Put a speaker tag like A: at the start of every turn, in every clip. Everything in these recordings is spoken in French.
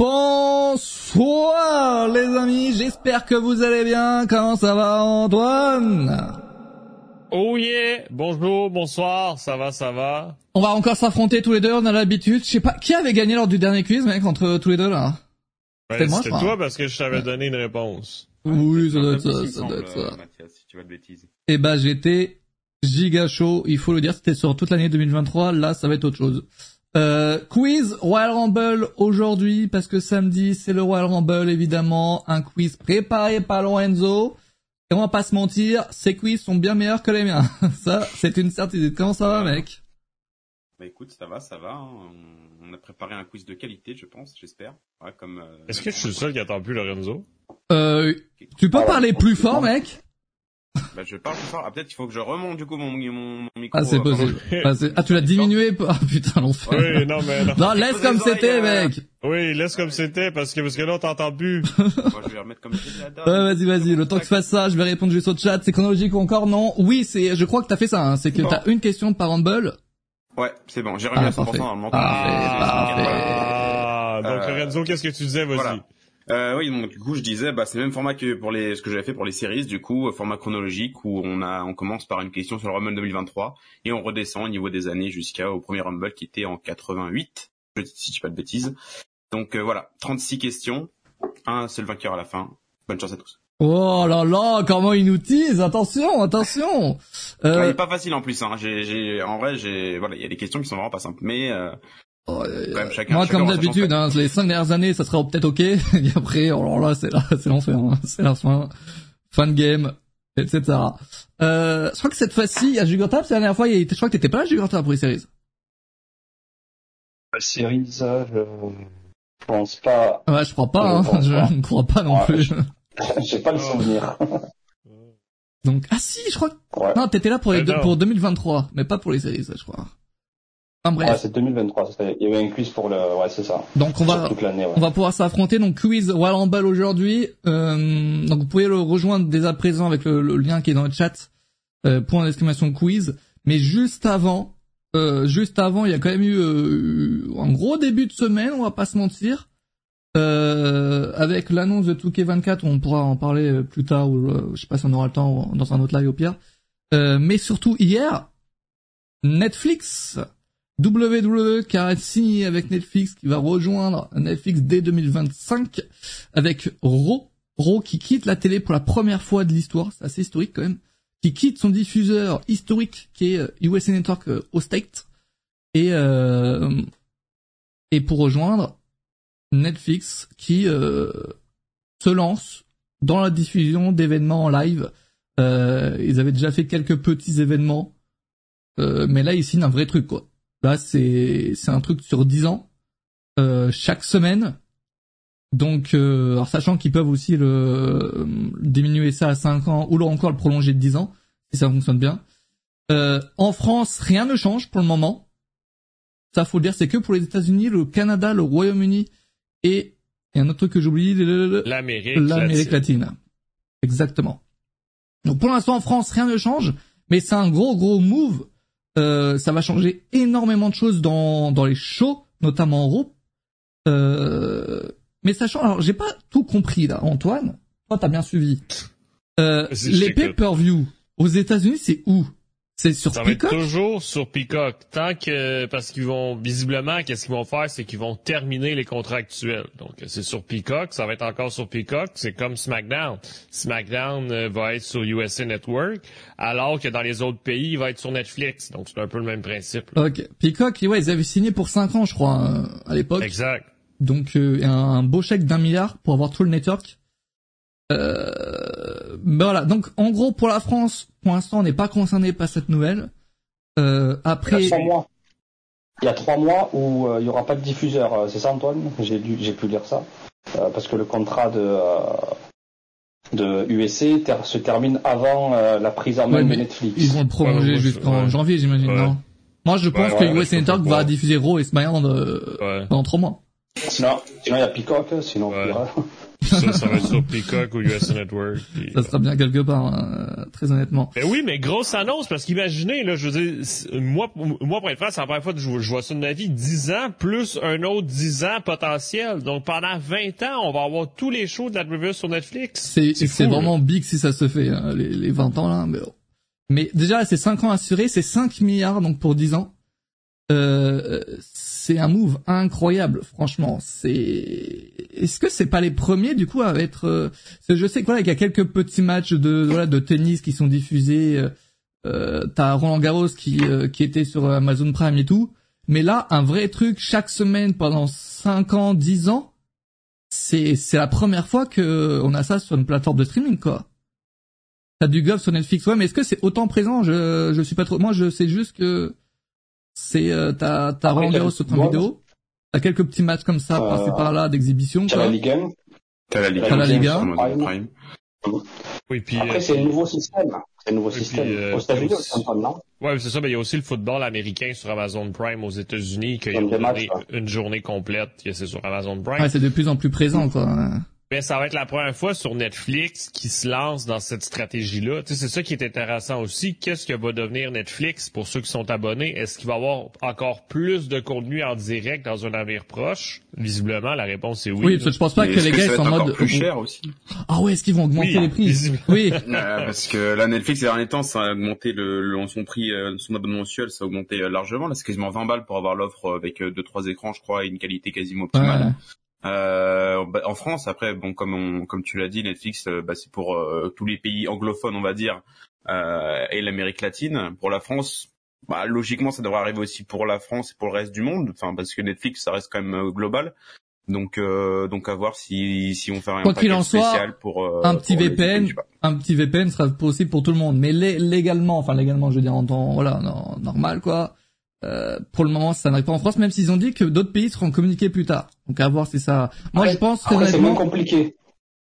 A: Bonsoir les amis, j'espère que vous allez bien. Comment ça va Antoine?
B: Oh yeah, bonjour, bonsoir, ça va, ça va?
A: On va encore s'affronter tous les deux, on a l'habitude. Je sais pas, qui avait gagné lors du dernier quiz mec entre tous les deux là?
B: Ben, C'était toi parce que je t'avais donné une réponse.
A: Oui, ça doit être ça, ça doit être ça.
C: Mathias, si tu vas de bêtises.
A: Eh ben j'étais giga chaud, il faut le dire, c'était sur toute l'année 2023, là ça va être autre chose. Euh, quiz Royal Rumble aujourd'hui parce que samedi c'est le Royal Rumble évidemment, un quiz préparé par Lorenzo. Et on va pas se mentir, ces quiz sont bien meilleurs que les miens. ça, c'est une certitude. Comment ça va, mec?
C: Bah écoute, ça va, ça va. Hein. On a préparé un quiz de qualité, je pense, j'espère. Ouais, comme. Euh,
B: Est-ce que je suis le seul qui attend plus Lorenzo?
A: Euh, tu peux parler plus fort, mec?
C: Bah, je parle plus fort. Ah, peut-être qu'il faut que je remonte du coup mon, mon, mon micro.
A: Ah, c'est
C: euh,
A: possible. ah, ah, tu l'as diminué Ah, putain, l'enfer.
B: Oui, non, mais non.
A: non laisse comme c'était, mec.
B: Oui, laisse comme c'était, parce que, parce que là, on t'entend plus.
C: Moi, je vais remettre comme c'était.
A: Ouais, vas-y, vas-y. Le temps que tu fasses ça, je vais répondre juste au chat. C'est chronologique ou encore? Non? Oui, c'est, je crois que t'as fait ça, hein. C'est que t'as une question par Rumble.
C: Ouais, c'est bon. J'ai remis
A: Ah,
C: à 100%
A: parfait.
C: dans le montant.
B: Ah, donc
C: Euh,
B: Lorenzo, qu'est-ce que tu disais, vas-y.
C: Euh, oui, donc du coup, je disais, bah, c'est le même format que pour les, ce que j'avais fait pour les séries, du coup, euh, format chronologique où on a, on commence par une question sur le Rumble 2023 et on redescend au niveau des années jusqu'au premier Rumble qui était en 88, je- si je dis pas de bêtises. Donc euh, voilà, 36 questions, un seul vainqueur à la fin. Bonne chance à tous.
A: Oh là là, comment il nous tease Attention, attention.
C: Ouais, il
A: Euh,
C: est pas facile en plus, hein. J'ai, en vrai, j'ai, voilà, il y a des questions qui sont vraiment pas simples, mais euh, même chacun.
A: moi,
C: chacun
A: comme d'habitude, hein, les cinq dernières années, ça serait peut-être ok. Et après, alors là, c'est là, c'est l'enfer. Hein. C'est la fin, fin de game, etc. Euh, je crois que cette fois-ci, il y a Jugurtap. C'est la dernière fois, je crois que t'étais pas là, Jugurtap, pour les séries.
D: La série, ça, je pense pas.
A: Ouais, je crois pas.
D: Je
A: Hein. Je
D: pas.
A: ne crois pas non
D: Ouais,
A: plus.
D: je- J'ai pas le souvenir.
A: Donc, ah si, je crois. que-
D: Ouais.
A: Non, t'étais là pour les
B: Euh,
A: deux,
B: non.
A: pour 2023, mais pas pour les séries, ça, je crois. Enfin bref.
D: Ouais, c'est 2023. c'est ça. Il y avait un quiz pour le, ouais, c'est ça.
A: Donc on va,
D: toute l'année, ouais.
A: On va pouvoir s'affronter donc quiz Royal Rumble aujourd'hui. Euh, donc vous pouvez le rejoindre dès à présent avec le, le lien qui est dans le chat. Euh, point d'exclamation quiz. Mais juste avant, euh, juste avant, il y a quand même eu euh, un gros début de semaine, on va pas se mentir. Euh, avec l'annonce de 2K24, on pourra en parler euh, plus tard ou je sais pas si on aura le temps dans un autre live au pire. Euh, mais surtout hier, Netflix WWE qui a signé avec Netflix, qui va rejoindre Netflix dès 2025 avec Raw. Raw qui quitte la télé pour la première fois de l'histoire, c'est assez historique quand même, qui quitte son diffuseur historique qui est euh, USA Network euh, au State et euh, et pour rejoindre Netflix qui euh, se lance dans la diffusion d'événements en live. Euh, ils avaient déjà fait quelques petits événements, euh, mais là ils signent un vrai truc quoi. Là, c'est c'est un truc sur 10 ans, euh, chaque semaine. Donc, euh, alors sachant qu'ils peuvent aussi le euh, diminuer ça à 5 ans ou encore le prolonger de 10 ans, si ça fonctionne bien. Euh, en France, rien ne change pour le moment. Ça, faut le dire, c'est que pour les États-Unis, le Canada, le Royaume-Uni et, et un autre truc que j'oublie,
B: L'Amérique
A: l'Amérique
B: latine.
A: latine. Exactement. Donc pour l'instant en France rien ne change, mais c'est un gros gros move. Euh, ça va changer énormément de choses dans dans les shows, notamment en Raw. Euh, mais sachant, alors j'ai pas tout compris là, Antoine. Toi t'as bien suivi. Euh, les pay-per-view aux États-Unis c'est où? C'est sur
B: Ça va être
A: Peacock?
B: toujours sur Peacock. Tant que, parce qu'ils vont, visiblement, qu'est-ce qu'ils vont faire, c'est qu'ils vont terminer les contrats actuels. Donc, c'est sur Peacock, ça va être encore sur Peacock. C'est comme SmackDown. SmackDown euh, va être sur USA Network, alors que dans les autres pays, il va être sur Netflix. Donc, c'est un peu le même principe. là.
A: Ok. Peacock, ouais, ils avaient signé pour 5 ans, je crois, euh, à l'époque.
B: Exact.
A: Donc euh, un, un beau chèque d'un milliard pour avoir tout le network. Euh, ben voilà. Donc en gros pour la France, pour l'instant on n'est pas concerné par cette nouvelle. Euh,
D: Il y
A: après,
D: a trois mois. Il y a trois mois où euh, il y aura pas de diffuseur. euh, C'est ça, Antoine? J'ai dû, j'ai pu lire ça. Euh, parce que le contrat de euh, de USC ter- se termine avant euh, la prise en main
A: Ouais,
D: de Netflix.
A: ils vont le prolonger
B: Ouais,
A: jusqu'en
B: ouais.
A: janvier, j'imagine. Non? Moi je pense
B: Ouais,
A: que
B: je
A: Network va diffuser Raw et SmackDown
B: Ouais.
A: pendant trois mois.
D: Sinon, sinon il y a Peacock, sinon
B: Ça, ça va être sur Peacock ou USA Network. Puis,
A: Ça sera bien quelque part, hein, très honnêtement.
B: Ben oui, mais grosse annonce, parce qu'imaginez, là, je veux dire, moi, moi, pour être franc, c'est la première fois que je, je vois ça de ma vie. 10 ans, plus un autre 10 ans potentiel. Donc, pendant 20 ans, on va avoir tous les shows de la River sur Netflix.
A: C'est c'est vraiment big si ça se fait, hein, les, les 20 ans là. Mais, mais déjà, c'est 5 ans assurés, c'est 5 milliards donc pour 10 ans. Euh, c'est un move incroyable, franchement. C'est est-ce que c'est pas les premiers du coup à être euh, Je sais que voilà, il y a quelques petits matchs de voilà de tennis qui sont diffusés. Euh, euh, T'as Roland Garros qui euh, qui était sur Amazon Prime et tout. Mais là, un vrai truc chaque semaine pendant 5 ans, 10 ans, c'est c'est la première fois que on a ça sur une plateforme de streaming quoi. T'as du golf sur Netflix, ouais, mais est-ce que c'est autant présent? Je je suis pas trop. Moi, je sais juste que c'est euh, t'as t'as Roland
D: t'as
A: Garros
D: le
A: sur ton
D: football.
A: vidéo. T'as quelques petits matchs comme ça
D: Euh,
A: par-ci par-là d'exhibition
D: T'as la. Ligue 1.
C: T'as la Ligue
A: T'as la Ligue
C: sur
A: 1.
C: Amazon Prime.
B: Oui, puis,
D: Après,
B: euh,
D: c'est un nouveau système. C'est un nouveau système.
B: puis, euh,
D: Aux États-Unis,
B: aussi-
D: non?
B: Ouais, c'est ça, mais il y a aussi le football américain sur Amazon Prime aux États-Unis, donné
D: matchs, quoi.
B: une journée complète, que c'est sur Amazon Prime.
A: Ouais, c'est de plus en plus présent quoi.
B: Ben, ça va être la première fois sur Netflix qui se lance dans cette stratégie-là. Tu sais, c'est ça qui est intéressant aussi. Qu'est-ce que va devenir Netflix pour ceux qui sont abonnés? Est-ce qu'il va y avoir encore plus de contenu en direct dans un avenir proche? Visiblement, la réponse est oui.
A: Oui, parce que je pense pas
C: Mais
A: que les gars sont en mode
C: plus cher aussi?
A: ah ouais, est-ce qu'ils vont augmenter
B: Oui,
A: les prix? Oui.
C: Euh, parce que là, Netflix, ces derniers temps, ça a augmenté le, le- son prix, euh, son abonnement mensuel, ça a augmenté euh, largement. Là, c'est quasiment 20 balles pour avoir l'offre avec euh, deux, trois écrans, je crois, et une qualité quasiment optimale.
A: Ouais.
C: Euh, bah, en France, après, bon, comme on, comme tu l'as dit, Netflix, euh, bah, c'est pour euh, tous les pays anglophones, on va dire, euh, et l'Amérique latine. Pour la France, bah, logiquement, ça devrait arriver aussi pour la France et pour le reste du monde. Enfin, parce que Netflix, ça reste quand même euh, global. Donc, euh, donc à voir si si on fait un
A: Quoi qu'il en soit,
C: pour
A: un petit
C: pour
A: VPN, un petit VPN sera possible pour tout le monde, mais lé- légalement, enfin légalement, je veux dire en temps voilà normal quoi. Euh, pour le moment, ça n'arrive pas en France, même s'ils ont dit que d'autres pays seront communiqués plus tard. Donc à voir si ça. Moi,
D: Après-
A: je pense
D: Après, c'est moins compliqué.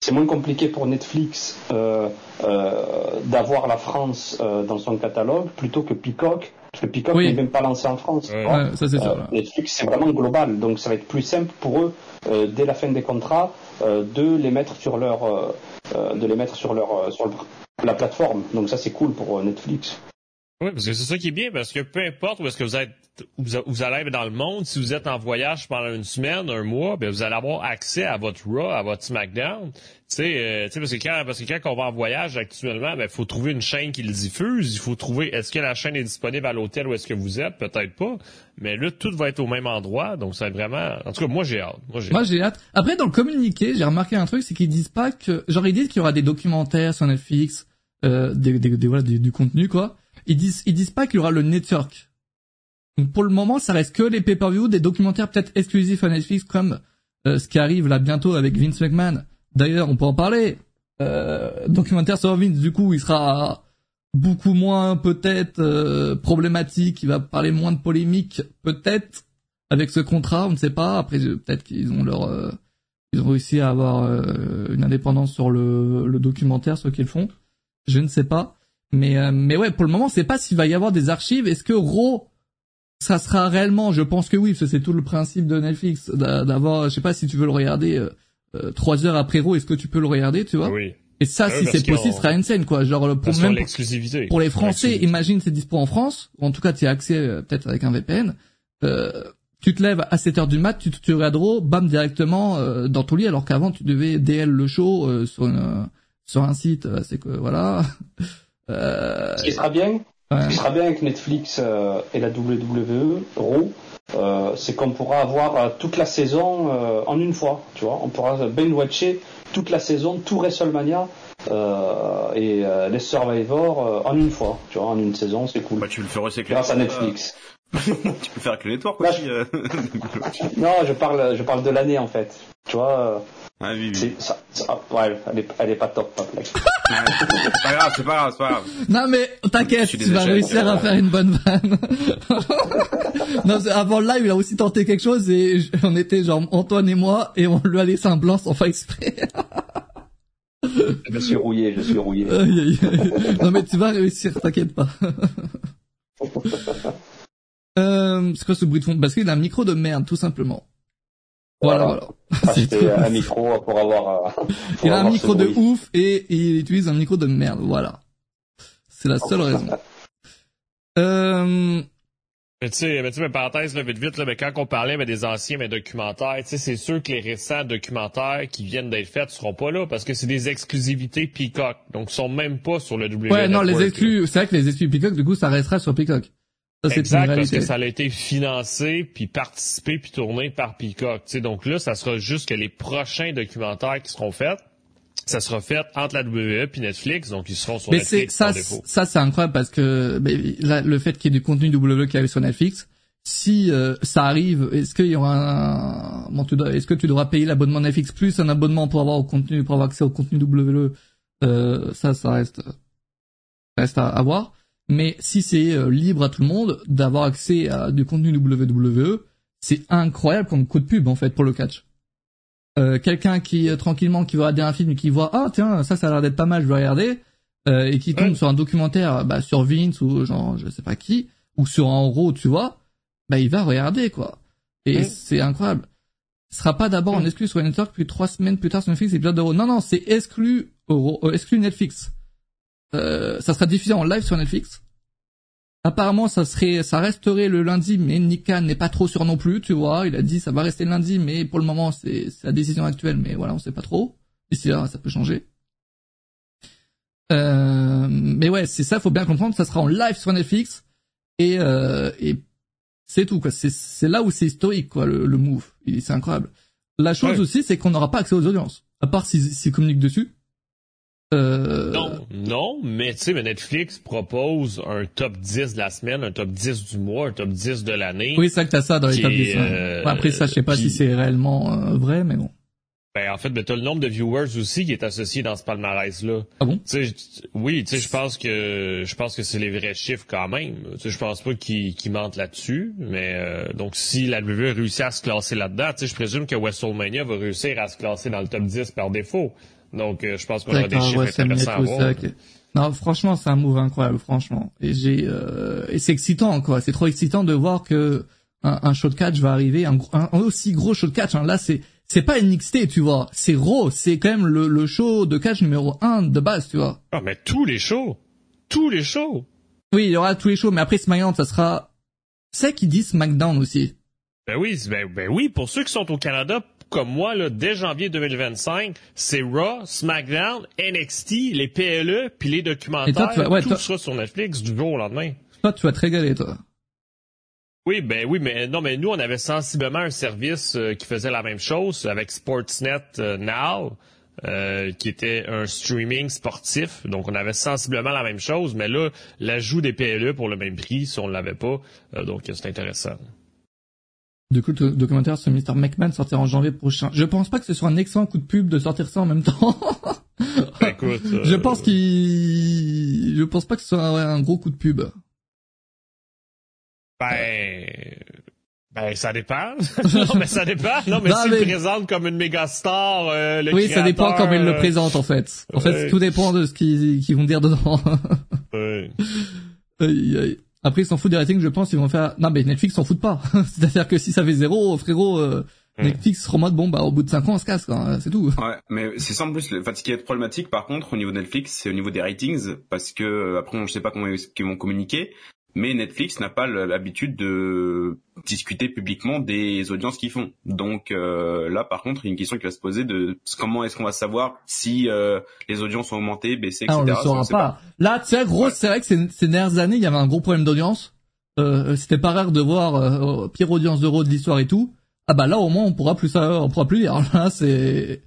D: C'est moins compliqué pour Netflix euh, euh, d'avoir la France euh, dans son catalogue plutôt que Peacock. Parce que Peacock
A: Oui.
D: n'est même pas lancé en France.
B: Ouais.
D: tu vois.
A: Ouais, ça c'est sûr.
D: Euh, Netflix, c'est vraiment global, donc ça va être plus simple pour eux euh, dès la fin des contrats euh, de les mettre sur leur, euh, euh, de les mettre sur leur, euh, sur la plateforme. Donc ça c'est cool pour euh, Netflix.
B: Oui, parce que c'est ça qui est bien, parce que peu importe où est-ce que vous êtes, où vous, allez être dans le monde, si vous êtes en voyage pendant une semaine, un mois, ben vous allez avoir accès à votre Raw, à votre SmackDown. Tu sais, euh, parce que quand, parce que quand on va en voyage actuellement, ben faut trouver une chaîne qui le diffuse. Il faut trouver, est-ce que la chaîne est disponible à l'hôtel où est-ce que vous êtes, peut-être pas. Mais là, tout va être au même endroit, donc c'est vraiment. En tout cas, moi j'ai hâte. Moi j'ai. Hâte.
A: hâte. Après, dans le communiqué, j'ai remarqué un truc, c'est qu'ils disent pas que, genre, ils disent qu'il y aura des documentaires sur Netflix, euh, des, des, des- voilà, du contenu, quoi. Ils disent, ils disent pas qu'il y aura le network. Donc, pour le moment, ça reste que les pay-per-view, des documentaires peut-être exclusifs à Netflix, comme euh, ce qui arrive là bientôt avec Vince McMahon. D'ailleurs, on peut en parler. Euh, documentaire sur Vince, du coup, il sera beaucoup moins peut-être euh, problématique, il va parler moins de polémique, peut-être avec ce contrat, on ne sait pas. Après, euh, peut-être qu'ils ont leur, euh, ils ont réussi à avoir euh, une indépendance sur le, le documentaire, ceux qui le font. Je ne sais pas, mais euh, mais ouais, pour le moment, c'est pas s'il va y avoir des archives. Est-ce que Raw, ça sera réellement Je pense que oui, parce que c'est tout le principe de Netflix d'a- d'avoir. Je sais pas si tu veux le regarder euh, euh, trois heures après Raw, est-ce que tu peux le regarder, tu vois?
B: Oui.
A: Et ça,
B: Ouais,
A: si c'est possible, ce sera une scène, quoi. Genre le pour,
B: qu'on l'exclusivité.
A: pour les Français, imagine c'est dispo en France, ou en tout cas tu as accès euh, peut-être avec un VPN. Euh, tu te lèves à 7 heures du mat, tu, tu regardes Raw, bam directement euh, dans ton lit, alors qu'avant tu devais DL le show euh, sur une, sur un site, euh, c'est que voilà. Euh,
D: Ce qui sera bien,
A: ouais.
D: ce qui sera bien avec Netflix euh, et la WWE, Raw, euh, c'est qu'on pourra avoir euh, toute la saison euh, en une fois, tu vois. On pourra binge-watcher toute la saison, tout WrestleMania euh, et euh, les Survivor euh, en une fois, tu vois, en une saison, c'est cool.
C: Bah, tu le fais aussi avec le
D: Grâce à. Netflix.
C: tu peux faire avec le network
D: Là,
C: aussi.
D: Non, je parle, je parle de l'année en fait. Tu vois, euh,
C: ah oui, oui.
D: c'est, ça, ça- ouais, elle est, elle est pas top, pas blague.
C: Ah, c'est pas grave, c'est pas grave, c'est pas grave.
A: Non mais t'inquiète, tu vas réussir à faire une bonne vanne. non, c'est- avant le live, il a aussi tenté quelque chose et on était genre Antoine et moi et on lui a laissé un blanc sans faire exprès.
D: Je suis rouillé, je suis rouillé.
A: Aïe, aïe, aïe. non mais tu vas réussir, t'inquiète pas. euh, c'est quoi ce bruit de fond? Parce qu'il a un micro de merde, tout simplement. Voilà, voilà.
D: Acheter un micro pour avoir.
A: Euh, il a un micro de ouf et, il utilise un micro de merde. Voilà. C'est la seule raison.
B: euh... Mais tu sais, mais tu sais, parenthèse, là, vite, vite, là, mais quand on parlait mais des anciens mais documentaires, tu sais, c'est sûr que les récents documentaires qui viennent d'être faits seront pas là parce que c'est des exclusivités Peacock. Donc, ils sont même pas sur le
A: WWE. Ouais, non, les exclus, c'est vrai que les exclus Peacock, du coup, ça restera sur Peacock.
B: Ça, exact, parce que ça a été financé, puis participé, puis tourné par Peacock. sais, donc là, ça sera juste que les prochains documentaires qui seront faits, ça sera fait entre la WWE et Netflix, donc ils seront sur mais Netflix
A: ça, Ça, c'est incroyable parce que le fait qu'il y ait du contenu WWE qui arrive sur Netflix, si euh, ça arrive, est-ce qu'il y aura un, bon, est-ce que tu devras payer l'abonnement Netflix plus un abonnement pour avoir au contenu, pour avoir accès au contenu WWE euh, Ça, ça reste, reste à, à voir. Mais si c'est euh, libre à tout le monde d'avoir accès à du contenu WWE, c'est incroyable comme coup de pub en fait pour le catch. Euh, quelqu'un qui euh, tranquillement qui va regarder un film et qui voit ah tiens ça ça a l'air d'être pas mal je vais regarder et qui tombe sur un documentaire bah, sur Vince ou genre je sais pas qui ou sur un Raw tu vois bah il va regarder quoi. Et c'est incroyable. Ce sera pas d'abord en exclu sur Netflix puis trois semaines plus tard sur Netflix épisode de Raw. Non non c'est exclu exclu Netflix euh, ça sera diffusé en live sur Netflix. Apparemment, ça serait, ça resterait le lundi, mais Nika n'est pas trop sûr non plus, tu vois. Il a dit ça va rester le lundi, mais pour le moment, c'est la décision actuelle, mais voilà, on sait pas trop. Ici là, ça peut changer. Euh, mais ouais, c'est ça, faut bien comprendre. Ça sera en live sur Netflix et euh, et c'est tout quoi. C'est là où c'est historique quoi, le, le move. C'est incroyable. La chose aussi, c'est qu'on n'aura pas accès aux audiences, à part s'ils si, communiquent dessus.
B: Euh... Non, non, mais tu sais, Netflix propose un top 10 de la semaine, un top 10 du mois, un top 10 de l'année.
A: Oui, c'est ça que t'as ça dans les top 10. Euh, après ça, je sais pas si c'est réellement euh, vrai, mais bon.
B: Ben, en fait, ben, t'as le nombre de viewers aussi qui est associé dans ce palmarès-là.
A: Ah bon?
B: oui, tu sais, je pense que je pense que c'est les vrais chiffres quand même. Tu je pense pas qu'ils mentent là-dessus, mais euh, donc si la WWE réussit à se classer là-dedans, tu sais, je présume que WrestleMania va réussir à se classer dans le top 10 par défaut. Donc, euh, je pense qu'on aura des chiffres intéressants à voir.
A: Non, franchement, c'est un move incroyable, franchement. Et j'ai euh, et c'est excitant, quoi. C'est trop excitant de voir que un, un show de catch va arriver, un, un aussi gros show de catch. Hein. Là, c'est c'est pas NXT, tu vois. C'est Raw. C'est quand même le, le show de catch numéro un de base, tu vois.
B: Ah, mais tous les shows, tous les shows.
A: Oui, il y aura tous les shows, mais après SmackDown, ça sera. C'est qui dit SmackDown aussi.
B: Ben oui, ben, ben oui, pour ceux qui sont au Canada, comme moi, là, dès janvier 2025, c'est Raw, SmackDown, NXT, les PLE, puis les documentaires, tout sera sur Netflix du jour au lendemain.
A: Toi, tu vas te régaler, toi.
B: Oui, ben oui, mais non, mais nous, on avait sensiblement un service euh, qui faisait la même chose avec Sportsnet euh, Now. Euh, qui était un streaming sportif. Donc, on avait sensiblement la même chose, mais là, l'ajout des PLE pour le même prix, si on ne l'avait pas. donc, c'est intéressant.
A: Du coup, le documentaire sur Mr. McMahon sortira en janvier prochain. Je pense pas que ce soit un excellent coup de pub de sortir ça en même temps.
B: Écoute,
A: je pense euh, qu'il, je pense pas que ce soit un gros coup de pub.
B: Ben, ben ça dépend. non mais ça dépend. Non mais s'il mais... présente comme une méga star, euh, le
A: Oui, ça dépend comment il le euh, présente en fait. En fait, tout dépend de ce qu'ils vont dire dedans.
B: oui.
A: Aïe, aïe. Après, ils s'en foutent des ratings, je pense, ils vont faire, non, mais Netflix s'en fout pas. C'est-à-dire que si ça fait zéro, frérot, euh, Netflix sera en mode, bon, bah, au bout de 5 ans, on se casse, quoi. C'est tout.
C: Ouais, mais c'est ça en plus, enfin, ce qui est problématique, par contre, au niveau de Netflix, c'est au niveau des ratings, parce que, euh, après, on, je sais pas comment ils vont communiquer, mais Netflix n'a pas l'habitude de discuter publiquement des audiences qu'ils font. Donc euh, là, par contre, il y a une question qui va se poser de comment est-ce qu'on va savoir si euh, les audiences ont augmenté, baissé, etc.
A: Ah, on le saura pas. Là, tu sais, gros, c'est vrai que ces, ces, dernières années, il y avait un gros problème d'audience. Euh, C'était pas rare de voir euh, pire audience d'euros de l'histoire et tout. Ah bah là, au moins, on pourra plus ça, on pourra plus dire. Là, c'est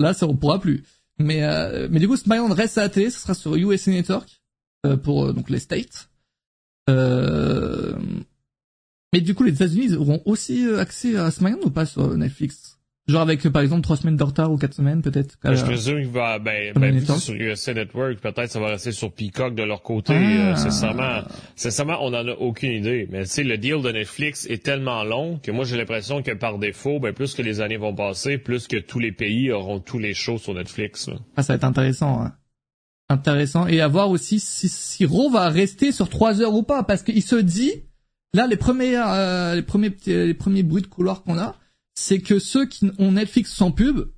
A: là, ça on pourra plus. Mais mais du coup, SmackDown reste à la télé, ce sera sur USA Network pour donc les States. Euh... Mais du coup, les États-Unis auront aussi euh, accès à SmackDown ou pas sur Netflix? Genre avec, par exemple, trois semaines de retard ou quatre semaines, peut-être.
B: Ben, je présume qu'il va, ben, ben sur USA Network, peut-être ça va rester sur Peacock de leur côté. Ah. Euh, sincèrement, on en a aucune idée. Mais tu sais, le deal de Netflix est tellement long que moi j'ai l'impression que par défaut, ben plus que les années vont passer, plus que tous les pays auront tous les shows sur Netflix.
A: Ah, ça va être intéressant. Hein intéressant et à voir aussi si, si Raw va rester sur trois heures ou pas parce qu'il se dit là les premiers euh, les premiers les premiers bruits de couloir qu'on a c'est que ceux qui ont Netflix sans pub,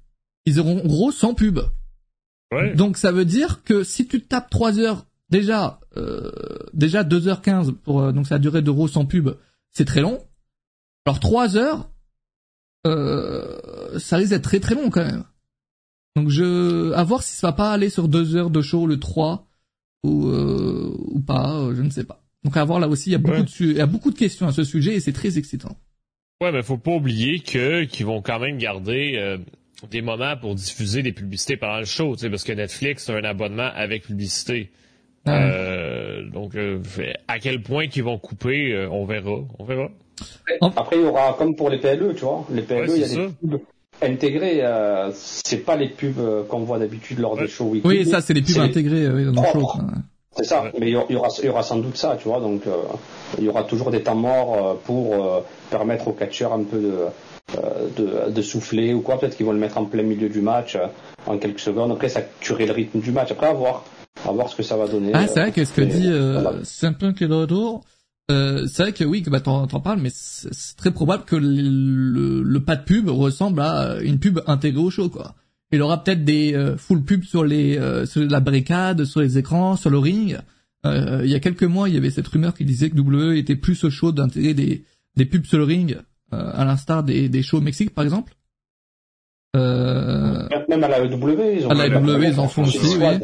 A: ils auront gros sans pub.
B: Ouais.
A: Donc ça veut dire que si tu tapes 3 heures, déjà, euh, déjà 2h15 pour, euh, donc ça a duré d'euros sans pub, c'est très long. Alors 3 heures, euh, ça risque d'être très très long quand même. Donc je, à voir si ça va pas aller sur 2 heures de show le 3 ou, euh, ou pas, euh, je ne sais pas. Donc à voir là aussi, il y a beaucoup
B: Ouais.
A: de, su- il y a beaucoup de questions à ce sujet et c'est très excitant.
B: Ouais, mais faut pas oublier que qu'ils vont quand même garder euh, des moments pour diffuser des publicités pendant le show, tu sais, parce que Netflix a un abonnement avec publicité. Euh, donc, euh, à quel point qu'ils vont couper, euh, on verra, on verra.
D: Après, il y aura, comme pour les PLE, tu vois, les PLE,
B: Ouais,
D: il y a des pubs intégrées. Euh, c'est pas les pubs euh, qu'on voit d'habitude lors
B: Ouais.
D: des shows weekly.
A: Oui, ça c'est les pubs
D: C'est
A: intégrées euh, oui, dans le show.
D: C'est ça,
B: Ouais.
D: mais il y aura- il y aura, sans doute ça, tu vois, donc euh, il y aura toujours des temps morts pour euh, permettre aux catcheurs un peu de, euh, de, de souffler ou quoi, peut-être qu'ils vont le mettre en plein milieu du match euh, en quelques secondes, après ça tuerait le rythme du match, après à voir, à voir ce que ça va donner.
A: Ah, c'est vrai que ce que dit euh,
D: voilà.
A: Simplin qui est de retour, euh, c'est vrai que oui, que bah t'en t'en parles, mais c'est très probable que le, le, le pas de pub ressemble à une pub intégrée au show, quoi. Il aura peut-être des euh, full pubs sur les euh, sur la barricade, sur les écrans, sur le ring. Euh, il y a quelques mois, il y avait cette rumeur qui disait que WWE était plus au chaud d'intégrer des des pubs sur le ring, euh, à l'instar des des shows au Mexique, par exemple. Euh,
D: Même à la EW, ils ont
A: À la
D: même
A: EW, ils en font aussi, oui.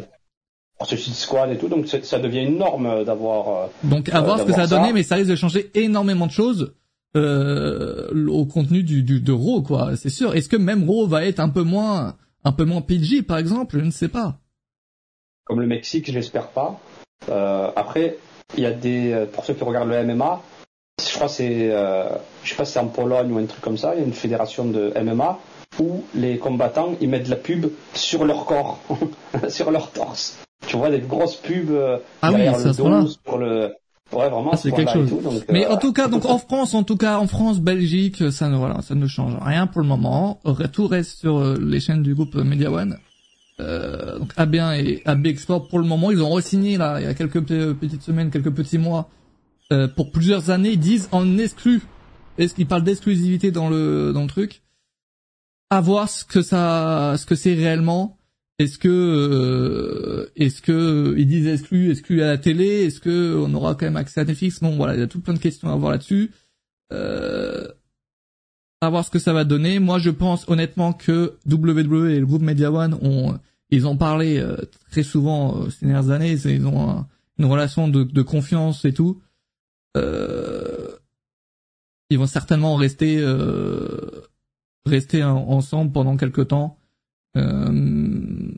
D: Pour Suicide Squad et tout, donc ça devient une norme d'avoir. euh,
A: Donc à
D: Euh,
A: voir ce que ça donner,
D: ça.
A: mais ça risque de changer énormément de choses euh, au contenu du, du de Raw, quoi. C'est sûr. Est-ce que même Raw va être un peu moins un peu moins PG, par exemple? Je ne sais pas.
D: comme le Mexique, je l'espère pas. Euh, après, il y a des euh, pour ceux qui regardent le MMA, je crois que c'est euh, je sais pas si c'est en Pologne ou un truc comme ça, il y a une fédération de MMA où les combattants ils mettent de la pub sur leur corps, sur leur torse. Tu vois des grosses pubs euh,
A: Ah oui,
D: derrière
A: c'est
D: le dos, sur le ouais vraiment
A: Ah,
D: ce
A: c'est quelque chose.
D: tout, donc,
A: Mais
D: euh,
A: en tout cas, donc en France, en tout cas en France, Belgique, ça ne voilà, ça ne change rien pour le moment. Tout reste sur euh, les chaînes du groupe Media One. Euh, donc AB1 et AB Export pour le moment, ils ont re-signé là il y a quelques pe- petites semaines, quelques petits mois euh, pour plusieurs années. Ils disent en exclu. Est-ce qu'ils parlent d'exclusivité dans le dans le truc? À voir ce que ça, ce que c'est réellement. Est-ce que euh, est-ce que ils disent exclu, exclu à la télé? Est-ce que on aura quand même accès à Netflix? Bon voilà, il y a tout plein de questions à voir là-dessus. Euh, à voir ce que ça va donner. Moi, je pense honnêtement que WWE et le groupe Media One ont ils ont parlé euh, très souvent euh, ces dernières années. Ils ont un- une relation de, de confiance et tout. Euh, ils vont certainement rester euh, rester en- ensemble pendant quelques temps. Euh,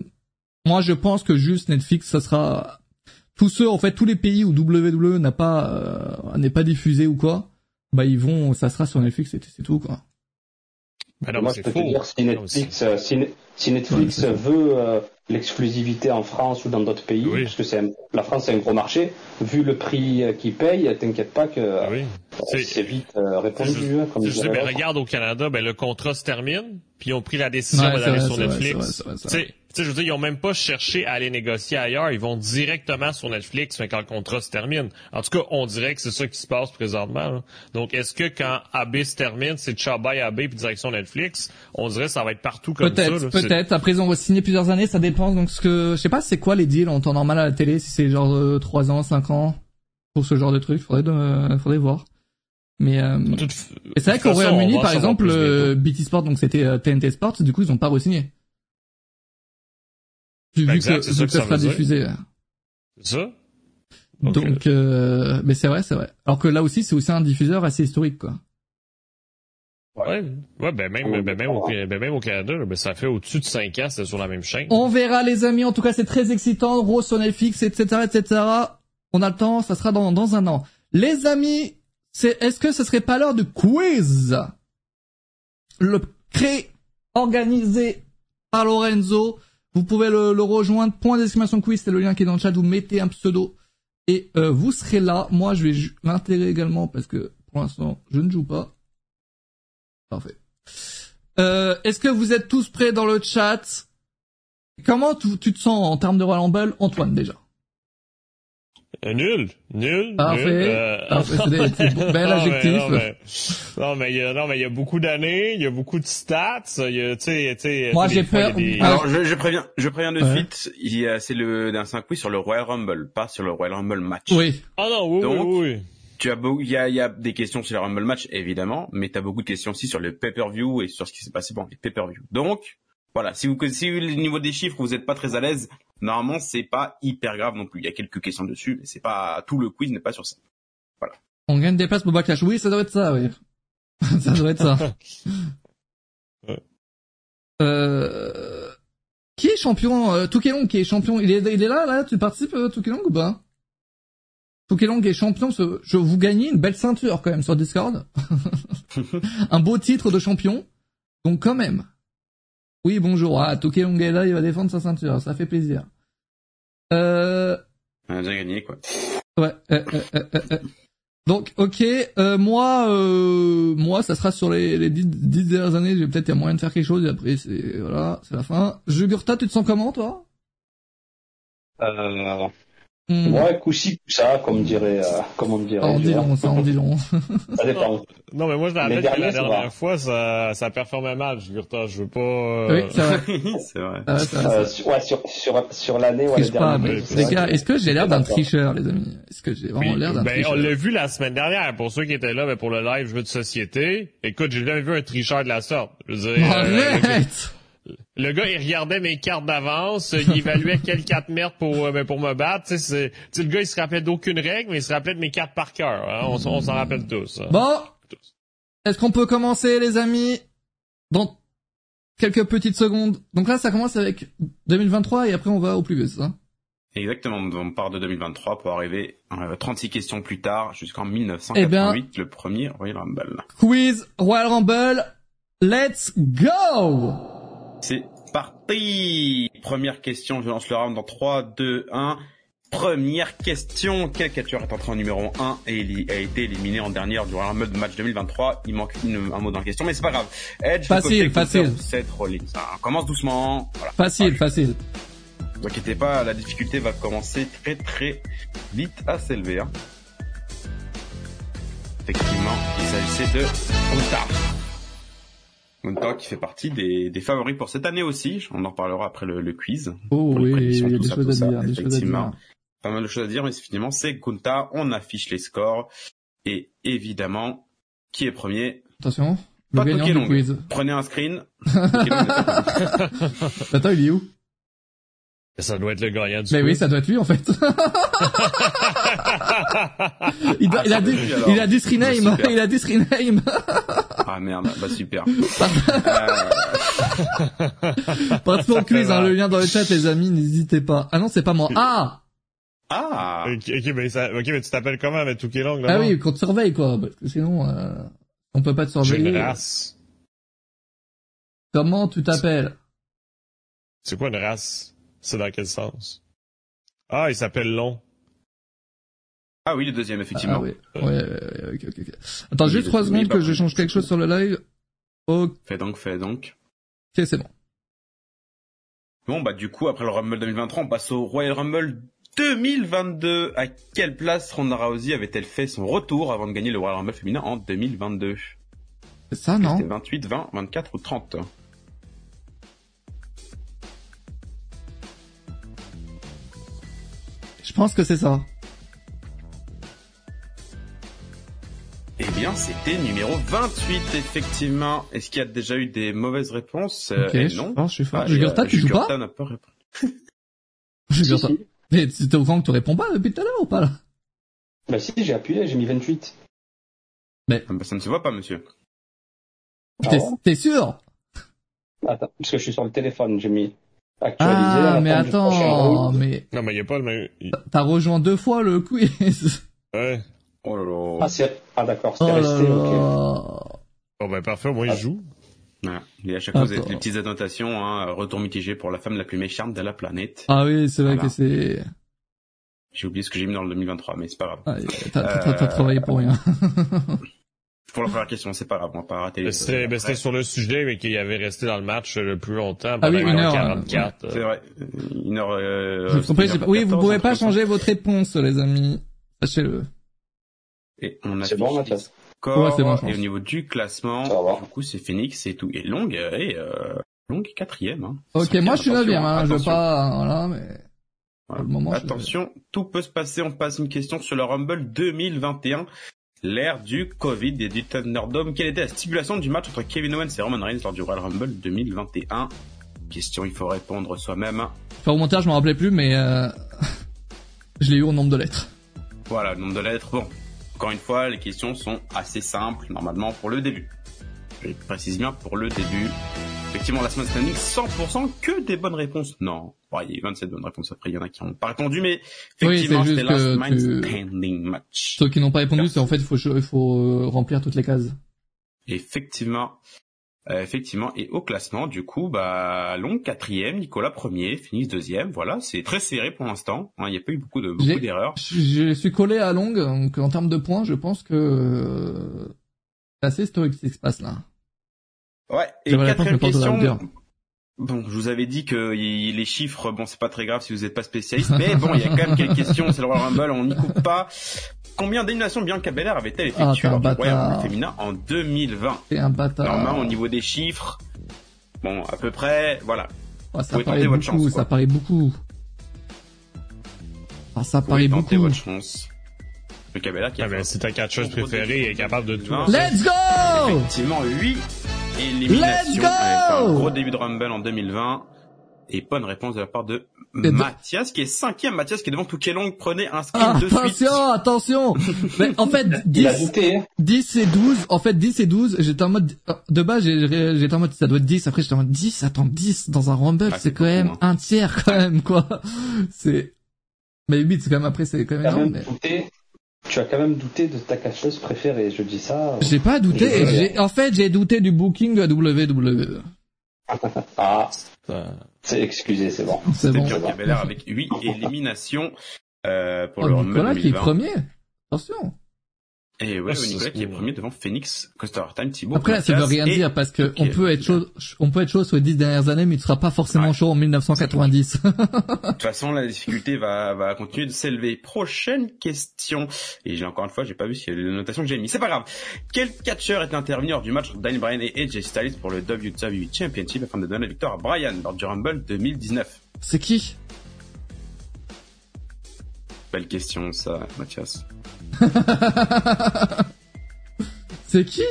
A: moi, je pense que juste Netflix, ça sera tous ceux, en fait, tous les pays où WWE n'a pas euh, n'est pas diffusé ou quoi, bah ils vont, ça sera sur Netflix, et c'est tout quoi.
B: Ben non,
D: moi,
B: mais
D: je peux
B: faux.
D: te dire, si Netflix, euh, si, si Netflix
A: Ouais,
D: veut euh, l'exclusivité en France ou dans d'autres pays,
B: Oui.
D: parce que c'est un- la France c'est un gros marché, vu le prix euh, qu'ils payent, t'inquiète pas que
B: Ah oui.
D: euh,
B: C'est-
D: vite euh, répondu.
B: Je-
D: hein, comme
B: je sais, ben,
D: l'autre.
B: regarde au Canada, ben, le contrat se termine, puis ils ont pris la décision
A: Ouais,
B: d'aller sur Netflix. Sais, je veux dire, ils ont même pas cherché à aller négocier ailleurs, ils vont directement sur Netflix quand le contrat se termine. En tout cas, on dirait que c'est ça qui se passe présentement. là. Donc, est-ce que quand AB se termine, c'est bye AB puis direction Netflix, on dirait que ça va être partout comme ça.
A: Peut-être, peut-être. Après, ils ont signé plusieurs années, ça dépend. Donc, ce que, je sais pas, c'est quoi les deals en temps normal à la télé, si c'est genre euh, 3 ans, 5 ans, pour ce genre de truc, faudrait, faudrait voir. Mais, euh,
B: toute-
A: c'est vrai qu'au Royaume-Uni, par exemple. BT Sport, donc c'était euh, TNT Sports, du coup, ils ont pas re-signé. Vu, vu
B: Exact,
A: que, vu
B: ça
A: que
B: que
A: ça
B: ça
A: sera diffusé.
B: C'est ça? Donc,
A: Donc, euh, mais c'est vrai, c'est vrai. Alors que là aussi, c'est aussi un diffuseur assez historique, quoi.
B: Ouais, ouais, ben même, ben même, au, ben même au Canada, ben ça fait au-dessus de 5 ans, c'est sur la même chaîne.
A: On verra, les amis. En tout cas, c'est très excitant. Rose sur Netflix, etc., etc. On a le temps. Ça sera dans, dans un an. Les amis, c'est, est-ce que ce serait pas l'heure de quiz? Le créé, organisé par Lorenzo. Vous pouvez le, le rejoindre. Point d'exclamation quiz. C'est le lien qui est dans le chat. Vous mettez un pseudo. Et, euh, vous serez là. Moi, je vais l'intégrer également parce que, pour l'instant, je ne joue pas. Parfait. Euh, est-ce que vous êtes tous prêts dans le chat? Comment tu, tu te sens en termes de Royal Rumble, Antoine, déjà?
B: Nul, nul,
A: Parfait.
B: nul. Euh,
A: Parfait, c'est des- c'est bon, bel
B: non, mais-
A: adjectif.
B: Non mais, non, mais il y a, non, mais il y a beaucoup d'années, il y a beaucoup de stats, il y a, tu sais, tu sais.
A: Moi, j'ai peur-
B: des-
A: Ah.
C: Alors, je, je préviens, je préviens de
A: Ouais.
C: suite, il y a, c'est le, c'est un quiz sur le Royal Rumble, pas sur le Royal Rumble match.
A: Oui.
B: Ah non, oui,
C: Donc,
B: oui, oui.
C: Tu as beau, il y a, il y a des questions sur le Rumble match, évidemment, mais tu as beaucoup de questions aussi sur le pay-per-view et sur ce qui s'est passé pendant les pay-per-view. Donc, voilà, si vous, si au niveau des chiffres, vous n'êtes pas très à l'aise, normalement, c'est pas hyper grave non plus. Il y a quelques questions dessus, mais c'est pas, tout le quiz n'est pas sur ça.
A: On gagne des places pour Backlash. Oui, ça doit être ça, oui. ça doit être ça.
B: Ouais.
A: Euh... Qui est champion euh, Toukelong qui est champion. Il est, il est là, là Tu participes, euh, Toukelong, ou pas? Toukelong est champion. ce- Je vous gagnez une belle ceinture, quand même, sur Discord. Un beau titre de champion. Donc, quand même. Oui, bonjour. Ah, là, il va défendre sa ceinture. Ça fait plaisir. Euh...
C: On a déjà gagné, quoi.
A: Ouais. euh, euh, euh, euh, euh. Donc, ok, euh, moi, euh, moi, ça sera sur les, les dix, dix dernières années. J'ai peut-être y a moyen de faire quelque chose. Et après, c'est voilà, c'est la fin. Jugurta, tu te sens comment, toi?
D: Euh,
A: Hmm.
D: ouais, coup-ci, coup-ça, comme dirait, euh, comme on dirait.
A: On dit long, ça, on dit long.
D: Ça dépend.
B: Non, mais moi, je me rappelle que la
D: ça
B: dernière fois, ça, ça performait mal, je veux dire, je veux pas, euh,
A: oui, c'est vrai.
C: c'est vrai.
A: Ah ouais, c'est vrai,
D: Euh, sur, ouais, sur, sur, sur l'année, ouais,
A: pas,
D: derniers,
A: mais les gars, est-ce que j'ai l'air d'un tricheur, les amis? Est-ce que j'ai vraiment l'air d'un
B: ben,
A: tricheur?
B: on l'a vu la semaine dernière. Pour ceux qui étaient là, ben, pour le live jeu de société. Écoute, j'ai jamais vu un tricheur de la sorte. Je veux dire, euh,
A: Arrête
B: le gars, il regardait mes cartes d'avance, il évaluait quelles cartes merde pour, euh, ben, pour me battre. Tu sais, c'est- le gars, il se rappelait d'aucune règle, mais il se rappelait de mes cartes par cœur. hein. On, s'en rappelle tous. hein.
A: Bon,
B: Tous.
A: est-ce qu'on peut commencer, les amis? Dans quelques petites secondes. Donc là, ça commence avec 2023 et après, on va au plus vieux, c'est ça?
C: Exactement, on part de 2023 pour arriver euh, 36 questions plus tard jusqu'en
A: Eh
C: 1988, le premier Royal Rumble.
A: Quiz Royal Rumble, let's go
C: C'est parti Première question, je lance le round dans 3, 2, 1. Première question, quel catcheur est entré en numéro 1 et il a été éliminé en dernière du Royal Rumble de match 2023 Il manque une- un mot dans la question, mais c'est pas grave. Edge,
A: Facile, facile.
C: Seth Rollins. On commence doucement. Voilà.
A: Facile, facile.
C: Ne vous inquiétez pas, la difficulté va commencer très très vite à s'élever. hein. Effectivement, il s'agissait de Gunther. Gunther qui fait partie des, des favoris pour cette année aussi. On en reparlera après le, le quiz.
A: Oh
C: Pour
A: oui, il y a des
C: ça,
A: choses à
C: ça,
A: dire, des choses à
C: effectivement.
A: dire.
C: Pas mal de choses à dire, mais effectivement, c'est Gunther. On affiche les scores. Et évidemment, qui est premier?
A: Attention, le
C: Pas
A: gagnant du quiz.
C: Prenez un screen.
A: Attends, il est où?
B: Ça doit être le gagnant du
A: Mais
B: coup.
A: oui, ça doit être lui en fait. il, doit-
C: Ah,
A: il a dit, il a dit il a dit rename.
C: Ah merde, bah super. Euh,
A: au quiz, hein, le lien dans le chat les amis, n'hésitez pas. Ah non, c'est pas moi. Ah
C: ah
B: Ok, mais, ça, ok, mais tu t'appelles comment avec tout est long,
A: Ah oui, qu'on te surveille quoi, parce que sinon, euh, on peut pas te
B: J'ai une
A: surveiller.
B: race.
A: Comment tu t'appelles?
B: C'est quoi une race? C'est dans quel sens? Ah, il s'appelle Long.
C: Ah oui, le deuxième, effectivement.
A: Ah oui. Ouais, ouais, ouais, ok, ok, ok. Attends, juste trois secondes
C: pas
A: que je change quelque chose sur le live. Ok,
C: Fais donc, fais donc.
A: c'est bon.
C: Bon, bah du coup, après le Rumble 2023, on passe au Royal Rumble 2022. À quelle place Ronda Rousey avait-elle fait son retour avant de gagner le Royal Rumble féminin en 2022
A: C'est ça, non?
C: C'était 28, 20, 24 ou 30
A: Je pense que c'est ça.
C: Eh bien, c'était numéro 28, effectivement. Est-ce qu'il y a déjà eu des mauvaises réponses? Euh,
A: Ok,
C: eh
A: je
C: Non.
A: pense, je suis fort.
C: Ah,
A: Jugurta,
C: et, euh,
A: tu joues pas?
C: Jugurta n'a pas répondu.
A: Jugurta.
D: Si, si.
A: Mais tu t'es au courant que tu réponds pas depuis tout à l'heure ou pas là?
D: Bah si, j'ai appuyé, j'ai mis 28.
C: Ah, bah, ça ne se voit pas, monsieur.
D: Ah
A: T'es sûr?
D: Attends, parce que je suis sur le téléphone, j'ai mis actualiser.
A: Ah, mais attends, mais
B: Non, mais il n'y a pas le
A: t'as rejoint deux fois le quiz.
B: Ouais.
C: Oh là là.
D: Ah, c'est... ah d'accord,
A: Oh
D: c'était
A: là
D: resté, ok.
A: là.
B: Bon, ben, parfait, au moins, il joue.
C: Ouais. Et à chaque fois, vous avez
A: Attends.
C: des petites annotations, hein, retour mitigé pour la femme la plus méchante de la planète.
A: Ah oui, c'est vrai
C: Voilà.
A: que c'est...
C: J'ai oublié ce que j'ai mis dans le 2023, mais c'est pas grave.
A: Ah, T'as t'as travaillé pour rien.
C: pour la première question, c'est pas grave, on va pas rater les
B: C'était ben, c'était sur le sujet, mais qu'il avait resté dans le match le plus longtemps,
A: Ah oui,
B: pendant
A: une heure,
B: 44.
C: C'est vrai. Une heure. Euh,
A: Je Oui, vous
C: 14,
A: pouvez pas changer votre réponse, les amis. Sachez-le.
C: Et on a
D: C'est bon, Mathias
A: Ouais, c'est bon,
C: et au niveau du classement, du coup, c'est Phoenix et tout. Et Long et euh, Long est quatrième. Hein.
A: Ok, moi je suis neuvième, hein. Je veux
C: attention.
A: pas, voilà, mais
C: Voilà.
A: pour le moment, je-
C: Attention, tout peut se passer. On passe une question sur le Rumble 2021. L'ère du Covid et du Thunderdome. Quelle était la stipulation du match entre Kevin Owens et Roman Reigns lors du Royal Rumble 2021 Question, il faut répondre soi-même.
A: Faire au montage, je m'en rappelais plus, mais euh... je l'ai eu au nombre de lettres.
C: Voilà, le nombre de lettres. Bon, encore une fois, les questions sont assez simples, normalement, pour le début. Je précise bien pour le début. Effectivement, la semaine standing, 100% que des bonnes réponses. Non, bon, il y a eu 27 bonnes réponses après, il y en a qui n'ont pas répondu, mais
A: Oui,
C: effectivement,
A: c'est
C: c'était last
A: tu-
C: standing match.
A: Ceux qui n'ont pas répondu, c'est en fait, il faut, faut euh, remplir toutes les cases.
C: Effectivement. Euh, effectivement, et au classement, du coup, bah, Long quatrième, Nicolas premier, Phoenix deuxième, voilà, c'est très serré pour l'instant, hein, il n'y a pas eu beaucoup de beaucoup d'erreurs.
A: Je, je suis collé à longue, donc en termes de points, je pense que euh, c'est assez historique ce qui se passe là.
C: Ouais, et quatrième question, Bon, je vous avais dit que y- les chiffres, bon, c'est pas très grave si vous n'êtes pas spécialiste, mais bon, il y a quand même quelques questions, c'est le Royal Rumble, on n'y coupe pas. Combien d'éliminations Bianca Belair avait-elle
A: Ah,
C: effectuées
A: t'es un
C: lors du Royal. Rumble féminin en 2020
A: C'est un bâtard.
C: Normalement, au niveau des chiffres, bon, à peu près, voilà.
A: Ouais, ça
C: pouvez
A: paraît
C: tenter
A: beaucoup,
C: votre chance,
A: ça paraît beaucoup. Ah, ça
C: Vous
A: paraît
C: pouvez tenter
A: beaucoup.
C: votre chance. Bianca Belair qui a
B: Ah, ben,
C: fait
B: c'est ta catcheuse préférée, est capable de tout.
A: Let's go!
C: effectivement 8 a fait un gros début de Rumble en 2020. Et bonne réponse de la part de
A: Et de-
C: Mathias, qui est cinquième. Mathias qui est devant Touquet Long. Prenez un screen de suite.
A: Attention, attention! Mais en fait,
D: Il a
A: 10,
D: douté. hein.
A: 10 et 12, en fait 10 et 12, j'étais en mode, de base j'ai- j'étais en mode ça doit être 10, après j'étais en mode 10, attends 10 dans un Rumble,
C: Ah,
A: c'est quand même
C: beaucoup,
A: un tiers quand même quoi. C'est, mais 8 c'est quand même après c'est quand même énorme, mais...
D: Tu as quand même douté de ta cacheuse préférée, je dis ça. euh.
A: J'ai pas douté, j'ai, en fait j'ai douté du booking de la WWE.
D: Ah,
B: Ça-
D: c'est excusé, c'est bon.
A: C'est bon.
C: Bianca Belair avec 8 éliminations euh, pour
A: Oh,
C: le Rumble
A: Nicolas qui est
C: 2020.
A: premier. Attention.
C: Et ouais,
B: Ah, c'est
C: Nicolas qui est premier devant Phoenix, Coaster Time, Thibaut.
A: Après, ça veut rien dire parce que on peut être chaud, on peut être chaud sur les 10 dernières années, mais tu seras pas forcément
C: Ouais.
A: chaud en 1990.
C: De toute façon, la difficulté va, va continuer de s'élever. Prochaine question. Et j'ai encore une fois, j'ai pas vu si y a les notations que j'ai mis. C'est pas grave. Quel catcheur est intervenu lors du match entre Daniel Bryan et AJ Styles pour le WWE Championship afin de donner la victoire à Bryan lors du Rumble 2019?
A: c'est qui?
C: Belle question, ça, Mathias.
A: C'est qui?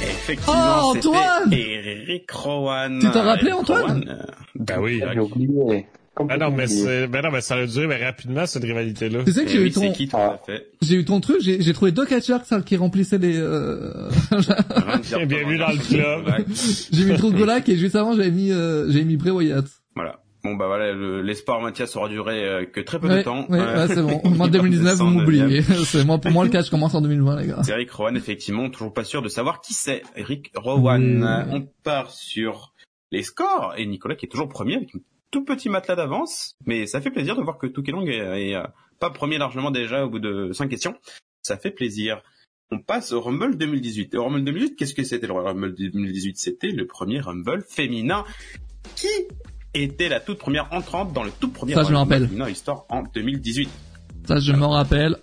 C: Effectivement,
A: Oh, Antoine
C: Eric Rowan.
A: Tu t'en rappelais, Antoine
C: Rowan,
B: Ben oui.
D: J'ai oublié.
B: Ben non, mais c'est, ben non, mais ça a duré, mais rapidement, cette rivalité-là.
A: Tu sais que j'ai
C: oui,
A: eu ton,
C: c'est qui, tout à
D: Ah.
C: fait?
A: j'ai eu ton truc, j'ai j'ai trouvé deux catcheurs ça, qui remplissaient les, euh...
B: Bienvenue dans le club.
C: Golak.
A: j'ai mis Golak et juste avant j'avais mis, euh, j'avais mis Bray Wyatt.
C: Voilà. Bon bah voilà, le- l'espoir Mathias aura duré euh, que très peu de temps.
A: ouais, c'est bon. Moi,
C: il
A: 2019, vous m'oubliez. c'est moi, pour moi, le catch commence en 2020, les gars.
C: C'est Eric Rowan, effectivement, toujours pas sûr de savoir qui c'est. Eric Rowan.
A: Oui.
C: Euh, On part sur les scores et Nicolas qui est toujours premier avec un tout petit matelas d'avance, mais ça fait plaisir de voir que Toukelong est, est euh, pas premier largement déjà au bout de cinq questions. Ça fait plaisir. On passe au Rumble 2018. Et au Rumble 2018, qu'est-ce que c'était le Rumble 2018 C'était le premier Rumble féminin. Qui était la toute première entrante dans le tout premier
A: Ça, je me rappelle.
C: Histoire en 2018
A: Ça, je me rappelle.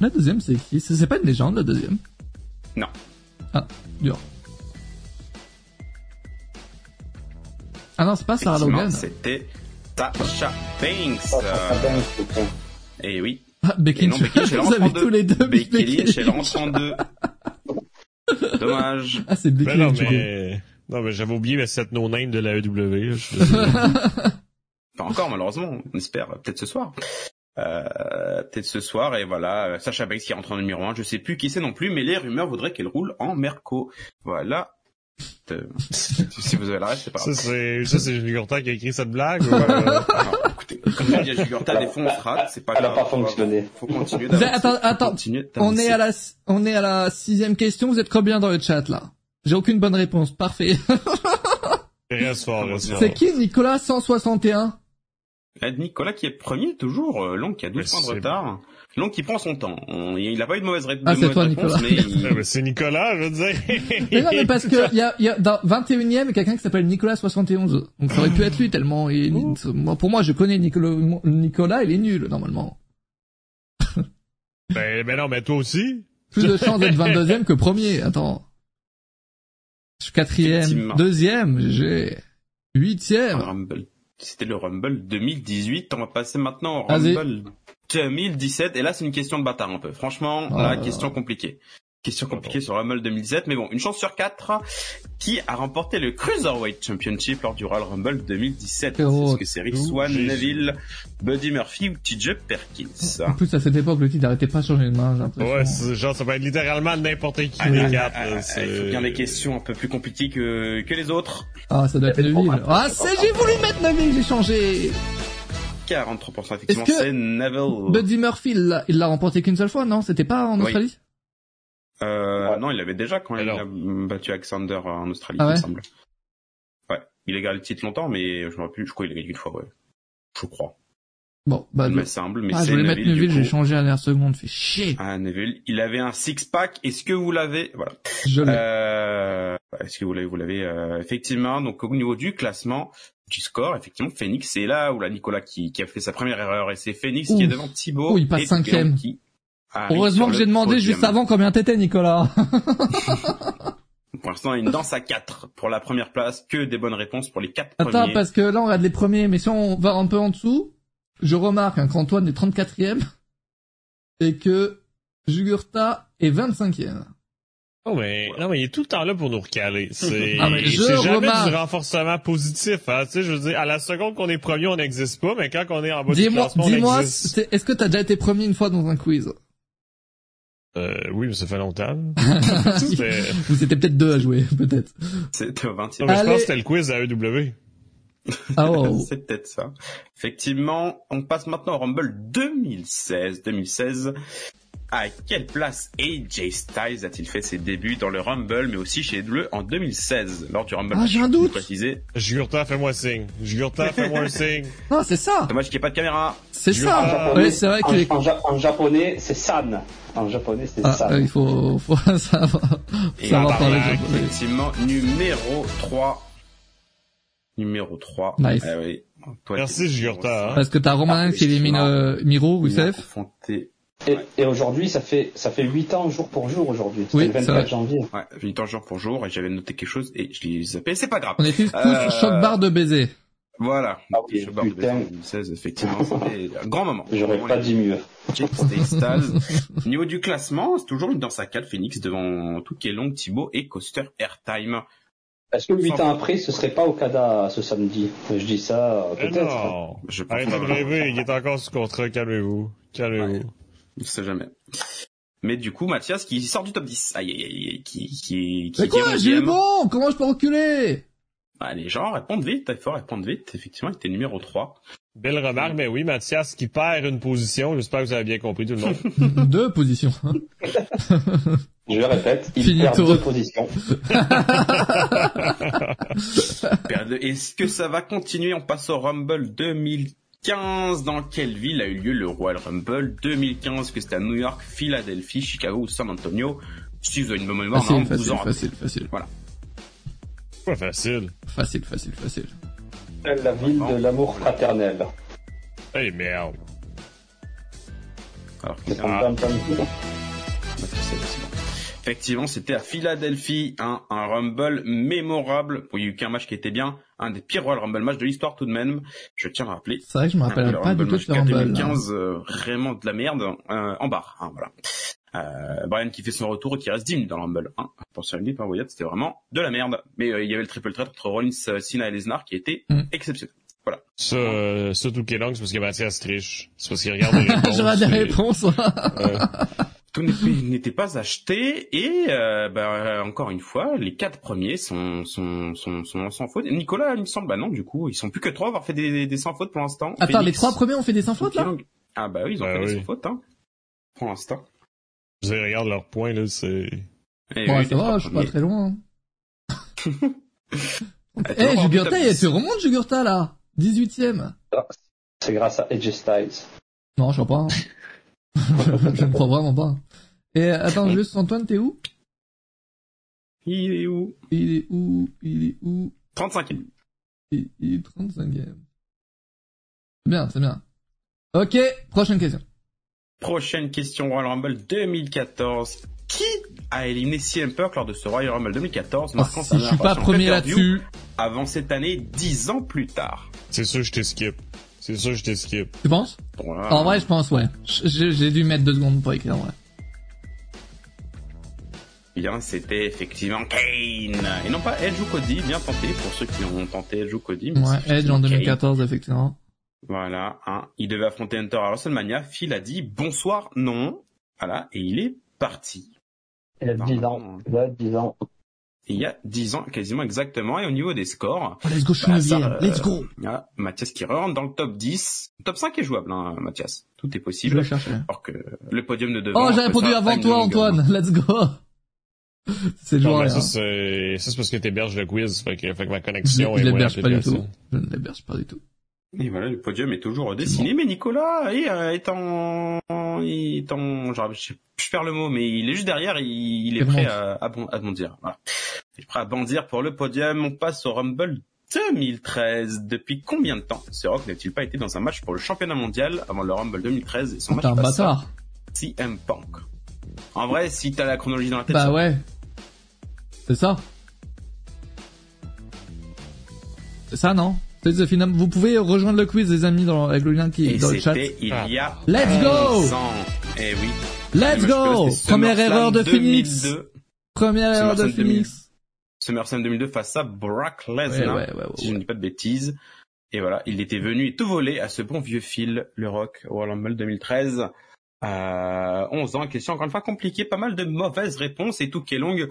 A: La deuxième, c'est qui? C'est pas une légende, la deuxième?
C: Non.
A: Ah, dur. Ah non, c'est pas Sarah Logan.
C: C'était Tasha Banks. Euh, et oui,
A: Ah, Becky
C: Lynch,
A: Vous avez
C: deux.
A: tous les deux
C: Becky Lynch, elle
A: Lynch.
C: entre en deux. Dommage.
A: Ah, c'est Becky
B: non,
A: Lynch. du coup.
B: mais, non, mais j'avais oublié, mais cette no-name de la EW.
C: Pas encore, malheureusement. On espère. euh, Peut-être ce soir. Euh, peut-être ce soir. Et voilà, euh, Sacha Banks qui rentre en numéro 1. Je sais plus qui c'est non plus, mais les rumeurs voudraient qu'elle roule en Merco. Voilà. Euh, si vous avez la reste, c'est pas
B: ça,
C: grave.
B: c'est, ça, c'est Julie Gorta qui a écrit cette blague, ou, euh,
C: Non, écoutez, comme je dis à Jugurta, des fois on se c'est pas
D: Elle a pas fonctionné.
C: Faut continuer
A: êtes-
C: d'avancer.
A: attends, attends.
C: Continuer
A: On est à la, on est à la sixième question. Vous êtes combien dans le chat, là? J'ai aucune bonne réponse. Parfait. c'est qui Nicolas 161?
C: Euh, Nicolas qui est premier toujours, euh, Long qui a 12
B: Mais
C: points de retard. Long qui prend son temps. On- il a pas eu de mauvaise, ré- de
A: Ah, c'est
C: mauvaise
A: toi,
C: réponse,
A: Nicolas.
C: mais il-
B: mais c'est Nicolas, je veux dire.
A: Mais non, mais parce que y a, y a dans 21 e quelqu'un qui s'appelle Nicolas 71. Donc ça aurait pu être lui tellement il, moi, pour moi je connais Nicolas, Nicolas, il est nul normalement.
B: ben, ben non, mais toi aussi.
A: Plus de chances d'être 22 e que premier. Attends. Je suis quatrième, deuxième, j'ai huitième.
C: Rumble. C'était le Rumble 2018. On va passer maintenant au. Rumble 2017. Et là, c'est une question de bâtard un peu. Franchement,
A: Ah.
C: là, question compliquée. Question compliquée sur Rumble 2017. Mais bon, une chance sur quatre. Qui a remporté le Cruiserweight Championship lors du Royal Rumble 2017
A: Frérot,
C: Est-ce que c'est Rick
B: oh,
C: Swan. Neville, Buddy Murphy ou TJ Perkins
A: En plus à cette époque le titre n'arrêtait pas de changer de main, j'ai l'impression.
B: Ouais, c'est- genre, ça peut être littéralement n'importe qui
C: Ah,
B: des
C: ah,
B: quatre.
C: ah,
B: là,
C: ah,
B: c'est-
C: Il faut bien des questions un peu plus compliquées que, que les autres.
A: Ah ça doit être Neville. Ah c'est j'ai voulu mettre Neville, j'ai changé.
C: 43% effectivement, c'est Neville.
A: Buddy Murphy il l'a- il l'a remporté qu'une seule fois, non? C'était pas en
C: Oui.
A: Australie?
C: Euh,
D: Ouais.
C: non, il l'avait déjà quand il a battu Alexander en Australie,
A: Ah
C: il me
A: ouais
C: semble. Ouais. Il a gagné le titre longtemps, mais je me rappelle plus. Je crois qu'il a gagné une fois, ouais. Je crois.
A: Bon, bah
C: il me semble, mais
A: ah, je
C: c'est
A: voulais mettre
C: Neville,
A: j'ai changé à la dernière seconde, fait chier.
C: Ah, Neville. Il avait un six-pack. Est-ce que vous l'avez? Voilà.
A: Je l'ai.
C: Euh, est-ce que vous l'avez? Vous l'avez, euh, effectivement. Donc, au niveau du classement, du score, effectivement, Phoenix, c'est là où la Nicolas qui, qui a fait sa première erreur et c'est Phoenix qui est devant Thibaut.
A: Oh, il passe cinquième.
C: Qui
A: Heureusement que j'ai demandé
C: podium.
A: juste avant combien t'étais, Nicolas.
C: Pour l'instant, il y a une danse à 4 pour la première place, que des bonnes réponses pour les quatre
A: Attends,
C: premiers.
A: parce que là, on regarde les premiers, mais si on va un peu en dessous, je remarque hein, qu'Antoine est 34e et que Jugurta est 25e.
B: Non, mais, non, mais il est tout le temps là pour nous recaler. C'est,
A: Ah,
B: c'est jamais
A: remarque.
B: du renforcement positif, hein. Tu sais, je veux dire, à la seconde qu'on est premier, on n'existe pas, mais quand on est en bas du
A: Dis-moi,
B: classement, on
A: dis-moi, est-ce que t'as déjà été premier une fois dans un quiz?
B: Euh, oui, mais ça fait longtemps.
A: Vous étiez peut-être deux à jouer, peut-être.
C: C'était au 20
B: Non, mais je pense que c'était le quiz à EW.
A: Ah oh.
C: C'est peut-être ça. Effectivement, on passe maintenant au Rumble 2016. 2016. À quelle place AJ Styles a-t-il fait ses débuts dans le Rumble, mais aussi chez Bleu en 2016 lors du Rumble
A: Ah, j'ai un doute.
C: préciser?
B: Jugurta, fais-moi signe. Jugurta, fais-moi un signe.
A: Non, c'est ça.
C: Dommage qu'il n'y ait pas de caméra.
A: C'est ça.
B: En
D: japonais,
A: Ouais, c'est vrai que
D: en,
A: les...
D: en ja- en japonais, c'est San. En japonais, c'est
A: Ah,
D: San.
A: euh, il faut, faut
C: Et on
A: parler
C: a
A: japonais.
C: effectivement numéro 3. Numéro 3.
A: Nice.
C: Ah oui. Toi,
B: Merci,
C: t'es-
B: Jugurta, hein.
A: Parce que t'as Romain
C: Ah,
A: qui élimine euh, Miro, Rousseff.
C: Confronté.
D: Et, et aujourd'hui, ça fait ça fait 8 ans jour pour jour aujourd'hui. C'est
A: Oui,
D: le
A: c'est
D: 24
A: vrai.
D: janvier.
C: Ouais, j'ai eu temps jour pour jour et j'avais noté quelque chose et je l'ai zappé. C'est pas grave.
A: On est tous, tous
C: Euh,
A: choc barre de baiser.
C: Voilà.
D: Ah oui,
C: Je barre de
D: putain.
C: 2016, effectivement, c'était un grand moment.
D: J'aurais pas dit mieux.
C: Au niveau du classement, c'est toujours une danse à 4 Phoenix devant Touquelon, Thibaut et Coaster Airtime.
D: Est-ce que 8 ans après, ce serait pas Okada ce samedi? Je dis ça,
B: Eh
D: peut-être.
B: non.
C: Je pense
B: Arrêtez
C: pas
B: de rêver, il est encore sous contrat, calmez-vous. Calmez-vous.
C: Je sais jamais. Mais du coup, Mathias qui sort du top 10. Aïe, aïe, aïe, aïe, qui, qui, qui,
A: Mais quoi, j'ai eu
C: 11e.
A: bon Comment je peux reculer
C: Ah, les gens répondent vite, il faut répondre vite. Effectivement, il était numéro 3.
B: Belle remarque, mais oui, Mathias qui perd une position, j'espère que vous avez bien compris tout le monde.
A: Deux positions.
D: Je le répète, il
A: Finito.
D: perd deux positions.
C: Est-ce que ça va continuer? On passe au Rumble 2015. Dans quelle ville a eu lieu le Royal Rumble? 2015 Que c'était à New York, Philadelphie, Chicago ou San Antonio? Si vous avez une bonne mémoire,
A: Facile,
C: non, vous
A: facile,
C: en rappelez.
A: facile, facile.
B: Pas facile.
A: Facile, facile, facile.
D: La ville de l'amour fraternel.
B: Hey, merde.
C: Alors,
D: C'est
C: ah, c'est- c'est bon. Effectivement, c'était à Philadelphie, un, un Rumble mémorable. Bon, il y a eu qu'un match qui était bien, un des pires Royal Rumble matchs de l'histoire tout de même. Je tiens à le rappeler.
A: C'est vrai que je me rappelle
C: le
A: pas du tout ce Rumble. hein.
C: 2015, euh, vraiment de la merde, euh, en barre, hein, voilà. Euh, Brian qui fait son retour et qui reste 10 minutes dans le Rumble. Hein. Attention à lui, par Wyatt, c'était vraiment de la merde. Mais euh, il y avait le triple threat entre Rollins, Cena et Lesnar qui était
A: Mm.
C: exceptionnel.
B: Euh, ça tout est long, c'est parce que Mathias triche. C'est parce qu'il regarde les réponses.
A: J'aurais des
B: et-
A: réponses.
C: Tout n'était pas acheté et euh, bah, encore une fois, les quatre premiers sont sont sont, sont sans faute. Nicolas, il me semble, bah non, du coup, ils sont plus que trois à avoir fait des, des, des sans fautes pour l'instant.
A: Attends, les trois premiers ont fait des sans fautes, là?
C: Ah bah oui, ils ont
B: Bah
C: fait des sans fautes, hein, pour l'instant.
B: Je regarde leurs points, là, c'est...
C: Et
A: Bon,
C: oui,
A: ça va, je suis pas très loin.
C: Ah,
A: Eh,
C: toujours
A: Jugurta, il
C: 10.
A: tu remontes Jugurta, là 18ème.
D: C'est grâce à Edge Styles.
A: Non, je crois pas. hein. je ne crois vraiment pas. Et attends, juste Antoine, t'es où?
C: Il est où?
A: Il est où? Il est où?
C: 35e.
A: Il il est 35e. C'est bien, c'est bien. Ok, prochaine question.
C: Prochaine question Royal Rumble 2014. Qui a éliminé CM Punk lors de ce Royal Rumble 2014,
A: Oh,
C: marquant
A: si
C: sa
A: je suis pas premier là-dessus,
C: avant cette année, 10 ans plus tard?
B: C'est sûr, je t'ai skip. C'est sûr, je t'ai skip.
A: tu penses? En vrai, je pense, ouais. J'ai dû mettre deux secondes pour écrire, ouais.
C: Bien, c'était effectivement Kane. Et non pas Edge ou Cody, bien tenté pour ceux qui ont tenté Edge ou Cody. mais
A: Ouais, Edge en
C: Kane.
A: 2014, effectivement.
C: Voilà, hein. il devait affronter Hunter à WrestleMania. Phil a dit bonsoir, non. Voilà, et il est parti.
D: Il a 10 ans. Il a 10 ans.
C: Il y a 10 ans, quasiment exactement. Et au niveau des scores,
A: Oh, let's go, je suis
C: Bah, ça, euh,
A: Let's go.
C: voilà, Mathias qui rentre dans le top 10. Le top 5 est jouable, hein, Mathias. Tout est
A: Je
C: possible.
A: vais chercher.
C: Alors que le podium de devant...
A: Oh, j'ai répondu avant toi, Antoine. Let's go. C'est joueur rien.
B: ça, c'est, ça, c'est parce que t'héberges le quiz. Fait que, fait que ma
A: Je,
B: connexion
A: je
B: est moins
A: pas du tout. Je ne l'héberge pas du tout.
C: Et voilà, le podium est toujours dessiné, mais Nicolas est, euh, est en, il est en, genre, je, je perds le mot, mais il est juste derrière, il, il est prêt à, à, bon- à bondir. Voilà. Il est prêt à bondir pour le podium. On passe au Rumble 2013. Depuis combien de temps ce Rock n'a-t-il pas été dans un match pour le championnat mondial avant le Rumble 2013 et son match
A: un bâtard.
C: CM Punk? En vrai, si t'as la chronologie dans la tête,
A: Bah
C: ça-
A: ouais. C'est ça. C'est ça, non? Vous pouvez rejoindre le quiz, les amis, dans, avec le lien qui est
C: et
A: dans le chat.
C: c'était il y a
A: Let's go
C: 11 ans. Eh oui.
A: Let's go Première erreur de Phoenix.
C: 2002.
A: Première erreur de
C: SummerSlam 2000.
A: Phoenix.
C: SummerSlam 2002 face à Brock
A: Ouais,
C: Lesnar.
A: ouais, ouais, ouais,
C: si je ne dis pas de bêtises. Et voilà, il était venu et tout volé à ce bon vieux fil, le Rock, Royal Rumble 2013. Euh, 11 ans, question encore une fois compliquée, pas mal de mauvaises réponses et tout qui est longue.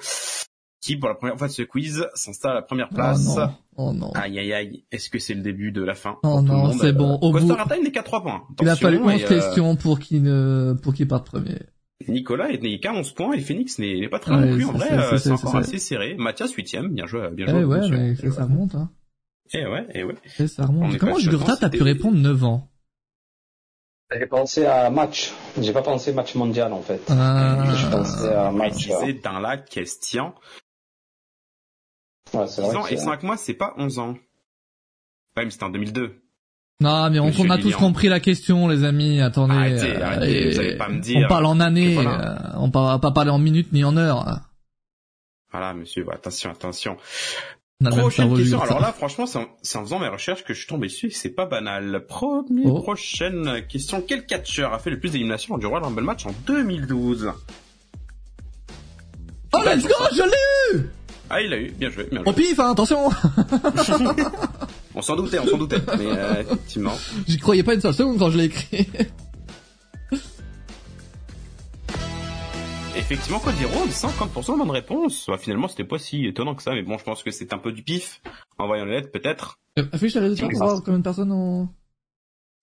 C: Qui, pour la première fois de ce quiz, s'installe à la première
A: Oh
C: place.
A: non. Oh non.
C: Aïe aïe aïe, est-ce que c'est le début de la fin
A: Oh non, c'est bon, au
C: Costa
A: bout-
C: Rata, il n'est qu'à 3 points.
A: Il a fallu 11
C: et, euh,
A: questions pour qu'il ne, pour qu'il parte premier.
C: Nicolas n'est qu'à 11 points et Phoenix n'est pas très
A: Ouais,
C: non plus. En
A: c'est-
C: vrai,
A: c'est-
C: euh,
A: c'est-
C: c'est
A: c'est-
C: encore
A: c'est-
C: assez serré. Mathias 8ème, bien joué, bien
A: Eh
C: joué.
A: ouais,
C: attention.
A: mais
C: Et
A: ça, ça remonte, hein.
C: Eh ouais, eh ouais.
A: Eh, ça
C: On
A: remonte. Comment
C: choquant,
A: t'as pu répondre 9 ans
D: J'ai pensé à match. J'ai pas pensé match mondial, en fait.
A: Ah.
D: Je pensais à match.
C: Précisé dans la question.
D: Ouais, c'est
C: 10
D: vrai
C: ans et
D: c'est-
C: 5 mois, c'est pas 11 ans. Ouais, mais c'était en 2002.
A: Non, mais on, a tous compris la question, les amis. Attendez.
C: Arrêtez,
A: euh,
C: arrêtez,
A: et-
C: vous allez pas me dire
A: On parle en années.
C: voilà.
A: euh, on va pas parler en minutes ni en heures.
C: Voilà, monsieur, bah, attention, attention. Prochaine question. Alors là, franchement, c'est en, faisant mes recherches que je suis tombé dessus. C'est pas banal. Premier,
A: Oh.
C: prochaine question. Quel catcheur a fait le plus d'éliminations lors du Royal Rumble match en 2012
A: Oh, let's go, je l'ai eu
C: Ah, il l'a eu. Bien joué, bien joué.
A: pif, hein, attention
C: On s'en doutait, on s'en doutait. Mais euh, effectivement.
A: J'y croyais pas une seule seconde quand je l'ai écrit.
C: Effectivement, Cody Rhodes, 50% de bonne réponse. Bah, finalement, c'était pas si étonnant que ça, mais bon, je pense que c'est un peu du pif. En voyant les lettres, peut-être.
A: Euh, Affiche les résultats pour voir combien de personnes ont...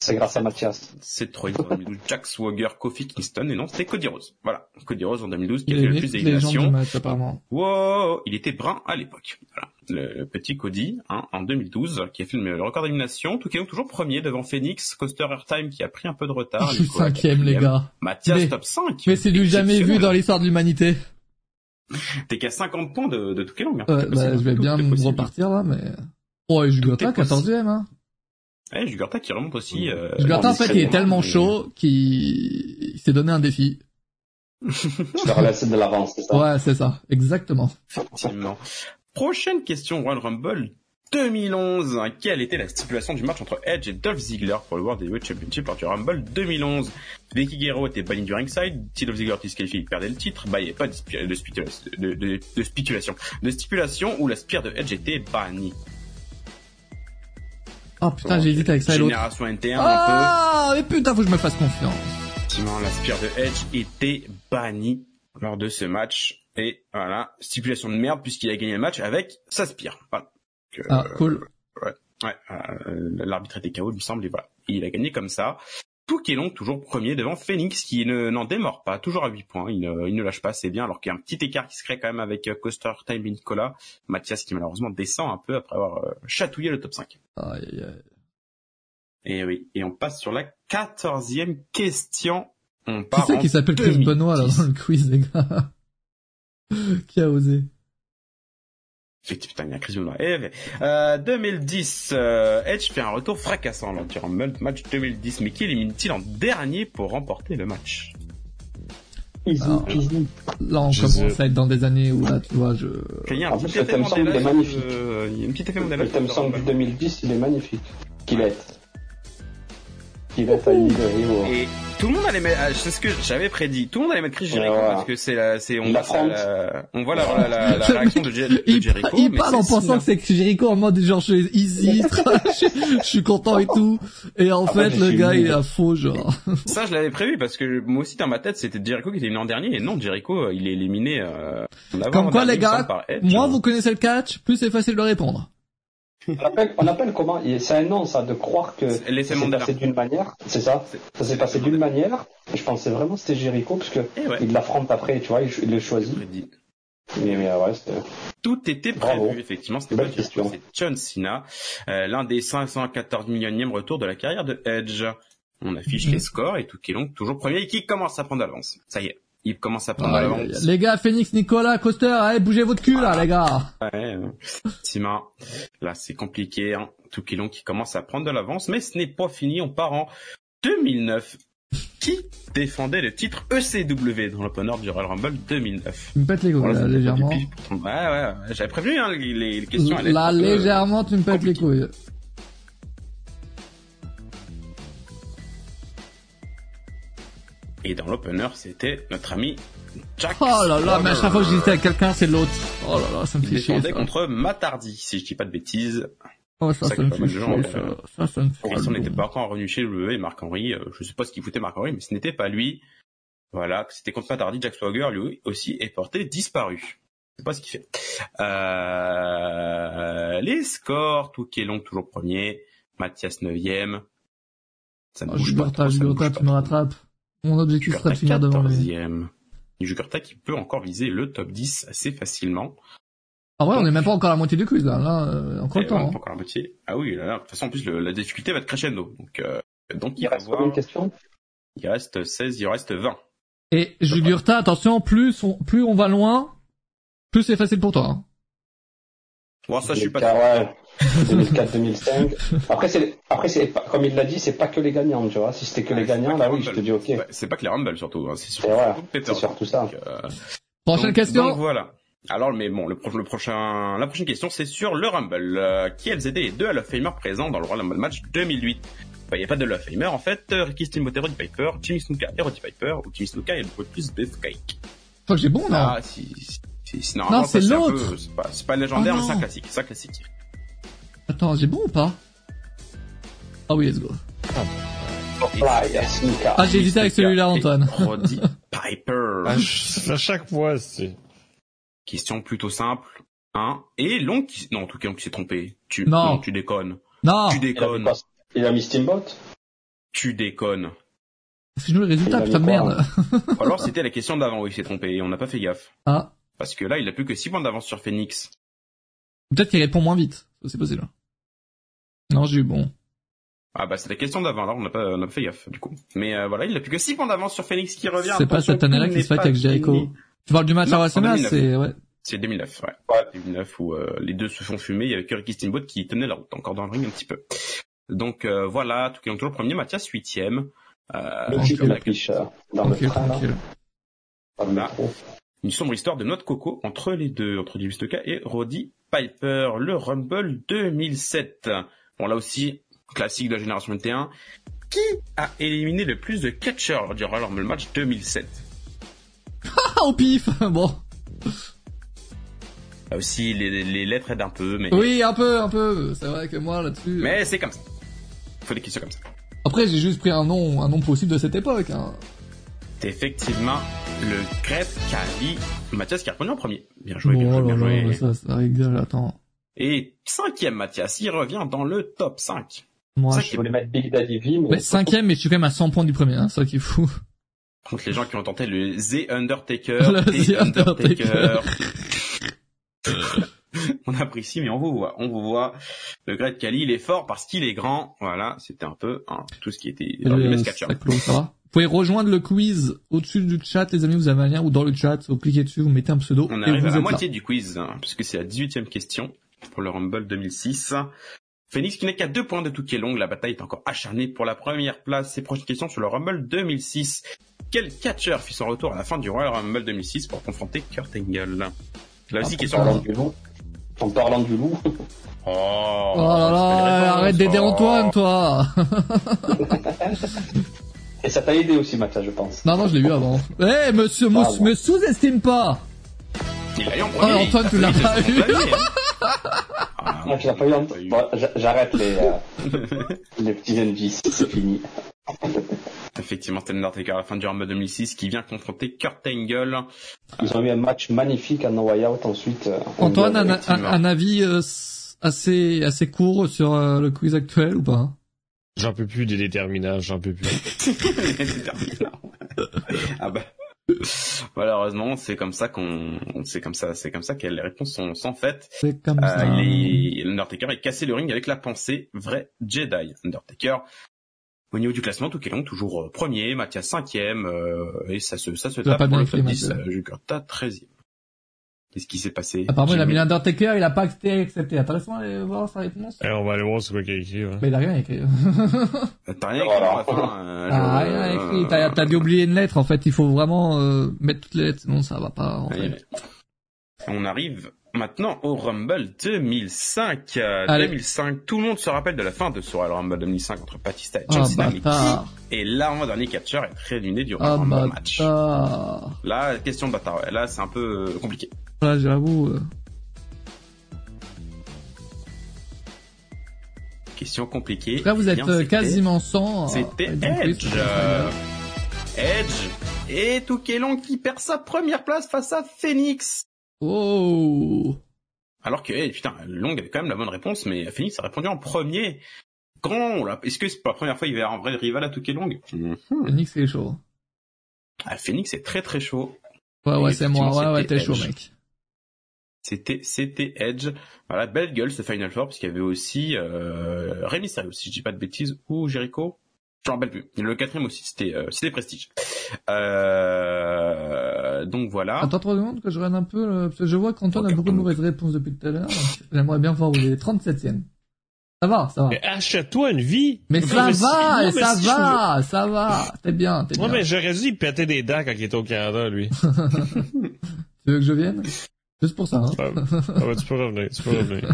D: C'est grâce à Mathias.
C: C'est Troy en 2012, Jack Swagger, Kofi Kingston, et non, c'était Cody Rhodes. Voilà. Cody Rhodes en 2012, qui a fait le plus d'éliminations. Wow, il était brun à l'époque. Voilà. Le, le petit Cody, hein, en 2012, qui a fait le, record d'élimination. Tout est toujours premier devant Phoenix, Coaster Airtime qui a pris un peu de retard.
A: je suis
C: Nicolas,
A: cinquième, les gars.
C: Mathias,
A: Mais-
C: top 5.
A: Mais c'est du jamais vu dans l'histoire de l'humanité.
C: T'es qu'à 50 points de, de Long. Hein.
A: Ouais,
C: C'est
A: bah,
C: possible.
A: je vais
C: Tout
A: bien me repartir là, mais... Oh, et Jugurtha,
C: Tout est possible.
A: 14ème, hein.
C: Ouais, Jugurtha qui remonte aussi. Euh,
A: Jugurtha, en fait, il est tellement chaud qu'il il s'est donné un défi.
D: Je leur laisse de l'avance, c'est ça?
A: Ouais, c'est ça. Exactement.
C: Effectivement. Prochaine question Royal Rumble 2011. Quelle était la stipulation du match entre Edge et Dolph Ziggler pour le World Heavyweight Championship lors du Rumble 2011 Becky Guerrero était banni du ringside. Si Dolph Ziggler était disqualifié, il perdait le titre. Bah, il n'y avait pas de, de, de, de stipulation. De stipulation où la spire de Edge était bannie.
A: Oh putain, j'ai hésité avec ça et l'autre.
C: Génération interne, un
A: Ah, mais putain, faut que je me fasse confiance.
C: Effectivement, la spire de Edge était bannie lors de ce match. Et voilà, stipulation de merde puisqu'il a gagné le match avec sa spire. Voilà. Donc,
A: Ah,
C: euh,
A: cool.
C: Ouais, euh, l'arbitre était KO, il me semble, et voilà. Il a gagné comme ça. Qui long, toujours premier devant Phoenix, qui ne, n'en démord pas, toujours à 8 points. Il ne, il ne lâche pas, c'est bien, alors qu'il y a un petit écart qui se crée quand même avec euh, Coaster Time et Nicolas. Mathias qui malheureusement descend un peu après avoir euh, chatouillé le top 5.
A: Aïe, aïe.
C: Et oui, et on passe sur la quatorzième question. On
A: Qui
C: part
A: c'est
C: en
A: qui s'appelle Chris
C: 2010.
A: Benoît là dans le quiz, les gars? Qui a osé?
C: Putain, il y a Chris Benoit. Eh, ouais. Euh, 2010, euh, Edge fait un retour fracassant lors du Rumble match 2010, mais qui élimine-t-il en dernier pour remporter le match?
D: Easy,
A: Alors,
D: easy.
A: Là, on
B: Je
A: commence
B: sais.
A: à être dans des années où là, tu vois, je...
C: Il y a un
D: En
C: petit
D: plus, le
C: effet
D: thème song,
C: Mandela
D: il est
C: sur
D: magnifique.
C: le- Il y a une petite effet Mandela
D: Le
C: sur
D: thème
C: le
D: song du
C: Rumble.
D: 2010, il est magnifique. Qu'il est. Qu'il de.
C: Et tout le monde allait mettre, ah, c'est ce que j'avais prédit, tout le monde allait mettre Chris Jericho parce que c'est la, c'est, on
D: affronte.
C: la, on voit la, la, la réaction de, Jericho.
A: il
C: mais
A: parle en pensant que c'est Jericho en mode genre je suis easy, je suis content et tout. Et en
D: Ah,
A: fait, le gars, il est à faux, genre.
C: Ça, je l'avais prévu parce que moi aussi dans ma tête, c'était Jericho qui était éliminé en dernier et non, Jericho, il est éliminé, euh,
A: Comme quoi, les gars,
C: semble, par Edge.
A: Moi, vous connaissez le catch, plus c'est facile de répondre.
D: On appelle, on appelle comment C'est un nom, ça, de croire que ça s'est passé d'une manière. C'est ça Ça s'est passé d'une manière. Et je pensais vraiment que c'était Jericho, parce que
C: Eh ouais.
D: il l'affronte après, tu vois, il, il le choisit.
C: Prédit.
D: Mais, mais ouais, c'était...
C: Tout était prévu,
D: Bravo.
C: effectivement. C'était pas
D: question.
C: c'est John Cena, euh, l'un des 514 millionième retours de la carrière de Edge. On affiche
A: Mhm.
C: les scores et tout qui est long, toujours premier et qui commence à prendre de l'avance. Ça y est, il commence à prendre
A: Ah, y-
C: l'avance.
A: les gars, Phoenix, Nicolas, Coster, allez, bougez votre cul, là, les gars.
C: Ouais, Tima, là c'est compliqué, hein. Tout qui est long qui commence à prendre de l'avance, mais ce n'est pas fini, on part en 2009. Qui défendait le titre ECW dans l'opener du Royal Rumble 2009
A: Tu me pètes les couilles,
C: Voilà,
A: là, légèrement.
C: Ouais, ouais, ouais, j'avais prévenu, hein, les, les- questions
A: Là, légèrement, tu me pètes les couilles.
C: Et dans l'opener, c'était notre ami Jack.
A: Oh là là, mais à chaque fois que
C: Swagger.
A: j'hésitais avec quelqu'un, c'est l'autre. Oh là là, ça me
C: Il
A: fait chier, ça.
C: contre Matardi, si je dis pas de bêtises.
A: Oh, ça,
C: ça
A: ça me
C: qui
A: fait
C: pas
A: chier,
C: gens,
A: ça.
C: euh,
A: Ça, ça me fait
C: n'était pas encore revenu chez le et Marc Henry, euh, je sais pas ce qu'il foutait Marc Henry, mais ce n'était pas lui. Voilà, c'était contre Matardi, Jack Swagger, lui aussi est porté disparu. Je sais pas ce qu'il fait. Euh, les scores, tout qui est long, toujours premier. Mathias 9ème. Ça ne
A: Oh,
C: bouge pas
A: Jugurta,
C: trop, ça ne
A: Jugurta,
C: bouge
A: tu me
C: pas.
A: rattrapes. Mon objectif serait de finir devant lui.
C: 14e. Jugurta qui peut encore viser le top 10 assez facilement.
A: Ah ouais, on est même pas encore à la moitié du quiz, là. Là, euh, encore le
C: Et
A: temps.
C: voilà,
A: hein.
C: pas encore la moitié. Ah oui, là, là, de toute façon, en plus, le- la difficulté va être crescendo. Donc, euh, donc il,
D: reste combien de questions?
C: Il reste 16, il en reste 20.
A: Et Jugurta, attention, plus on, plus on va loin, plus c'est facile pour toi. hein.
C: Bon, ça, je suis pas
D: 2004, 2005. Après, c'est, après, c'est pas, comme il l'a dit, c'est pas que les gagnants, tu vois. Si c'était que les gagnants, là, oui, je te dis ok.
C: C'est pas- que les Rumble, surtout. hein. C'est surtout,
D: voilà,
C: Pepper.
D: c'est surtout ça.
C: Donc, euh,
A: Prochaine
C: donc-
A: question.
C: Donc, voilà. Alors, mais bon, le, pro- le prochain, la prochaine question, c'est sur le Rumble. Euh, quels étaient les deux Hall of Famer présents dans le Royal Rumble match 2008 Bah, Il n'y a pas de Hall of Famer, en fait. Euh, Ricky Steamboat et Roddy Piper, Jimmy Snuka et Roddy Piper, ou Jimmy Snuka et le plus Beefcake.
A: Je crois que j'ai bon, non
C: Ah, si, si, si, si, normalement,
A: Non, c'est l'autre.
C: C'est pas, pas légendaire,
A: Oh,
C: mais c'est un classique. C'est un classique.
A: Attends, j'ai bon ou pas Ah oui, let's go.
D: Snuka.
A: Ah, j'ai hésité avec celui-là, Antoine.
C: Roddy Piper.
B: À, ch- à chaque fois, c'est...
C: Question plutôt simple. Hein Et long qui... Non, en tout cas, on s'est trompé. Tu...
A: Non.
C: tu déconnes.
A: Non
C: Tu
D: Il a, mis
C: déconnes.
D: il a mis Steamboat?
C: Tu déconnes.
A: Parce que veux le résultat, putain de merde.
C: Ou Alors, c'était la question d'avant où il s'est trompé et on n'a pas fait gaffe.
A: Ah,
C: Parce que là, il a plus que 6 points d'avance sur Phoenix.
A: Peut-être qu'il répond moins vite. Ça, C'est possible. Non, j'ai eu bon.
C: Ah bah, c'est la question d'avant, là, on n'a pas, on n'a pas fait gaffe, du coup. Mais euh, voilà, il a plus que 6 points d'avance sur Phoenix qui revient.
A: C'est pas cette année-là qu'il se
C: pas
A: avec Jericho. Tu parles du match
C: Non,
A: à
C: en
A: WrestleMania,
C: 2009.
A: c'est, ouais.
C: C'est 2009, ouais.
D: Ouais.
C: 2009 où euh, les deux se font fumer, il y avait que Ricky Steamboat qui tenait la route, encore dans le ring un petit peu. Donc euh, voilà, tout qui est toujours premier, Mathias huitième. Euh,
D: type
C: comme
D: la fiche dans le train, métro.
C: une sombre histoire de noix de coco entre les deux, entre Jimmy et Roddy Piper, le Rumble 2007. Bon là aussi, classique de la génération 21. Qui a éliminé le plus de catcheurs lors du Royal Rumble match 2007
A: Ah, au pif Bon.
C: Là aussi, les, les lettres aident un peu, mais,
A: Oui, un peu, un peu. C'est vrai que moi, là-dessus...
C: mais c'est comme ça. Il faut des questions comme ça.
A: Après, j'ai juste pris un nom, un nom possible de cette époque, hein.
C: C'est effectivement le Crêpe Cali. Mathias qui a répondu en premier. Bien joué, bien joué,
A: oh
C: bien
A: là
C: joué.
A: là, ça, ça rigole, attends.
C: Et cinquième Mathias, il revient dans le top 5.
A: Moi,
C: Ça
A: je...
D: voulais mettre Big Daddy V, mais...
A: Ouais, cinquième, mais je suis quand même à 100 points du premier, hein, c'est ça qui est fou.
C: Contre les gens qui ont tenté le The Undertaker,
A: Le
C: The
A: The Undertaker.
C: Undertaker. on apprécie, mais on vous voit, on vous voit. Le Great Kali, il est fort parce qu'il est grand. Voilà, c'était un peu hein, tout ce qui était dans le
A: Euh, Vous pouvez rejoindre le quiz au-dessus du chat, les amis, vous avez un lien, ou dans le chat, vous cliquez dessus, vous mettez un pseudo,
C: On
A: et
C: arrive
A: vous
C: à la moitié du quiz, hein, puisque c'est la 18e question pour le Rumble 2006. Phoenix qui n'est qu'à deux points de Touquet Long, la bataille est encore acharnée pour la première place. Ces prochaines questions sur le Rumble 2006. Quel catcher fit son retour à la fin du Royal Rumble 2006 pour confronter Kurt Angle? Là aussi,
A: Ah,
C: question
D: En parlant
C: longue.
D: du loup. En parlant du loup.
C: Oh,
A: là. Oh là là, arrête d'aider. Antoine, toi
D: Et ça t'a aidé aussi, Mathias, je pense.
A: Non, non, je l'ai vu avant. Eh, monsieur, me,
D: Ah,
A: me sous-estime pas
C: Il l'a eu en premier.
A: Oh, Antoine, tu l'as pas eu.
C: hein. Ah,
D: Moi, tu l'as pas eu
C: eu.
D: Bon, j'arrête les, euh, les petits indices, c'est fini.
C: Effectivement, c'était Undertaker à la fin du Rumble 2006 qui vient confronter Kurt Angle.
D: Ils ont eu un match magnifique en no way out ensuite. euh,
A: Antoine, un, un,
C: effectivement.
A: un avis euh, assez assez court sur euh, le quiz actuel ou pas?
B: J'en peux plus des déterminants, j'en peux plus.
C: Ah bah. Malheureusement, c'est comme ça qu'on, c'est comme ça, c'est comme ça que les réponses sont, sont faites.
A: C'est comme
C: Euh,
A: ça.
C: il est, Undertaker est cassé le ring avec la pensée vrai Jedi. Undertaker. Au niveau du classement, tout long toujours euh, premier, Mathias cinquième, euh, et ça se, ça se tape
A: pas
C: pour le top
A: écrit,
C: 10,
A: Mathieu.
C: euh, Jugurtha 13e. Qu'est-ce qui s'est passé?
A: Apparemment, il a mis l'Undertaker, il a pas accepté, accepté. Intéressant d'aller voir sa réponse.
B: Eh, on va aller voir ce qu'il a écrit. ouais.
A: Mais il a rien écrit.
C: T'as rien écrit
D: Voilà.
C: à la fin, euh, je-
A: rien écrit. T'as, t'as dû oublier une lettre. En fait, il faut vraiment euh, mettre toutes les lettres, sinon ça va pas. En fait.
C: On arrive maintenant au Rumble 2005. Euh,
A: Allez.
C: 2005, tout le monde se rappelle de la fin de ce Royal Rumble 2005 entre Batista et John Cena, qui est l'avant-dernier catcher à être éliminé du Royal Rumble match. Là, question de bâtard, ouais. là c'est un peu euh, compliqué.
A: Là, j'avoue. euh,
C: Question compliquée.
A: Là, vous
C: Eh
A: êtes
C: bien,
A: euh,
C: c'était-
A: quasiment 100.
C: C'était
A: euh, donc, oui,
C: Edge. euh, Edge et Toukelon qui perd sa première place face à Phoenix.
A: Oh.
C: Alors que, putain, Long avait quand même la bonne réponse, mais Phoenix a répondu en premier. Grand, là. Est-ce que c'est pas la première fois qu'il va y avoir un vrai rival à Toukelong Mhm.
A: Phoenix, c'est chaud.
C: Ah, Phoenix est très très chaud.
A: Ouais, ouais, c'est moi. Ouais, ouais, t'es
C: c'était
A: chaud,
C: Edge.
A: mec.
C: C'était, c'était Edge. Voilà, belle gueule ce Final Four, parce qu'il y avait aussi, euh, Rey Mysterio, si je dis pas de bêtises, ou Jericho. Je m'en rappelle plus. Le quatrième aussi, c'était, euh, c'était Prestige. Euh, donc voilà.
A: Attends trois secondes que je regarde un peu, euh, parce que je vois qu'Antoine a beaucoup de mauvaises réponses depuis tout à l'heure. J'aimerais bien voir où il est 37ème. Ça va, ça va.
B: Mais achète-toi une vie.
A: Mais ça
B: si-
A: va,
B: non,
A: et
B: mais
A: ça va, ça va. T'es bien, t'es bien.
B: Ouais, mais j'aurais dû y péter des dents quand il était au Canada, lui.
A: Tu veux que je vienne? Juste pour ça, hein.
B: Ah, ah ouais, tu peux revenir, tu peux revenir.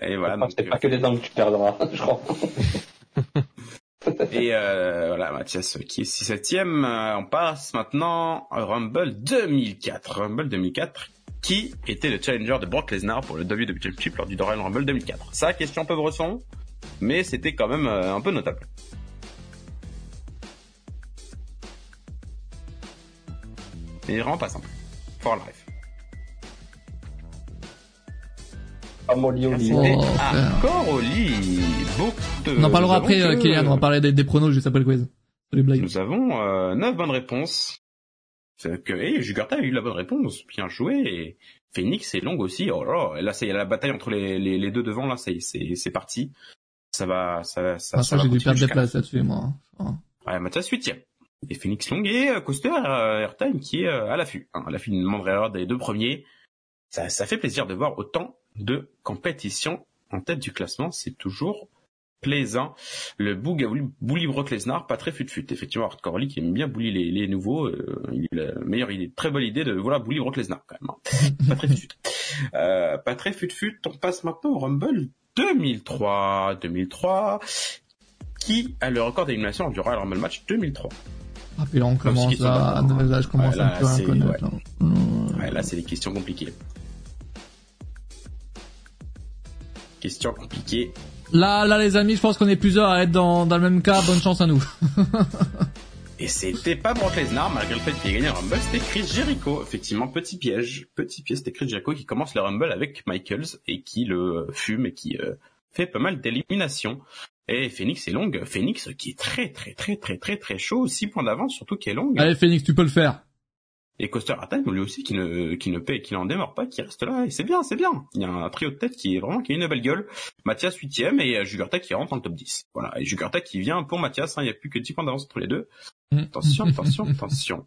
C: Et voilà.
D: C'est pas que des dents que tu perdras, je crois.
C: Et euh, voilà, Mathias qui est 6-7ème. Euh, on passe maintenant au Rumble 2004. Rumble 2004, qui était le challenger de Brock Lesnar pour le WWE Championship lors du Royal Rumble 2004 Ça, question peu bresson, mais c'était quand même euh, un peu notable. Et vraiment pas simple. For life.
D: Amoli Oli.
C: C'était
A: Oh, frère.
C: encore au lit. Beaucoup de-
A: On en parlera après,
C: avons
A: euh,
C: que-
A: Kylian, on va parler des, des pronos juste après le quiz. Salut blague.
C: Nous avons euh, 9 bonnes réponses. C'est que, hey, Jugurtha a eu la bonne réponse. Bien joué. Et Phoenix est longue aussi. Oh là là. Et là, c'est la bataille entre les, les, les deux devant. Là, c'est, c'est, c'est parti. Ça va, ça, ça,
A: Ah,
C: ça
A: ça,
C: va
A: j'ai dû perdre des places là-dessus, moi. Oh.
C: Ouais, Mathias huitième. Et Phoenix Long et euh, Coaster euh, Airtime qui est euh, à l'affût. Hein, à l'affût d'une moindre erreur des deux premiers. Ça, ça fait plaisir de voir autant de compétition en tête du classement. C'est toujours plaisant. Le Boog a voulu bully Brock Lesnar, pas très fut-fut. Effectivement, Hardcore Lee qui aime bien bully les, les nouveaux. Euh, il a la meilleure idée, très bonne idée de voilà bully Brock Lesnar quand même. hein. pas très fut-fut. Euh, pas très fut-fut. On passe maintenant au Rumble 2003. 2003. Qui a le record d'élimination du Royal Rumble match 2003
A: Ah, puis là, on
C: Comme
A: commence à,
C: sont
A: là, je commence
C: Ouais,
A: à
C: là,
A: un peu à là. Mmh.
C: Ouais, là, c'est des questions compliquées. Questions compliquées.
A: Là, là, les amis, je pense qu'on est plusieurs à être dans, dans le même cas. Bonne chance à nous.
C: Et c'était pas Brock Lesnar, malgré le fait qu'il ait gagné le Rumble, c'était Chris Jericho. Effectivement, petit piège. Petit piège, c'était Chris Jericho qui commence le Rumble avec Michaels et qui le fume et qui euh, fait pas mal d'éliminations. Et Phoenix est longue. Phoenix qui est très très très très très très chaud. 6 points d'avance, surtout qui est longue.
A: Allez, Phoenix, tu peux le faire.
C: Et Coster Attack, lui aussi, qui ne, qui ne paie, qui n'en démarre pas, qui reste là, et c'est bien, c'est bien. Il y a un trio de tête qui est vraiment, qui a une belle gueule. Mathias 8ème et euh, Jugurta qui rentre dans le top 10. Voilà. Et Jugurta qui vient pour Mathias, hein, il n'y a plus que 10 points d'avance entre les deux.
A: Mm.
C: Attention, attention, attention.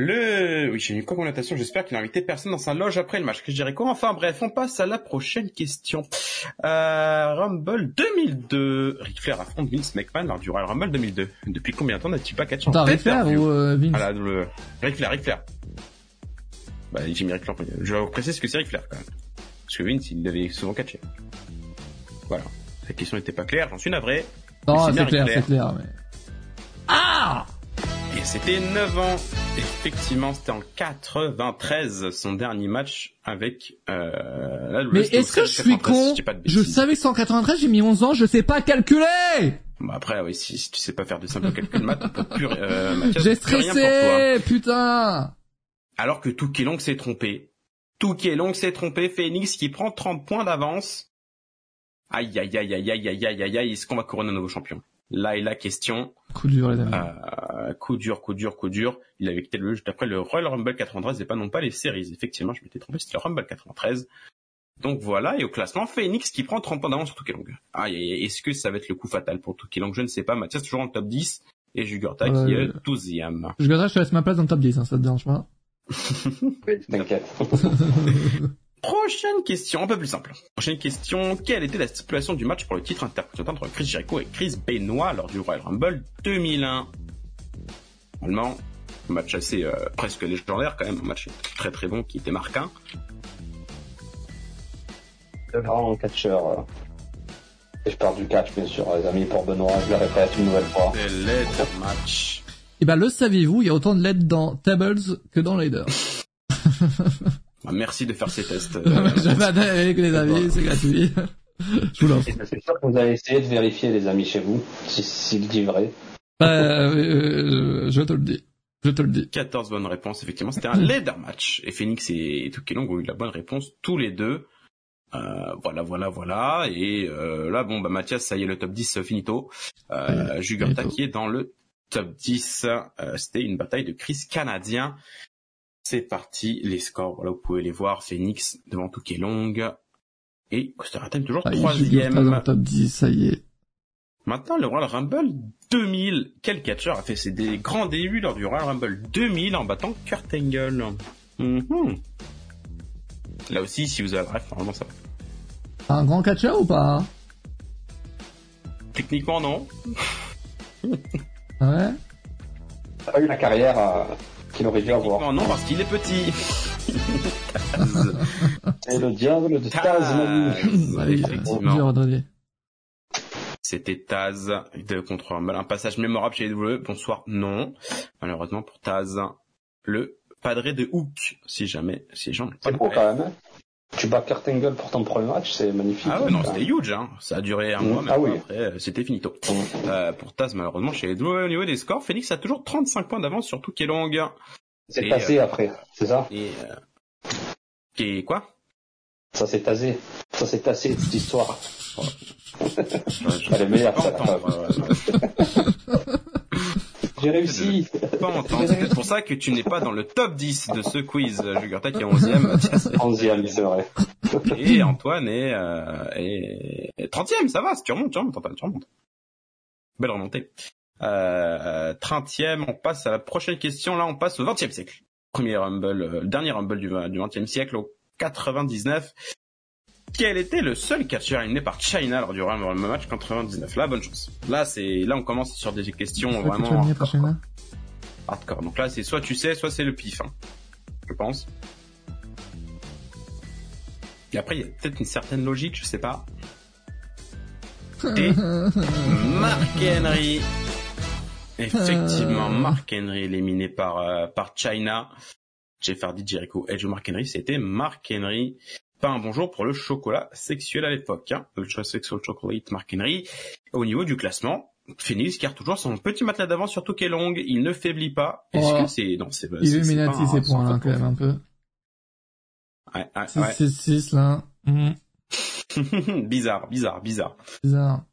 C: Le, oui, j'ai mis quoi comme notation J'espère qu'il n'a invité personne dans sa loge après le match. Que je dirais quoi Enfin bref, on passe à la prochaine question. Euh, Rumble 2002. Ric Flair affronte Vince McMahon lors du Royal Rumble 2002. Depuis combien de temps n'as-tu pas catché en
A: T'as Ric Flair ou euh, Vince
C: Ah là, le... Ric Flair, Ric Flair. Bah, j'ai mis Ric Flair. Je vais vous préciser ce que c'est Ric Flair, quand même. Parce que Vince, il l'avait souvent catché. Voilà. La question n'était pas claire, j'en suis navré.
A: Non,
C: c'est
A: clair, c'est clair. Mais... Ah
C: Et c'était 9 ans. Effectivement, c'était en 93, son dernier match avec, euh, la
A: Mais est-ce que je
C: 16,
A: suis
C: 93,
A: con
C: si dis pas de
A: Je
C: bêtises.
A: savais 193, j'ai mis 11 ans, je sais pas calculer
C: Bon, après, oui, si, si tu sais pas faire de simples calculs maths, on peut plus, euh, Mathias,
A: J'ai
C: plus rien pour toi.
A: stressé, putain
C: Alors que Touquet Long s'est trompé. Touquet Long s'est trompé, Phoenix qui prend 30 points d'avance. Aïe, aïe, aïe, aïe, aïe, aïe, aïe, aïe, aïe, est-ce qu'on va couronner un nouveau champion Là est la question.
A: Coup dur, les amis.
C: Euh, coup dur, coup dur, coup dur. Il avait quitté le jeu après le Royal Rumble 93 et pas non pas les séries. Effectivement, je m'étais trompé, c'était le Rumble 93. Donc voilà, et au classement, Phoenix qui prend 30 points d'avance sur Touquet Long. Aïe, aïe, aïe, est-ce que ça va être le coup fatal pour Touquet Long? Je ne sais pas. Mathias toujours en top 10 et Jugurta qui est
A: Euh,
C: 12e.
A: Je garderai, je te laisse ma place dans le top 10, hein, ça te dérange pas?
D: T'inquiète.
C: Prochaine question, un peu plus simple. Prochaine question, quelle était la stipulation du match pour le titre intercontinental entre Chris Jericho et Chris Benoit lors du Royal Rumble 2001 Normalement, un? Match assez euh, presque légendaire quand même, un match très très bon qui était marquant.
D: Le grand catcheur. euh, Et je pars du catch, bien sûr, les amis, pour Benoît, je le répète une nouvelle fois.
C: C'est l'aide match.
A: Eh ben, le saviez-vous, il y a autant de LED dans Tables que dans Lader.
C: Ah, Merci de faire ces tests. euh,
A: J'avais avec les amis, c'est gratuit. Je vous.
D: Et C'est sûr que vous allez essayer de vérifier, les amis, chez vous, si- s'il dit vrai.
A: Euh, euh, je te le dis. Je te le dis.
C: 14 bonnes réponses, effectivement, c'était un leader match. Et Phoenix et Toukelong ont eu la bonne réponse tous les deux. Euh, voilà, voilà, voilà. Et euh, là, bon, bah Mathias, ça y est, le top 10 finito. Euh, Jugurta qui est dans le top 10. Euh, C'était une bataille de Chris canadien. C'est parti, les scores, voilà, vous pouvez les voir. Phoenix devant Toukelong. Et Costa Ratem toujours
A: Ah,
C: troisième.
A: le top 10, ça y est.
C: Maintenant, le Royal Rumble 2000. Quel catcheur a fait ses grands débuts lors du Royal Rumble 2000 en battant Kurt Angle? Mhm. Là aussi, si vous avez le ref, normalement ça va.
A: Un grand catcheur ou pas
C: Techniquement, non.
A: Ah Ouais?
D: T'as pas eu la carrière euh, qu'il aurait dû avoir.
C: Non, parce qu'il est petit.
D: C'est le diable de
C: Taz. C'était Taz de contre. Un passage mémorable chez les WWE. Bonsoir, non. Malheureusement pour Taz, le padré de Hook, si jamais ces gens
D: C'est beau quand même. Tu bats Kurt Angle pour ton premier match, c'est magnifique.
C: Ah ouais, non, c'était huge, hein. Ça a duré un
D: Mm.
C: mois, mais
D: Ah oui.
C: après, euh, c'était finito.
D: Mm.
C: Euh, pour Taz, malheureusement, chez les au niveau des scores, Phoenix a toujours 35 points d'avance sur tout qui est long.
D: C'est
C: Et,
D: tasé après, c'est ça
C: Et, euh, est quoi?
D: Ça c'est tasé. Ça c'est tassé, cette histoire.
C: Je- je-
D: Elle est meilleure, ça.
C: euh,
D: J'ai réussi.
C: C'est peut-être pour ça que tu n'es pas dans le top 10 de ce quiz, Jugurta qui est 11e, Mathias est
D: 11e, c'est vrai.
C: et Antoine est, euh, est, est 30e, ça va, tu remontes, tu remontes, Antoine, tu remontes. Belle remontée. Euh, 30e, on passe à la prochaine question, là on passe au 20e siècle. Premier Rumble, euh, dernier Rumble du, du 20e siècle, au 99. Quel était le seul catcheur éliminé par China lors du Rumble match 99 Là, bonne chance. Là, c'est, là on commence sur des questions vraiment hardcore,
A: là
C: hardcore. Donc là, c'est soit tu sais, soit c'est le pif, hein, je pense. Et après, il y a peut-être une certaine logique, je sais pas. Et Mark Henry. Effectivement, Mark Henry éliminé par euh, par China. Jeff Hardy, Jericho, Edge ou Mark Henry, c'était Mark Henry. Pas un bonjour pour le chocolat sexuel à l'époque. Hein. Le chocolat sexual chocolate, Mark Henry. Au niveau du classement, Phoenix garde toujours son petit matelas d'avance sur est long. Il ne faiblit pas. Est-ce
A: Oh.
C: que c'est non, c'est c'est-
A: Il
C: c'est
A: Minati,
C: un-
A: quand même, un peu.
C: Ouais, ouais,
A: 6,
C: ouais.
A: 6, 6, là. Mhm.
C: bizarre, bizarre, bizarre.
A: Bizarre.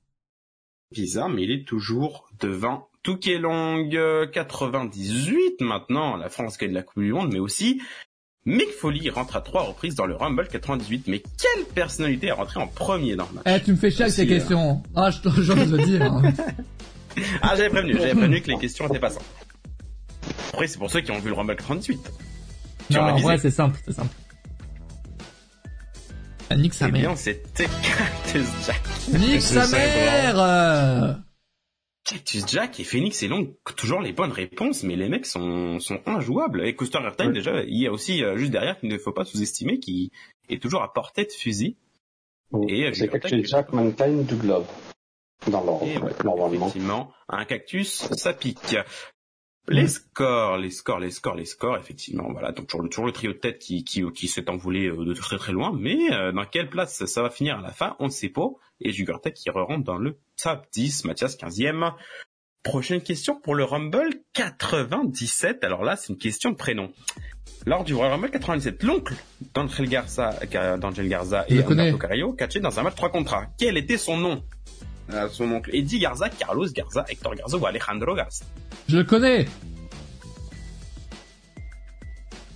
C: Bizarre, mais il est toujours devant Touquet Long 98 maintenant, la France gagne la Coupe du Monde, mais aussi Mick Foley rentre à trois reprises dans le Rumble 98. Mais quelle personnalité est rentrée en premier dans le match?
A: Eh, tu me fais chier avec ces
C: euh,
A: questions. Ah, je te j'ose le dire. hein.
C: Ah, j'avais prévenu, j'avais prévenu que les questions étaient pas simples. Après, c'est pour ceux qui ont vu le Rumble 98. Tu
A: Non,
C: aurais
A: en vrai, c'est simple, c'est simple. Nique sa
C: Eh
A: mère.
C: bien, c'était Cactus Jack.
A: Nique
B: C'est
A: sa mère euh.
C: Cactus Jack et Phoenix et Long, toujours les bonnes réponses, mais les mecs sont, sont injouables. Et Coaster Airtime,
D: Ouais.
C: déjà, il y a aussi, euh, juste derrière, qu'il ne faut pas sous-estimer, qui est toujours à portée de fusil. Et, euh,
D: c'est Cactus. Jack, Mankind, du Glove. Dans l'ordre,
C: ouais,
D: normalement.
C: effectivement, un cactus, ça pique. Les scores, les scores, les scores, les scores, effectivement, voilà, donc toujours le, toujours le trio de tête qui, qui, qui s'est envolé euh, de très très loin, mais euh, dans quelle place ça va finir à la fin, on ne sait pas, et Jugurtech qui rentre dans le top 10, Mathias 15e. Prochaine question pour le Rumble 97, alors là c'est une question de prénom. Lors du Royal Rumble 97, l'oncle d'Angel Garza, euh, d'Angel Garza et. Alberto Carrillo catché dans un match 3 contre 1. Quel était son nom? Son oncle Eddie Garza, Carlos Garza, Hector Garza ou Alejandro Garza
A: Je le connais.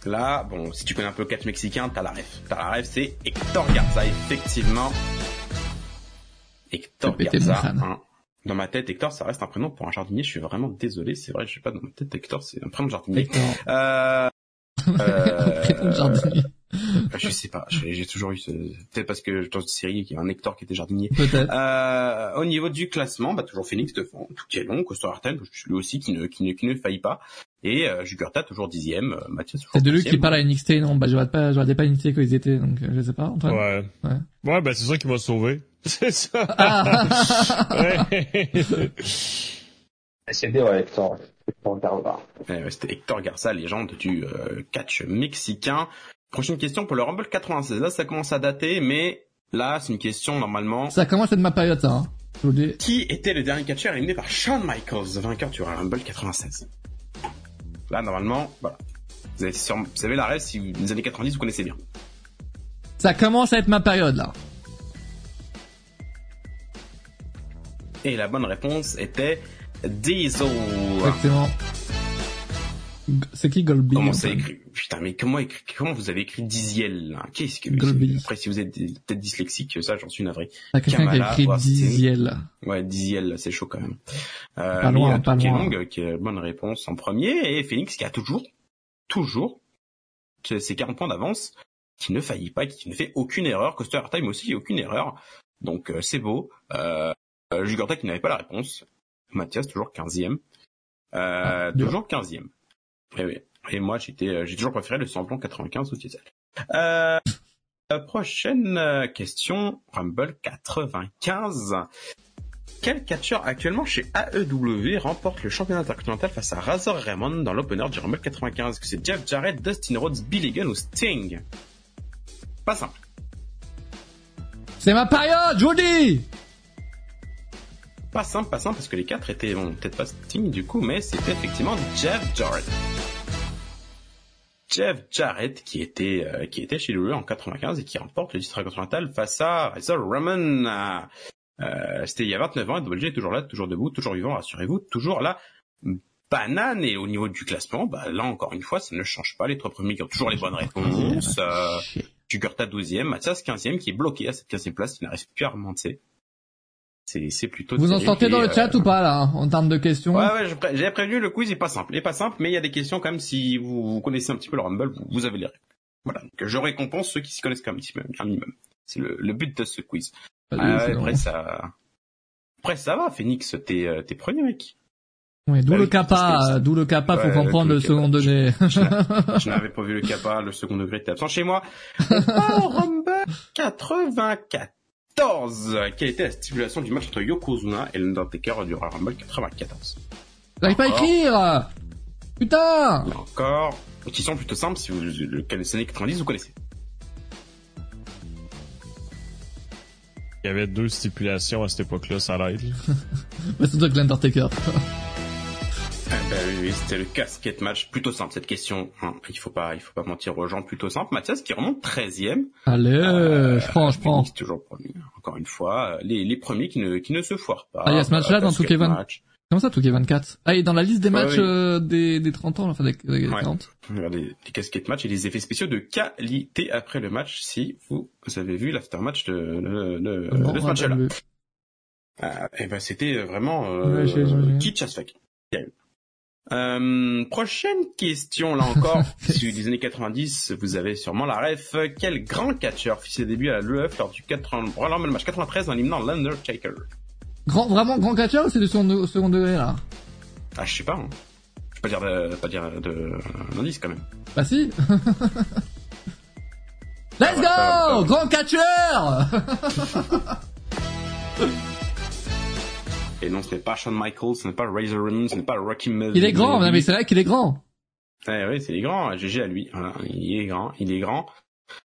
C: Là, bon, si tu connais un peu le catch mexicain, t'as la ref. T'as la ref, c'est Hector Garza, effectivement. Hector Garza. hein. Dans ma tête, Hector, ça reste un prénom pour un jardinier. Je suis vraiment désolé, c'est vrai, je sais pas dans ma tête, Hector, c'est un prénom de jardinier.
A: Hector.
C: Euh, euh,
A: Prénom de jardinier.
C: je sais pas, j'ai j'ai toujours eu ce... Peut-être parce que dans une série, il y a un Hector qui était jardinier.
A: Peut-être.
C: Euh, au niveau du classement, bah, toujours Phoenix devant, tout est long, Costa Arten, lui aussi qui ne, qui ne, qui ne faillit pas. Et euh, Jugurtha toujours dixième, euh, Mathias toujours
A: C'est de lui qui parle à NXT, non, bah, je regarde pas, je regardais pas NXT quand ils étaient, donc, euh, je sais pas, Antoine.
B: Ouais.
A: Ouais.
B: Ouais, ben c'est ça qui m'a sauvé. C'est ça.
A: Ah.
B: Ouais.
D: CD, ouais, Hector. Hector Garza.
C: Eh ouais, C'était Hector Garza, légende du euh, catch mexicain. Prochaine question pour le Rumble 96. Là, ça commence à dater, mais là, c'est une question normalement.
A: Ça commence à être ma période, ça, hein. Je vous le dis.
C: Qui était le dernier catcheur éliminé par Shawn Michaels, vainqueur du Rumble 96 Là, normalement, voilà. Vous avez, sûrement- vous savez la rêve, si vous- les années 90, vous connaissez bien.
A: Ça commence à être ma période, là.
C: Et la bonne réponse était Diesel.
A: Effectivement. G- C'est qui Golby
C: Comment c'est
A: Antoine
C: écrit Putain, mais comment, écrit- comment vous avez écrit Diziel Qu'est-ce que
A: Golby.
C: Après, si vous êtes peut-être dyslexique, ça, j'en suis navré.
A: T'as quelqu'un qui a écrit
C: Austin.
A: Diziel.
C: Ouais, Diziel, c'est chaud quand même. Euh,
A: Pas loin, pas loin.
C: Long, qui est bonne réponse en premier, et Phoenix qui a toujours, toujours, ses 40 points d'avance, qui ne faillit pas, qui ne fait aucune erreur. Coaster Time aussi, aucune erreur. Donc euh, c'est beau. Euh, euh, Jugurtha qui n'avait pas la réponse. Mathias toujours 15e. Euh,
A: Ah,
C: toujours 15e. Et, oui. Et moi j'étais, euh, j'ai toujours préféré le samplon 95 au diesel. Euh, euh, prochaine euh, question, Rumble 95. Quel catcheur actuellement chez AEW remporte le championnat intercontinental face à Razor Ramon dans l'opener du Rumble 95 Que c'est Jeff Jarrett, Dustin Rhodes, Billy Gunn ou Sting? Pas simple.
A: C'est ma période, je vous le dis
C: Pas simple, pas simple, parce que les quatre étaient, bon, peut-être pas Sting du coup, mais c'était effectivement Jeff Jarrett. Jeff Jarrett qui était euh, qui était chez WWE en 95 et qui remporte le titre continental face à Razor Ramon. Euh, euh, c'était il y a 29 ans, et WG est toujours là, toujours debout, toujours vivant, rassurez-vous, toujours là. Banane et au niveau du classement, bah là encore une fois, ça ne change pas. Les trois premiers qui ont toujours les bonnes réponses. Euh,
A: Chier.
C: Jugurtha 12e, Mathias 15e qui est bloqué à cette 15e place, qui n'arrive plus à remonter. C'est c'est plutôt
A: Vous en sortez dans le chat
C: euh,
A: ou pas, là, hein, en termes de questions?
C: Ouais, ouais, je pré- j'ai prévenu, le quiz est pas simple. Il est pas simple, mais il y a des questions quand même, si vous, vous connaissez un petit peu le Rumble, vous, vous avez les règles. Voilà. Donc, je récompense ceux qui s'y connaissent quand même un petit peu, un minimum. C'est le, le but de ce quiz. Ah,
A: bon.
C: après, ça, après, ça va, Phoenix, t'es, euh, t'es premier, mec.
A: Oui, d'où
C: Ah
A: le kappa, euh, d'où le kappa, faut
C: Ouais,
A: comprendre
C: d'où
A: le second degré.
C: Je n'avais pas vu le kappa, le second degré était absent chez moi. On part au Rumble 94. Quelle était la stipulation du match entre Yokozuna et l'Undertaker du Royal Rumble 94?
A: J'arrive pas à écrire Putain
C: Là encore, qui sont plutôt simples si vous le connaissez les années 90, vous connaissez.
B: Il y avait deux stipulations à cette époque-là, ça l'aide.
A: Bah, C'est toi que l'Undertaker.
C: Ah, bah oui, c'était le casquette match, plutôt simple cette question. hein. Il faut pas, il faut pas mentir aux gens, plutôt simple. Mathias qui remonte 13e.
A: Allez,
C: Euh,
A: je prends, je prends.
C: Toujours premier. Encore une fois, euh, les, les premiers qui ne, qui ne se foirent pas.
A: Ah, il y a ce match-là
C: Euh,
A: dans Touquet Van
C: match.
A: Comment ça, Touquet 24 Ah, et dans la liste des
C: Ouais,
A: matchs
C: oui.
A: euh, des, des 30 ans, enfin des, des
C: Ouais.
A: 40
C: Regardez les casquettes match et les effets spéciaux de qualité après le match, si vous, avez vu l'aftermatch de, de, de,
A: Non,
C: de ce match-là. Euh, et ben c'était vraiment euh,
A: Ouais,
C: kitsch as fuck. Euh, prochaine question là encore. Sur les années 90, vous avez sûrement la ref. Quel grand catcheur fit ses débuts à l'UEF lors du 80, lors match 93 en éliminant l'Undertaker
A: Grand, vraiment grand catcher ou c'est du second, second degré là?
C: Ah, je sais pas. Hein. Je peux pas dire de, pas dire de, un indice quand même.
A: Bah si Let's
C: ça
A: go
C: va.
A: Grand catcher
C: Et non, ce n'est pas Shawn Michaels, ce n'est pas Razor Ramon, ce n'est pas Rocky Melvin.
A: Il est grand, non, mais c'est vrai qu'il est grand.
C: Eh oui, c'est il est grand. GG à lui. Voilà, il est grand, il est grand.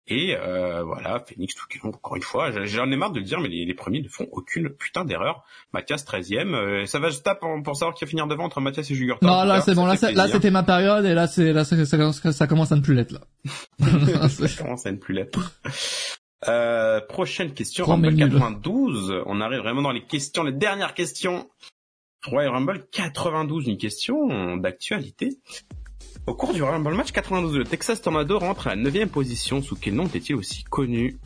C: Et euh, voilà, Phoenix tout encore une fois. J'en ai marre de le dire, mais les, les premiers ne font aucune putain d'erreur. Mathias 13e. euh, ça va taper pour, pour savoir qui va finir devant entre Mathias et Jugurtha.
A: Non, là c'est bon, là, là c'était ma période et là c'est là ça, ça, ça commence à ne plus l'être là.
C: ça commence à ne plus l'être. Euh, prochaine question,
A: Grand
C: Rumble
A: mais nul.
C: 92. On arrive vraiment dans les questions, les dernières questions. Royal Rumble 92, une question d'actualité. Au cours du Rumble match 92, le Texas Tornado rentre à la 9 position. Sous quel nom était-il aussi connu?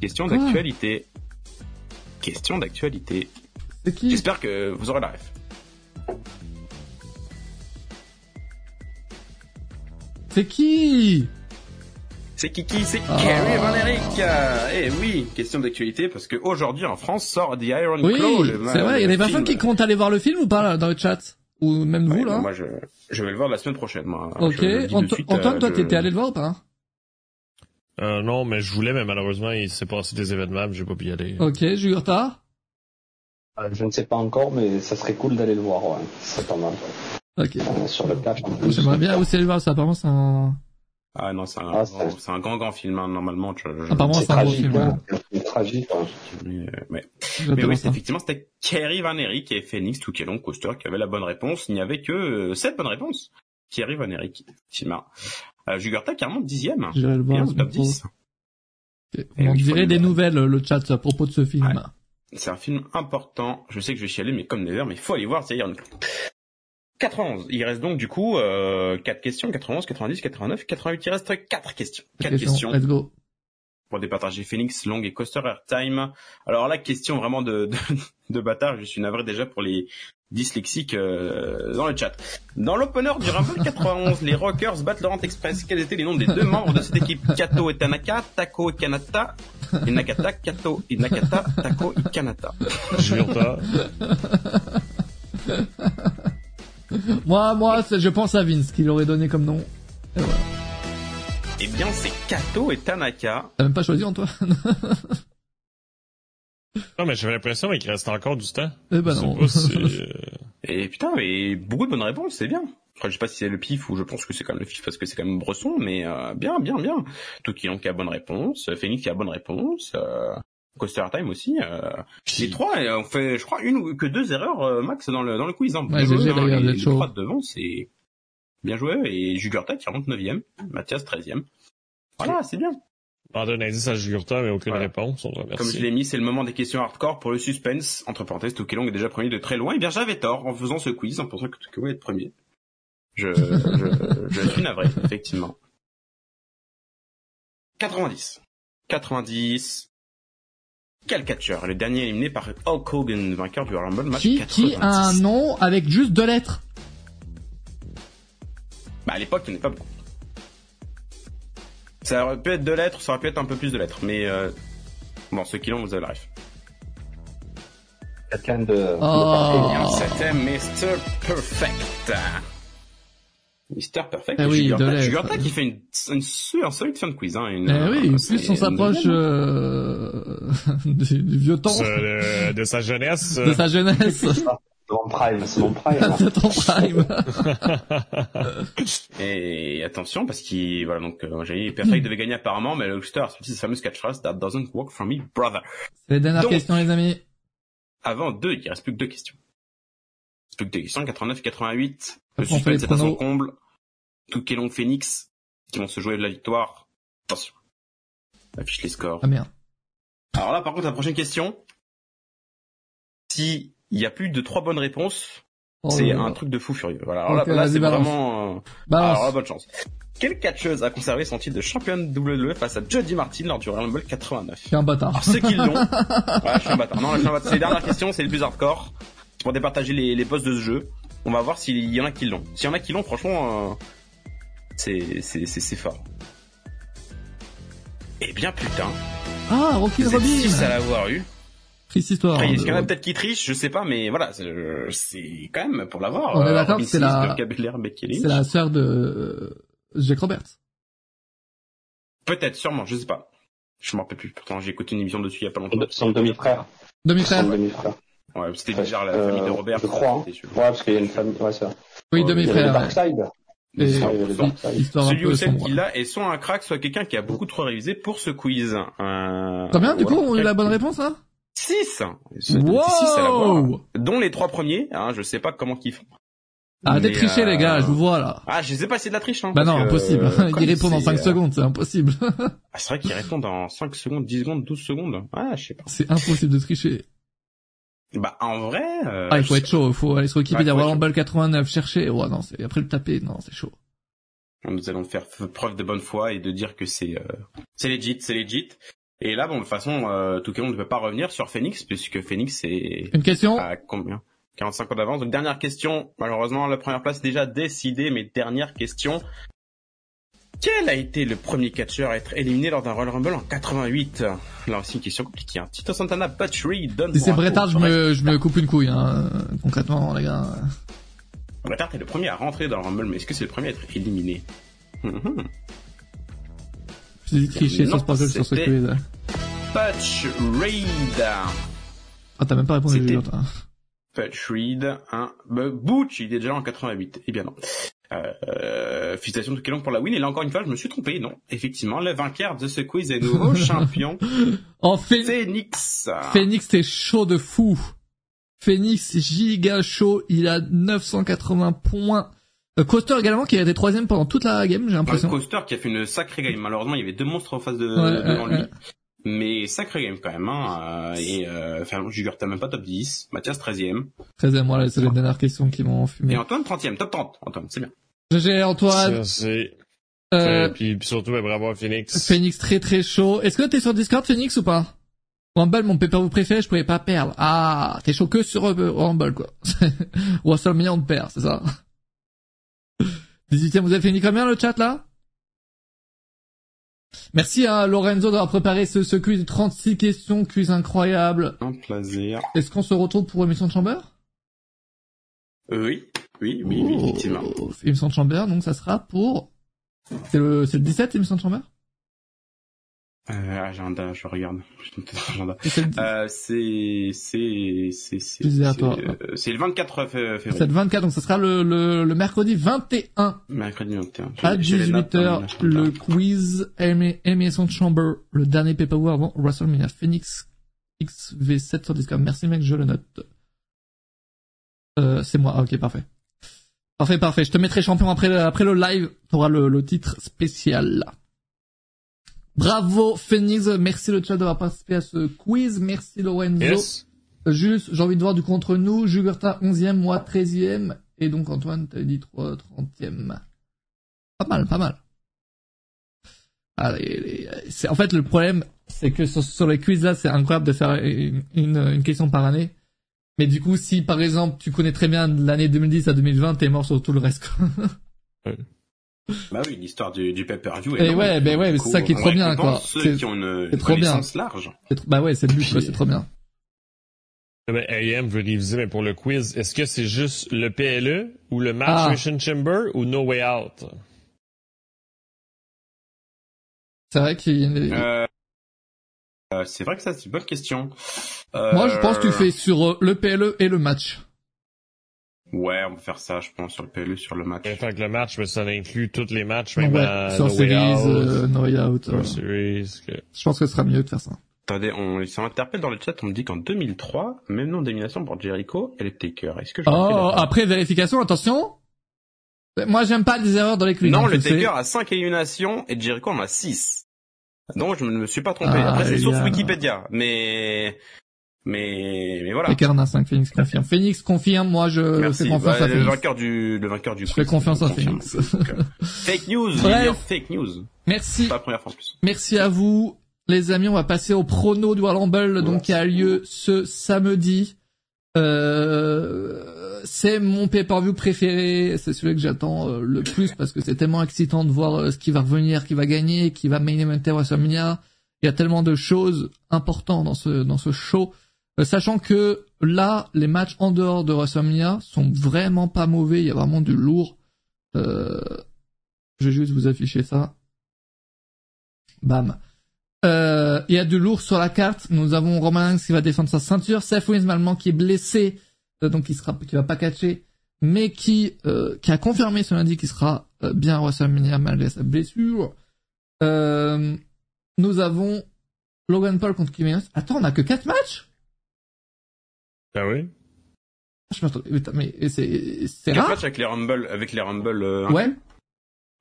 C: Question
A: Quoi
C: d'actualité. Question d'actualité.
A: c'est qui?
C: J'espère que vous aurez la ref.
A: C'est qui?
C: C'est Kiki, c'est
A: Ah.
C: Kerry Van Eric. Eh oui, question d'actualité parce que aujourd'hui en France sort The Iron
A: Oui,
C: Claw. le-
A: c'est vrai, il y a des personnes
C: film.
A: qui comptent aller voir le film ou pas là, dans le chat Ou même
C: Ouais,
A: vous là
C: Moi, je, je vais le voir la semaine prochaine, moi.
A: Ok,
C: suite,
A: Antoine,
C: euh,
A: toi
C: je-
A: t'étais allé le voir ou pas
B: Euh, non, mais je voulais, mais malheureusement, il s'est passé des événements, j'ai pas pu y aller.
A: Ok, Jugurta
D: Euh, Je ne sais pas encore, mais ça serait cool d'aller le voir, ouais. C'est pas mal.
A: Ok.
D: Euh, sur le catch, en plus.
A: J'aimerais bien aussi aller le voir, ça apparemment c'est un...
C: Ah non, c'est un,
D: Ah, c'est-
C: grand- c'est un grand, grand film, hein, normalement. Je, je-
A: Apparemment,
D: C'est
A: c'est un
D: tragique,
A: film,
D: hein. C'est tragique, hein.
C: Mais, euh, ouais.
A: J'adore
C: Mais oui, c'est effectivement, c'était Kerry Van Eric et Phoenix Toukelon Coaster qui avait la bonne réponse. Il n'y avait que euh, sept bonnes réponses. Kerry Van Eric, effectivement. Euh, Jugurtha qui remonte dixième.
A: J'irai le
C: Bien,
A: voir.
C: au top 10.
A: Ok.
C: Et
A: On dirait des nouvelles, le chat, à propos de ce film.
C: Ouais. C'est un film important. Je sais que je vais chialer, mais comme never, mais il faut aller voir, c'est Iron Claw. 91. Il reste donc, du coup, euh, 4 questions. 91, 90, 89, 88. Il reste 4 questions. 4 questions.
A: Let's go.
C: pour départager Phoenix, Long et Coaster Airtime. Alors là, question vraiment de, de, de bâtard. Je suis navré déjà pour les dyslexiques euh, dans le chat. Dans l'opener du Rumble 91, les Rockers battent Laurent Express. Quels étaient les noms des deux membres de cette équipe? Kato et Tanaka, Tako et Kanata, et Nakata, Kato et Nakata, Tako et Kanata.
B: Jugurtha.
A: Moi, moi, c'est- je pense à Vince, qu'il aurait donné comme nom. Et voilà.
C: Eh bien, c'est Kato et Tanaka.
A: T'as même pas choisi, Antoine?
B: Non, mais j'avais l'impression qu'il reste encore du temps.
A: Eh ben non.
B: pas si, euh,
C: Et putain, mais beaucoup de bonnes réponses, c'est bien. Je sais pas si c'est le pif ou je pense que c'est quand même le pif parce que c'est quand même Bresson, mais euh, bien, bien, bien. Toukillon qui a bonne réponse, Phoenix qui a bonne réponse, euh, Coaster Time aussi. Euh, les trois, euh, on fait, je crois, une ou que deux erreurs euh, max dans le dans le quiz. Hein.
A: Ouais,
C: joué, hein, les, les trois de devant, c'est bien joué. Et Jugurta qui remonte 9 Mathias 13e. Voilà, c'est bien.
B: demander un indice à Jugurtha, mais aucune
C: Voilà.
B: réponse. On.
C: Comme je l'ai mis, c'est le moment des questions hardcore pour le suspense. Entre parenthèses, Toukillon est déjà premier de très loin. Et bien, j'avais tort en faisant ce quiz, en pensant que Toukillon est premier. Je, je, je suis navré, effectivement. 90. 90. Quel catcheur Le dernier éliminé par Hulk Hogan, vainqueur du Rumble match
A: Qui,
C: 90.
A: qui a un nom avec juste deux lettres
C: Bah, à l'époque, il n'y en avait pas beaucoup. Ça aurait pu être deux lettres, ça aurait pu être un peu plus de lettres, mais euh... bon, ceux qui l'ont, vous avez la ref.
D: Quelqu'un de,
A: Oh.
C: C'était Mr. Perfect. Mr. Perfect. Et
A: oui,
C: qui fait une, une, su- un solide fin de quiz. Hein, une,
A: Eh oui,
C: euh,
A: plus
C: c'est
A: on
C: une
A: s'approche euh, du, du vieux temps,
B: Ce- de, de sa jeunesse.
A: de sa jeunesse.
D: C'est mon prime, c'est mon prime. hein.
A: C'est ton prime.
C: Et attention, parce qu'il, voilà, donc, euh, j'ai dit, Perfect devait gagner apparemment, mais le Hulkster a sorti cette fameuse catchphrase, That doesn't work for me, brother.
A: C'est la dernière
C: Donc-
A: question, les amis.
C: Avant deux, il reste plus que deux questions. Il reste plus que deux questions, 89 et 88. Le
A: les
C: suspense est à son comble. Tout long Phoenix, qui vont se jouer de la victoire. Attention. Affiche les scores.
A: Ah merde.
C: Alors là, par contre, la prochaine question. Si il y a plus de trois bonnes réponses,
A: Oh
C: c'est un truc de fou furieux. Voilà. Alors là, là, c'est vraiment. euh,
A: Balance.
C: Alors là, bonne chance. Quelle catcheuse a conservé son titre de championne WWE face à Jody Martin lors du Royal Rumble 89
A: Je suis un bâtard.
C: Alors ceux qui l'ont, ouais, je suis un bâtard. Non, là, je suis un bâtard. C'est les dernières questions, c'est les plus hardcore. C'est pour départager les, les boss de ce jeu. On va voir s'il y en a qui l'ont. S'il y en a qui l'ont, franchement, euh, c'est fort. Eh bien putain,
A: Ah, Rocky
C: vous êtes six à
A: Robin.
C: l'avoir eu.
A: Triste histoire.
C: Après,
A: hein,
C: qu'il y en a
A: de-
C: peut-être qui trichent Je sais pas, mais voilà, c'est quand même pour l'avoir.
A: On est
C: euh,
A: d'accord
C: Robin
A: c'est la-. C'est la sœur de euh, Jack Roberts.
C: Peut-être, sûrement, je sais pas. Je m'en rappelle plus. Pourtant, j'ai écouté une émission dessus il y a pas longtemps.
D: Son demi-frère.
A: Demi-frère.
D: Demi-frère.
C: Ouais, c'était déjà la
D: euh,
C: famille de Robert.
D: je crois, hein. Ouais, parce qu'il y a une famille, ouais, ça.
A: Oui,
D: Il
A: demi-frère.
D: Darkseid.
A: Et-. Histoire
C: Celui ou celle qui l'a est soit un crack, soit quelqu'un qui a beaucoup trop révisé pour ce quiz. Euh...
A: Combien, du coup, on a eu la bonne réponse, là
C: 6 Six à la voir.
A: Wow
C: Dont les trois premiers, hein, je sais pas comment qu'ils font. Mais,
A: tricher,
C: euh,
A: les gars, je vous vois, là.
C: Ah, je sais pas si c'est de la triche, hein.
A: Bah non, impossible.
C: euh,
A: Il répond en
C: c'est,
A: 5
C: euh,
A: secondes, c'est impossible.
C: ah, c'est vrai qu'il répond dans 5 secondes, 10 secondes, 12 secondes. Ah, je sais pas.
A: c'est impossible de tricher.
C: Bah, en vrai, euh,
A: Ah, il faut être chaud, il faut aller sur Wikipédia,
C: Ouais,
A: Rumble 89, chercher. Ouais, non, c'est, après le taper, non, c'est chaud.
C: Nous allons faire preuve de bonne foi et de dire que c'est euh, c'est legit, c'est legit. Et là, bon, de toute façon, euh, tout cas, on ne peut pas revenir sur Phoenix puisque Phoenix c'est
A: Une question?
C: à combien? 45 ans d'avance. Donc dernière question. Malheureusement, la première place est déjà décidée, mais dernière question. Quel a été le premier catcheur à être éliminé lors d'un Royal Rumble en 88 Là aussi une question compliquée. Hein. Tito Santana, Butch Reed, Don
A: Si c'est
C: Bret
A: Bret Hart, je me, je me coupe une couille, hein, concrètement, les gars.
C: Bret Hart est le premier à rentrer dans le Rumble, mais est-ce que c'est le premier à être éliminé? Mhm.
A: J'ai dit tricher
C: Non,
A: sur Sparkle sur ce quiz.
C: Butch Reed.
A: Ah, t'as même pas répondu, Julien, toi.
C: Butch Reed, hein. Butch, il est déjà en 88. Eh bien non. Euh, euh, félicitations de Kelon pour la win. Et là encore une fois, je me suis trompé. Non, effectivement, le vainqueur de ce quiz est nouveau champion
A: En fait,
C: Phoenix.
A: Phoenix, t'es chaud de fou. Phoenix, giga chaud, il a 980 points. Euh, Coaster également, qui a été troisième pendant toute la game, j'ai
C: Un
A: l'impression.
C: coaster qui a fait une sacrée game. Malheureusement, il y avait deux monstres en face de
A: Ouais,
C: devant
A: ouais,
C: lui.
A: ouais.
C: Mais sacrée game quand même. Hein. euh, Et euh, enfin, t'as même pas top 10. Mathias 13e.
A: 13e, voilà, c'est les dernières questions qui m'ont
C: Et
A: fumé.
C: Antoine 30e. Top 30. Antoine, c'est bien.
A: GG Antoine,
B: c'est...
A: euh,
B: puis, puis surtout, bravo à Phoenix.
A: Phoenix très très chaud. Est-ce que t'es sur Discord Phoenix ou pas? Rumble, mon pay-per-view préféré, je pouvais pas perdre. Ah, t'es chaud que sur euh, Rumble, quoi. WrestleMania, on te perd, c'est ça? 18ème, vous avez fini combien le chat, là? Merci à Lorenzo d'avoir préparé ce, ce quiz. 36 questions, quiz incroyable.
C: Un plaisir.
A: Est-ce qu'on se retrouve pour émission de Chamber
C: Euh, oui. Oui, oui, oui, effectivement.
A: Oh, Chamber, donc ça sera pour... C'est le, c'est le 17, émission de Chamber
C: Euh, agenda, je regarde. Agenda. Euh, c'est, c'est, c'est, c'est, euh, c'est le 24 février.
A: c'est le 24, donc ça sera le, le, le mercredi 21
C: Mercredi 21.
A: à
C: J'ai- j'ai les notes dans mon
A: 18h,
C: agenda.
A: le quiz de Chamber, le dernier pay-per-view avant WrestleMania Phoenix XV7 sur Discord. Merci mec, je le note. Euh, c'est moi, ah, ok, parfait. Parfait, parfait. Je te mettrai champion après le, après le live. Tu auras le, le titre spécial. Bravo Phoenix, merci le chat d'avoir participé à ce quiz. Merci Lorenzo.
B: Yes.
A: Juste, j'ai envie de voir du coup entre nous. Jugurta 11e, moi 13e. Et donc Antoine, t'avais dit 3, 30e. Pas mal, pas mal. C'est, en fait, le problème, c'est que sur, sur les quiz là, c'est incroyable de faire une, une, une question par année. Mais du coup, si par exemple, tu connais très bien l'année 2010 à 2020, t'es mort sur tout le reste. quoi.
C: Bah oui, l'histoire du, du pay-per-view.
A: Et ouais, ben ouais, c'est ça qui est trop bien, quoi.
C: Ceux
A: C'est-
C: qui ont une,
A: c'est
C: une
A: trop bien.
C: large.
A: C'est trop- bah ouais, c'est le but, c'est trop bien.
B: Ben, AM veut réviser, mais pour le quiz, est-ce que c'est juste le PLE ou le match
A: Ah.
B: Mission Chamber ou No Way Out?
A: C'est vrai qu'il y a une-
C: Euh, euh, c'est vrai que ça, c'est une bonne question. Euh,
A: Moi, je pense que tu fais sur euh, le PLE et le match.
C: Ouais, on peut faire ça, je pense, sur le PLE, sur le match.
B: En fait, le match, mais ça inclut tous les matchs,
A: Ouais,
B: même à
A: sur
B: No Way
A: Series,
B: Out,
A: euh, No Way Out.
B: sur
A: euh,
B: Series, que-
A: Je pense que ce sera mieux de faire ça.
C: Attendez, on s'interpelle dans le chat, on me dit qu'en 2003, même nom d'élimination pour Jericho et le Taker. Est-ce que je
A: Oh, après vérification, attention. Moi, j'aime pas les erreurs dans les quiz.
C: Non, le. Taker a 5 éliminations et Jericho en a 6. Donc je ne me suis pas trompé.
A: Ah,
C: Après c'est
A: gars.
C: Wikipédia, mais Mais, mais voilà.
A: Et Carna 5, Phoenix confirme. Phoenix confirme, moi je
C: Merci.
A: fais confiance
C: Ouais,
A: à
C: le
A: Phoenix.
C: vainqueur du, le vainqueur du
A: Je fais confiance à. Phoenix.
C: Fake news,
A: Bref.
C: Fake news.
A: Merci,
C: Pas la première fois en plus.
A: merci à vous. Les amis, on va passer au prono du Royal Rumble, donc qui a lieu ce samedi. Euh, c'est mon pay-per-view préféré, c'est celui que j'attends euh, le plus parce que c'est tellement excitant de voir euh, ce qui va revenir, qui va gagner, qui va main eventer WrestleMania. Il y a tellement de choses importantes dans ce dans ce show, Euh, sachant que là, les matchs en dehors de WrestleMania sont vraiment pas mauvais. Il y a vraiment du lourd. Je vais juste vous afficher ça. Bam. Il y a du lourd sur la carte. Nous avons Roman Reigns qui va défendre sa ceinture, Seth Rollins qui est blessé, donc il sera, qui va pas catcher, mais qui euh, qui a confirmé ce lundi qu'il sera euh, bien à WrestleMania malgré sa blessure. Euh, nous avons Logan Paul contre Kevin Owens. Attends, on a que quatre matchs?
B: Ah oui?
A: Je m'attendais- putain, mais c'est c'est rare.
C: matchs avec les Rumble, avec les Rumble, euh,
A: Ouais.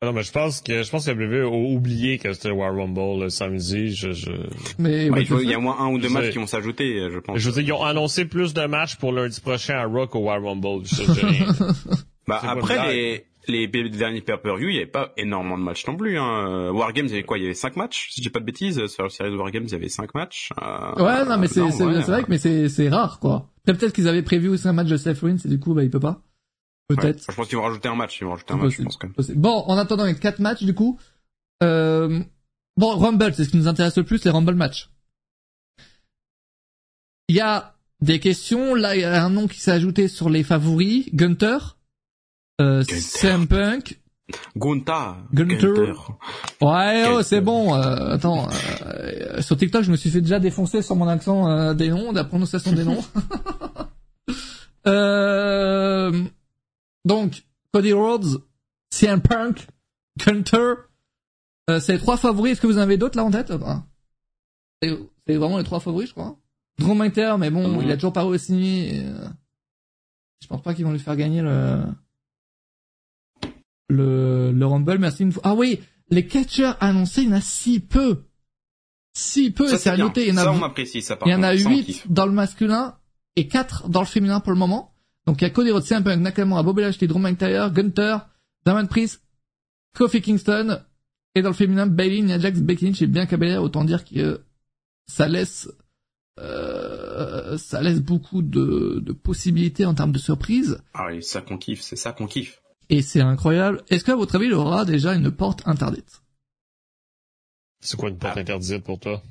B: Ah non, mais je pense que je pense que WWE a oublié que c'était War Rumble le samedi. Je, je,
A: Mais
C: Ouais, il, faut- il y a au moins un ou deux
B: Je
C: matchs
B: sais.
C: qui vont s'ajouter, je pense.
B: je veux dire, ils ont annoncé plus de matchs pour lundi prochain à Rock au War Rumble. J'ai rien.
C: Bah, après, les, les derniers pay-per-view, il n'y avait pas énormément de matchs non plus. Hein. Wargames, il y avait quoi? Il y avait cinq matchs, si je dis pas de bêtises. Sur la série de Wargames, il y avait cinq matchs. Euh,
A: Ouais, non, mais c'est,
C: ouais,
A: vrai que, mais c'est, c'est rare, quoi. Peut-être qu'ils avaient prévu aussi un match de Seth Rollins et du coup, bah, il peut pas.
C: Ouais.
A: Peut-être.
C: Je pense qu'ils vont rajouter un match. Ils vont rajouter un match, je pense quand même.
A: Bon, en attendant, il y a quatre matchs, du coup. Euh, bon, Rumble, c'est ce qui nous intéresse le plus, les Rumble matchs. Il y a des questions. Là, il y a un nom qui s'est ajouté sur les favoris. Gunter. Euh,
C: Gunther.
A: CM Punk.
C: Gunta.
A: Gunter. Ouais, oh, c'est bon. euh, attends, euh, sur TikTok, je me suis fait déjà défoncer sur mon accent euh, des noms, de la prononciation des noms. euh, donc, Cody Rhodes, CM Punk, Gunter, euh, c'est les trois favoris. Est-ce que vous en avez d'autres là en tête? Enfin, C'est vraiment les trois favoris, je crois. Drew McIntyre, mais bon,
C: Mhm.
A: il a toujours pas re-signé. et, euh, je pense pas qu'ils vont lui faire gagner le le, le Rumble. Merci une fois. Ah oui, les catcheurs annoncés, il y en a si peu. Si peu,
C: Ça,
A: c'est à noter. Il y en a,
C: Ça, on apprécie ça. par
A: il y en a
C: contre. Ça, on
A: 8
C: kiffe.
A: dans le masculin et 4 dans le féminin pour le moment. Donc il y a Cody Rhodes, CM Punk, Nakamura, Bobby Lashley, Drew McIntyre, Gunter, Damon Priest, Kofi Kingston et dans le féminin Bailey, Nia Jax, Becky Lynch et Belair. Autant dire que euh, ça laisse euh, ça laisse beaucoup de, de possibilités en termes de surprises.
C: Ah oui, ça qu'on kiffe. C'est ça qu'on kiffe.
A: Et c'est incroyable. Est-ce qu'à votre avis, il aura déjà une porte interdite?
B: C'est quoi une porte interdite pour toi?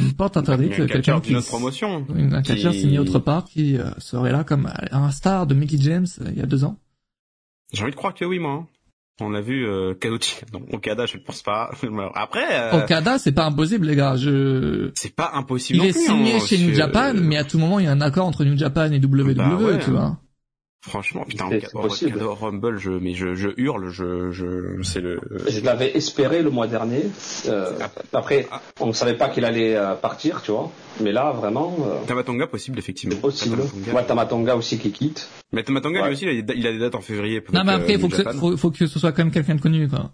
A: Une porte
C: Il y
A: interdite, quelqu'un qui...
C: autre promotion.
A: Un catcheur
C: qui-
A: signé autre part qui euh, serait là comme un star de Mickey James euh, il y a deux ans.
C: J'ai envie de croire que oui, moi. hein. On l'a vu, euh, Kazuchi. Non, Okada, je ne pense pas. Après, euh,
A: Okada, c'est pas impossible, les gars. Je...
C: c'est pas impossible
A: Il
C: non
A: est
C: plus,
A: signé
C: hein,
A: chez New Japan, mais à tout moment, il y a un accord entre New Japan et WWE,
C: Bah ouais.
A: tu vois.
C: Franchement, putain. Okada Rumble, je, mais je, je hurle, je, je, c'est le,
D: Je l'avais espéré le mois dernier. Euh, après, on ne savait pas qu'il allait euh, partir, tu vois. Mais là, vraiment, euh,
C: Tamatonga possible, effectivement.
D: possible.
C: Tamatonga.
D: Moi, Tamatonga aussi qui quitte.
C: Mais Tamatonga,
D: Ouais.
C: lui aussi, il a, des- il a des dates en février.
A: Non, mais après,
C: euh,
A: il faut que, ce- faut, faut que ce soit quand même quelqu'un de connu, quoi.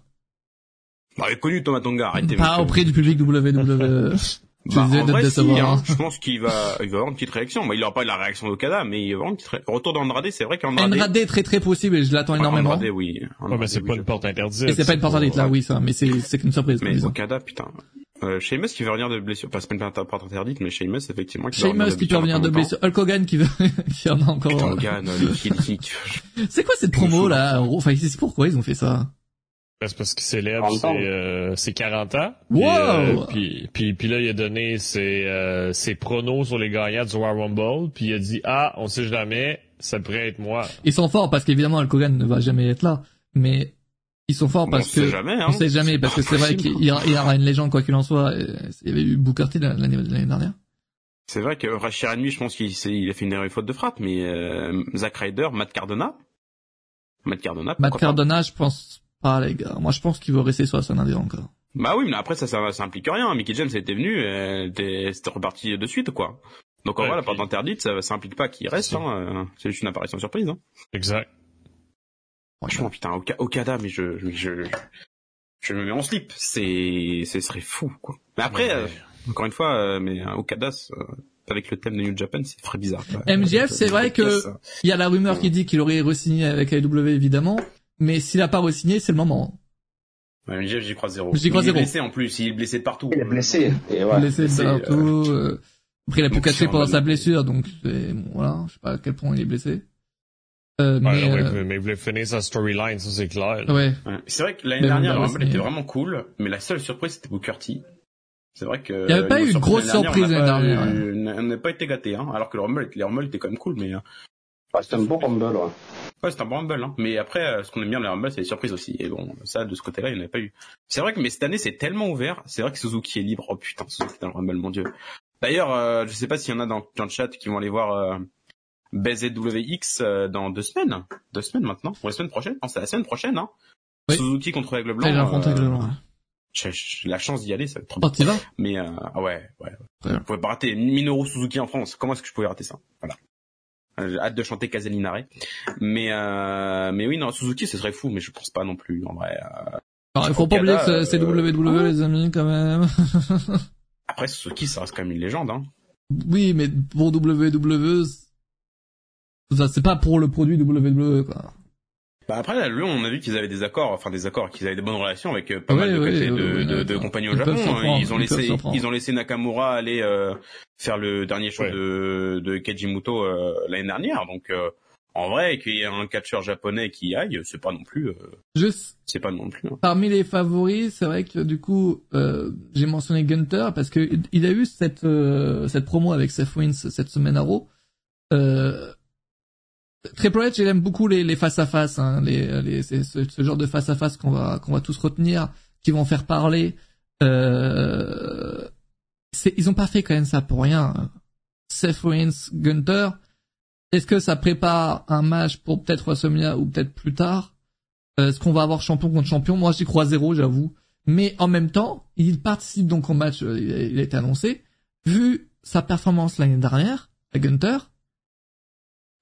C: Bah, il est connu, Tamatonga, arrêtez.
A: Pas auprès du public WWE. Je
C: Bah,
A: disais
C: en
A: de
C: vrai, si,
A: décevoir.
C: hein. Je pense qu'il va, il va avoir une petite réaction. Bah, il aura pas la réaction d'Okada, mais il va avoir une petite ré- Retour d'Andrade, c'est vrai qu'Andrade.
A: Andrade est très très possible et je l'attends énormément.
C: Andrade, oui.
B: Ouais,
C: Andrade,
B: mais c'est
C: oui,
B: pas une porte interdite.
A: Et c'est pas une porte interdite, là, oui, ça, mais c'est, c'est qu'une surprise,
C: Mais
A: disons.
C: Okada, putain. Euh, Sheamus qui veut revenir de blessure. Enfin, c'est pas une porte interdite, mais Sheamus, effectivement, qui
A: Sheamus qui peut revenir de blessure. Hulk Hogan qui veut, qui en a encore.
C: Putain, Hogan, le kick.
A: C'est quoi cette promo, là? Enfin, c'est pourquoi ils ont fait ça?
B: Ben, C'est parce qu'il célèbre
D: 40
B: ses,
D: ans.
B: euh, ses 40 ans. Puis,
A: Wow!
B: euh, puis, puis, puis là, il a donné ses, euh, ses pronos sur les gagnants du War Rumble. Puis il a dit, ah, on sait jamais, ça pourrait être moi.
A: Ils sont forts parce qu'évidemment Hulk Hogan ne va jamais être là, mais ils sont forts parce
C: on sait
A: que
C: jamais, hein.
A: on sait jamais parce que c'est vrai qu'il y aura il y aura une légende quoi qu'il en soit. et Il y avait eu Booker T l'année dernière.
C: C'est vrai que Rachir Enemy, je pense qu'il s'est- il a fait une erreur faute de frappe, mais euh, Zack Ryder, Matt Cardona. Matt Cardona,
A: Matt
C: pas?
A: Cardona, je pense pas les gars. Moi je pense qu'il veut rester sur la scène indé encore.
C: Bah oui, mais après ça, ça, ça implique rien. Mickey James était venu, euh, était- c'était reparti de suite, quoi. Donc en
B: Ouais,
C: vrai, la
B: puis-
C: porte interdite, ça, ça implique pas qu'il reste.
B: C'est
C: Hein, euh, c'est juste une apparition surprise. Hein.
B: Exact.
C: Franchement, putain, Oka- Okada, mais je, je, je, je me mets en slip. C'est, ce serait fou, quoi. Mais après,
B: Ouais.
C: euh, encore une fois, euh, mais euh, Okada, euh, avec le thème de New Japan, c'est très bizarre. quoi.
A: MJF, c'est vrai que
C: Ça.
A: il y a la rumeur qui dit qu'il aurait re-signé avec AEW évidemment, mais s'il a pas re-signé, c'est le moment.
C: Ouais, MJF, j'y crois zéro.
A: J'y crois
C: il
A: zéro.
C: est blessé en plus, il est blessé de partout.
D: Il est blessé. Et ouais.
A: Blessé
C: c'est,
A: partout. euh, Après, il a pu
C: c'est
A: pendant
C: en
A: sa blessure, donc c'est- bon, voilà, je sais pas à quel point il est blessé. Euh,
B: Ouais,
A: mais,
B: non, mais,
A: euh,
B: mais il voulait finir sa storyline, ça c'est clair.
A: ouais.
C: Ouais. C'est vrai que l'année
A: Mais
C: dernière, le
A: bah,
C: était vraiment cool, mais la seule surprise, c'était Booker T. C'est vrai que...
A: Il y avait pas eu une grosse surprise l'année dernière,
C: eu- On n'a pas été gâtés, hein, alors que le Rumble, les Rumble étaient quand même cool, mais... euh,
D: Ouais, c'est un bon Rumble, ouais.
C: Ouais, c'est un bon Rumble, hein. Mais après, euh, ce qu'on aime bien dans les Rumble, c'est les surprises aussi. Et bon, ça, de ce côté-là, il n'y en a pas eu. C'est vrai que, mais cette année, c'est tellement ouvert. C'est vrai que Suzuki est libre. Oh putain, Suzuki dans le Rumble, mon dieu. D'ailleurs, euh, je sais pas s'il y en a dans, dans le chat qui vont aller voir euh, BZWX euh, dans deux semaines. Deux semaines maintenant. Ou la semaine prochaine. Non, c'est la semaine prochaine, hein.
A: Oui.
C: Suzuki contre Aigle Blanc. Euh,
A: Blanc.
C: J'ai j'ai la chance d'y aller, ça va être trop
A: Oh,
C: bien. Mais euh, ouais, ouais.
A: Bien.
C: Je pouvais pas rater Minoru Suzuki en France. Comment est-ce que je pouvais rater ça? Voilà. Euh, J'ai hâte de chanter Casalinare. Mais euh, mais oui, non, Suzuki, ce serait fou, mais je pense pas non plus, en vrai. euh.
A: Alors, il faut pas oublier que c'est
C: euh,
A: WWE, les amis, quand même.
C: Après, Suzuki, ça reste quand même une légende, hein.
A: oui, mais pour WWE, ça, c'est pas pour le produit WWE, quoi.
C: Bah après, là, lui, on a vu qu'ils avaient des accords, enfin des accords, qu'ils avaient des bonnes relations avec euh, pas
A: Ouais,
C: mal de,
A: ouais,
C: côtés
A: ouais,
C: de,
A: ouais,
C: de, compagnies au
A: Ils
C: Japon. hein. Ils ont
A: ils
C: laissé, ils ont laissé Nakamura aller euh, faire le dernier show
B: Ouais.
C: de, de Keijimoto euh, l'année dernière. Donc, euh, en vrai, qu'il y ait un catcheur japonais qui y aille, c'est pas non plus, euh,
A: Juste,
C: c'est pas non plus. hein.
A: parmi les favoris, c'est vrai que du coup, euh, j'ai mentionné Gunter parce que il a eu cette euh, cette promo avec Seth Rollins cette semaine à Raw. Euh, Triple H, il aime beaucoup les les face à face, hein, les les ce, ce genre de face à face qu'on va qu'on va tous retenir, qui vont faire parler. Euh, ils ont pas fait quand même ça pour rien. Seth Rollins, Gunter. Est-ce que ça prépare un match pour peut-être WrestleMania ou peut-être plus tard? Euh, Est-ce qu'on va avoir champion contre champion? Moi, j'y crois zéro, j'avoue. Mais en même temps, il participe donc au match, euh, il a, été annoncé. Vu sa performance l'année dernière, à Gunter,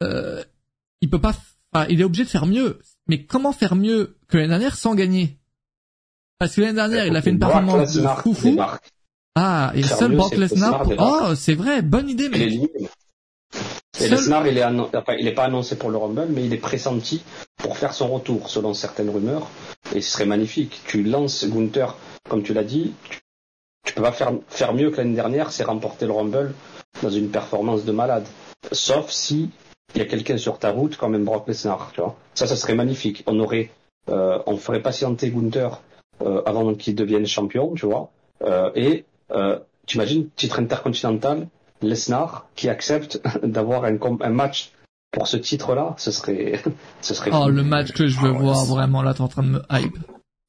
A: euh, il peut pas, enfin, il est obligé de faire mieux. Mais comment faire mieux que l'année dernière sans gagner? Parce que l'année dernière, il a fait une performance de
D: Lesnar
A: fou fou.
D: débarque.
A: Ah, et seul Brock Lesnar. Oh, c'est vrai, bonne idée, mais.
D: Et
A: Seul-
D: Lesnar, il est, annon- enfin, il est pas annoncé pour le Rumble, mais il est pressenti pour faire son retour, selon certaines rumeurs. Et ce serait magnifique. Tu lances Gunther, comme tu l'as dit, tu, tu peux pas faire, faire mieux que l'année dernière, c'est remporter le Rumble dans une performance de malade. Sauf si il y a quelqu'un sur ta route, comme un Brock Lesnar, tu vois. Ça, ça serait magnifique. On aurait, euh, on ferait patienter Gunther euh, avant qu'il devienne champion, tu vois. Euh, et euh, tu imagines titre intercontinental, Lesnar qui accepte d'avoir un, match pour ce titre-là, ce serait, ce serait.
A: oh,
D: fou.
A: le match que je veux
C: Ah
A: voir vraiment là, t'es en train de me hype.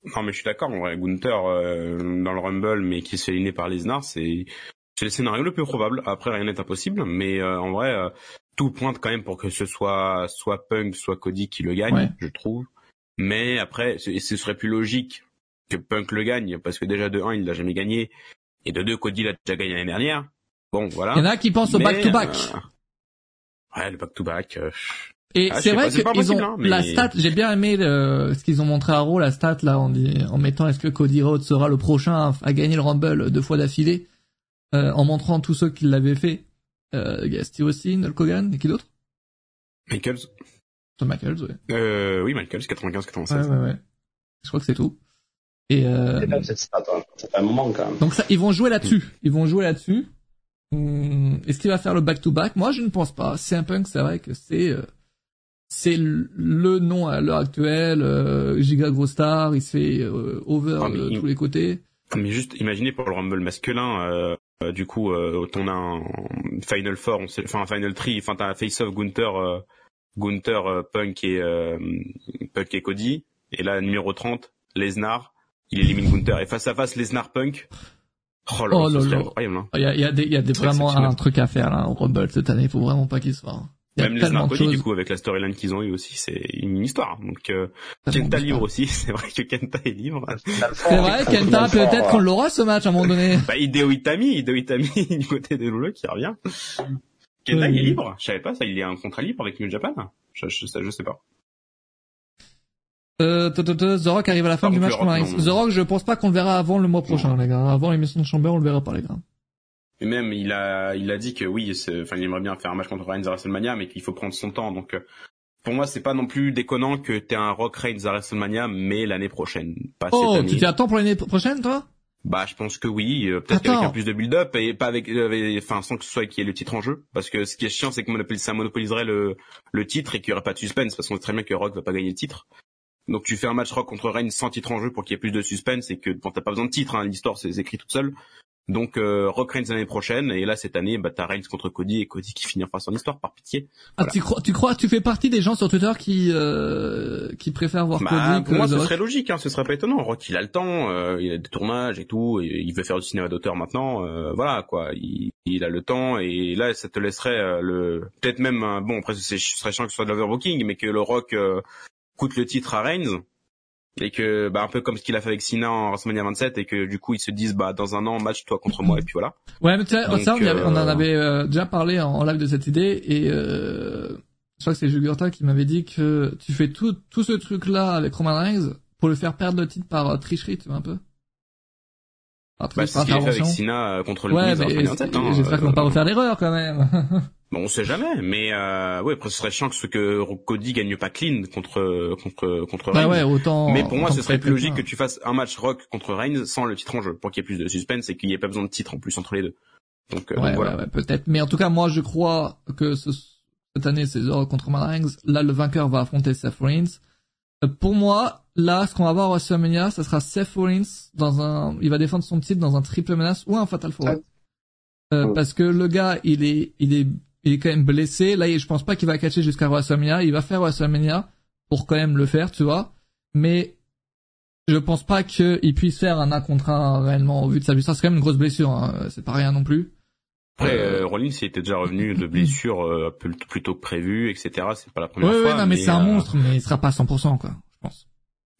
C: Non, mais je suis d'accord. En vrai, Gunther euh, dans le Rumble, mais qui se fait éliminer par Lesnar, c'est c'est le scénario le plus probable. Après, rien n'est impossible, mais euh, en vrai, euh, tout pointe quand même pour que ce soit soit Punk, soit Cody qui le gagne,
A: Ouais.
C: je trouve. Mais après, ce, ce serait plus logique que Punk le gagne, parce que déjà de 1, il l'a jamais gagné, et de 2, Cody l'a déjà gagné l'année dernière. Bon, voilà.
A: Il y en a qui pensent au back-to-back.
C: euh, ouais, le back-to-back. euh,
A: Et
C: Ah,
A: c'est vrai
C: pas, c'est pas
A: qu'ils ont
C: hein, mais-
A: la stat. J'ai bien aimé le- ce qu'ils ont montré à Raw, la stat là, en, mettant est-ce que Cody Rhodes sera le prochain à, à gagner le Rumble deux fois d'affilée, euh, en montrant tous ceux qui l'avaient fait. Euh, il y a Steve Austin, Hulk Hogan, et qui d'autre?
C: Michaels.
A: Shawn Michaels, ouais.
C: Euh, oui, Michaels, 95-96.
A: Ouais, ouais, ouais. Je crois que c'est tout. Et euh,
D: C'est hein. Un moment quand même.
A: donc ça, ils vont jouer là-dessus. Ils vont jouer là-dessus. Hum, Est-ce qu'il va faire le back-to-back? Moi, je ne pense pas. C'est un punk, c'est vrai que c'est euh, c'est le nom à l'heure actuelle. Euh, giga gros star, il se fait euh, over
C: Ah,
A: de
C: il-
A: tous les côtés.
C: Mais juste, imaginez pour le Rumble masculin, euh, du coup, euh, on a un Final Four, on sait- enfin un Final 3, enfin t'as un face-off Gunther, euh, Gunther, euh, Punk et Punk et Cody, et là numéro 30, Lesnar, il élimine Gunther et face à face Lesnar Punk. Oh là,
A: Oh là
C: serait
A: là.
C: incroyable. Hein.
A: Il y a, il y a des, il y a des
C: C'est
A: vraiment un truc à faire là au Rumble cette année. Il faut vraiment pas qu'il se
C: Même Cody,
A: choses.
C: du coup, avec la storyline qu'ils ont eu aussi, c'est une histoire. Donc euh, Kenta libre aussi, c'est vrai que Kenta est libre.
A: C'est vrai, Kenta, peut-être qu'on l'aura ce match à un moment donné.
C: Bah Hideo Itami, Hideo Itami du côté de Lolo qui revient. Kenta
A: Oui.
C: il est libre, je savais pas ça, il est un contrat libre avec New Japan. Je, je, je sais pas.
A: Euh, t- t- t- The Rock arrive à la fin du match contre. The Rock, je pense pas qu'on le verra avant le mois prochain, les gars. Avant l'émission de Chamber, on le verra pas, les gars.
C: Et même, il a, il a dit que oui, enfin, il aimerait bien faire un match contre Reigns à WrestleMania, mais qu'il faut prendre son temps. Donc, euh, pour moi, c'est pas non plus déconnant que t'aies un Rock Reigns à WrestleMania, mais l'année prochaine, pas
A: oh,
C: cette année.
A: tu t'y attends pour l'année prochaine, toi?
C: Bah, je pense que oui, euh, peut-être qu'avec un plus de build-up et pas avec, enfin, sans que ce soit qu'il y ait le titre en jeu. Parce que ce qui est chiant, c'est que ça monopoliserait le, le titre et qu'il y aurait pas de suspense, parce qu'on sait très bien que Rock va pas gagner le titre. Donc tu fais un match Rock contre Reigns sans titre en jeu pour qu'il y ait plus de suspense et que bon, t'as pas besoin de titre, hein, l'histoire c'est écrit toute seule. Donc euh, Rock Reigns l'année prochaine et là cette année bah t'as Reigns contre Cody et Cody qui finit enfin son histoire par pitié.
A: Ah tu crois tu crois tu fais partie des gens sur Twitter qui euh, qui préfèrent voir
C: bah,
A: Cody
C: pour moi ce serait logique hein, ce serait pas étonnant. Rock il a le temps, euh, il a des tournages et tout, et il veut faire du cinéma d'auteur maintenant, euh, voilà quoi, il, il, a le temps et là ça te laisserait euh, le peut-être même bon après ce serait chiant que ce soit de l'overbooking mais que le Rock coûte le titre à Reigns et que bah un peu comme ce qu'il a fait avec Sina en WrestleMania 27 et que du coup ils se disent bah dans un an match toi contre moi et puis voilà.
A: Ouais mais tu sais, ça on, on, en euh, avait euh, déjà parlé en, live de cette idée et euh, je crois que c'est Jugurta qui m'avait dit que tu fais tout tout ce truc là avec Roman Reigns pour le faire perdre le titre par euh, tricherie tu vois un peu.
C: Par bah, c'est ce qu'il a fait avec Sina contre le
A: ouais, mais 27. Hein, J'espère qu'on va pas refaire l'erreur quand même.
C: Bon, on sait jamais, mais euh, ouais, après ce serait chiant que ce que Cody gagne pas clean contre contre contre
A: bah ouais, autant.
C: Mais pour moi, ce serait plus logique que tu fasses un match Rock contre Reigns sans le titre en jeu, pour qu'il y ait plus de suspense et qu'il n'y ait pas besoin de titre en plus entre les deux. Donc, euh,
A: ouais,
C: voilà.
A: ouais, peut-être. Mais en tout cas, moi, je crois que ce, cette année, c'est Rock contre Reigns. Là, le vainqueur va affronter Seth Rollins. Euh, pour moi, là, ce qu'on va voir au WrestleMania, ça sera Seth Rollins dans un, il va défendre son titre dans un triple menace ou un Fatal Four. Euh, parce que le gars, il est, il est il est quand même blessé. Là, je pense pas qu'il va catcher jusqu'à WrestleMania. Il va faire WrestleMania pour quand même le faire, tu vois. Mais je pense pas qu'il puisse faire un 1 contre 1 réellement au vu de sa blessure. C'est quand même une grosse blessure. Hein. C'est pas rien non plus.
C: Après, euh, Rollins il était déjà revenu de blessure euh, plus tôt que prévu, etc. C'est pas la première
A: fois.
C: Ouais,
A: non, mais, c'est un euh, monstre, mais il sera pas à 100%, quoi, je pense.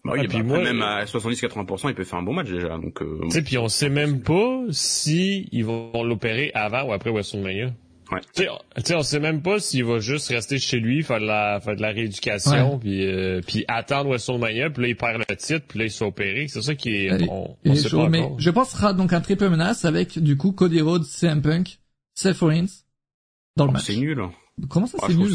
C: Bah oui, puis moi, même à 70-80%, il peut faire un bon match déjà. Donc, euh...
B: tu sais, puis on sait même pas si ils vont l'opérer avant ou après WrestleMania.
C: Ouais.
B: Tu sais, on sait même pas s'il va juste rester chez lui, faire de la, faire de la rééducation, puis, euh, puis attendre WrestleMania, puis là il perd le titre, puis là il se opéré. C'est ça qui est, on, on sait pas
A: mais je pense que ce sera donc un triple menace avec du coup Cody Rhodes, CM Punk, Seth Rollins dans le oh, match.
C: C'est nul.
A: Comment ça c'est nul?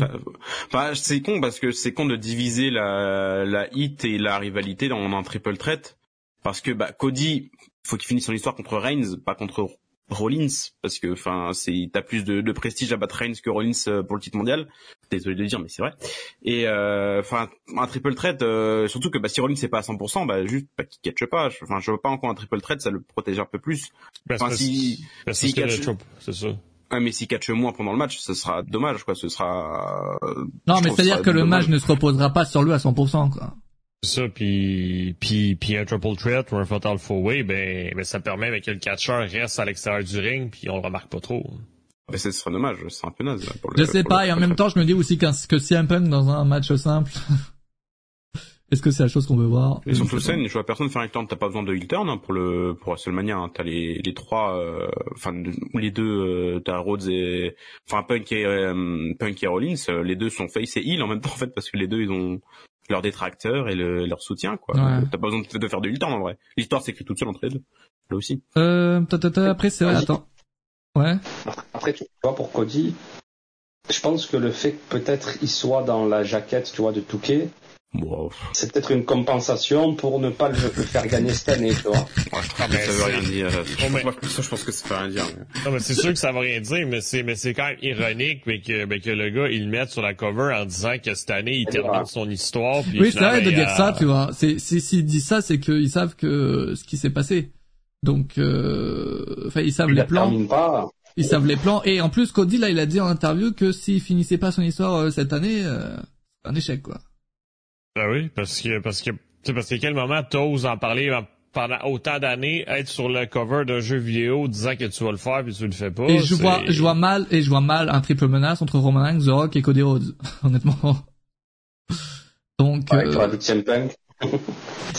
C: bah, c'est con parce que c'est con de diviser la la hit et la rivalité dans un triple threat parce que bah Cody faut qu'il finisse son histoire contre Reigns, pas contre Rollins parce que enfin c'est t'as plus de, de, prestige à battre Reigns que Rollins euh, pour le titre mondial. Désolé de le dire mais c'est vrai. Et euh, enfin un triple threat euh, surtout que bah, si Rollins c'est pas à 100% bah juste bah, qu'il catche pas. Enfin je veux pas encore un triple threat ça le protège un peu plus.
B: Enfin si si catch c'est ça.
C: Ah, mais s'il catche moins pendant le match, ce sera dommage, quoi. Ce sera.
A: Non, mais c'est-à-dire que le match ne se reposera pas sur lui à 100%, quoi
B: ça, puis, puis, puis un triple threat ou un fatal four way, ben, ben ça permet que le catcheur reste à l'extérieur du ring, puis on le remarque pas trop.
C: Mais ce serait dommage, c'est un peu naze.
A: Pour le, je sais pas, et en même temps, je me dis aussi que, que CM Punk dans un match simple, est-ce que c'est la chose qu'on veut voir?
C: Et surtout scène, je vois personne faire un turn, t'as pas besoin de heel turn hein, pour le pour WrestleMania, hein. t'as les les trois, euh, enfin les deux, euh, t'as Rhodes et enfin Punk et euh, Punk et Rollins, euh, les deux sont face et heel en même temps en fait parce que les deux ils ont leur détracteur et le, leur soutien quoi. T'as pas besoin de, faire de turn en vrai. L'histoire s'écrit toute seule entre les deux. Là aussi.
A: Euh, après c'est vrai, attends. Ouais.
D: Après tu vois pour Cody, je pense que le fait que peut-être il soit dans la jaquette, tu vois, de Touquet c'est peut-être une compensation pour ne pas le, faire gagner cette année, tu vois.
C: Ouais, je crois que ça veut rien dire. je pense que ça veut rien dire.
B: Non, mais c'est sûr que ça veut rien dire, mais c'est, mais c'est quand même ironique, mais que, mais que le gars, il le mette sur la cover en disant que cette année, il termine son histoire. Puis
A: oui, c'est vrai de dire ça, tu vois. C'est, si, s'il dit ça, c'est qu'ils savent que ce qui s'est passé. Donc, euh, enfin, ils savent les plans.
D: Pas.
A: Ils savent les plans. Et en plus, Cody, là, il a dit en interview que s'il finissait pas son histoire euh, cette année, euh, c'est un échec, quoi.
B: Ben oui, parce que parce que tu parce qu'à quel moment t'oses en parler pendant autant d'années, être sur le cover d'un jeu vidéo disant que tu vas le faire puis tu le fais pas.
A: Et je vois je vois mal et je vois mal un triple menace entre Roman Reigns, The Rock et Cody Rhodes, honnêtement. Donc
D: ouais, euh... Punk.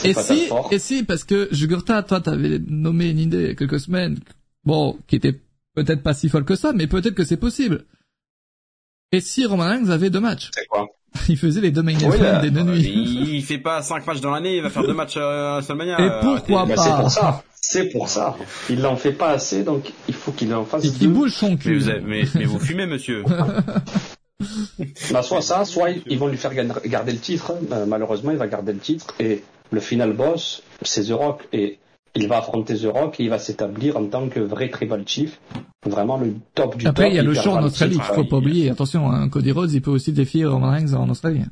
A: et si et si parce que Jugurta, toi t'avais nommé une idée il y a quelques semaines, bon, qui était peut-être pas si folle que ça, mais peut-être que c'est possible. Et si Roman Reigns avait deux matchs?
D: C'est quoi?
A: il faisait les deux main events des deux nuits.
C: Il fait pas cinq matchs dans l'année, il va faire deux matchs euh, à WrestleMania.
A: Et pourquoi
D: bah,
A: pas
D: C'est pour ça. C'est pour ça. Il n'en fait pas assez, donc il faut qu'il en fasse
A: Et qui
D: deux.
A: bouge son
C: Mais
A: cul.
C: vous, avez- mais, mais vous fumez, monsieur.
D: Bah, soit ça, soit ils vont lui faire ga- garder le titre. Euh, malheureusement, il va garder le titre. Et le final boss, c'est The Rock. Et il va affronter The Rock et il va s'établir en tant que vrai tribal chief. Vraiment le top du
A: Après,
D: top.
A: il y a le show en Australie qu'il faut pas oublier. Attention, hein, Cody Rhodes, il peut aussi défier Roman Reigns en Australie.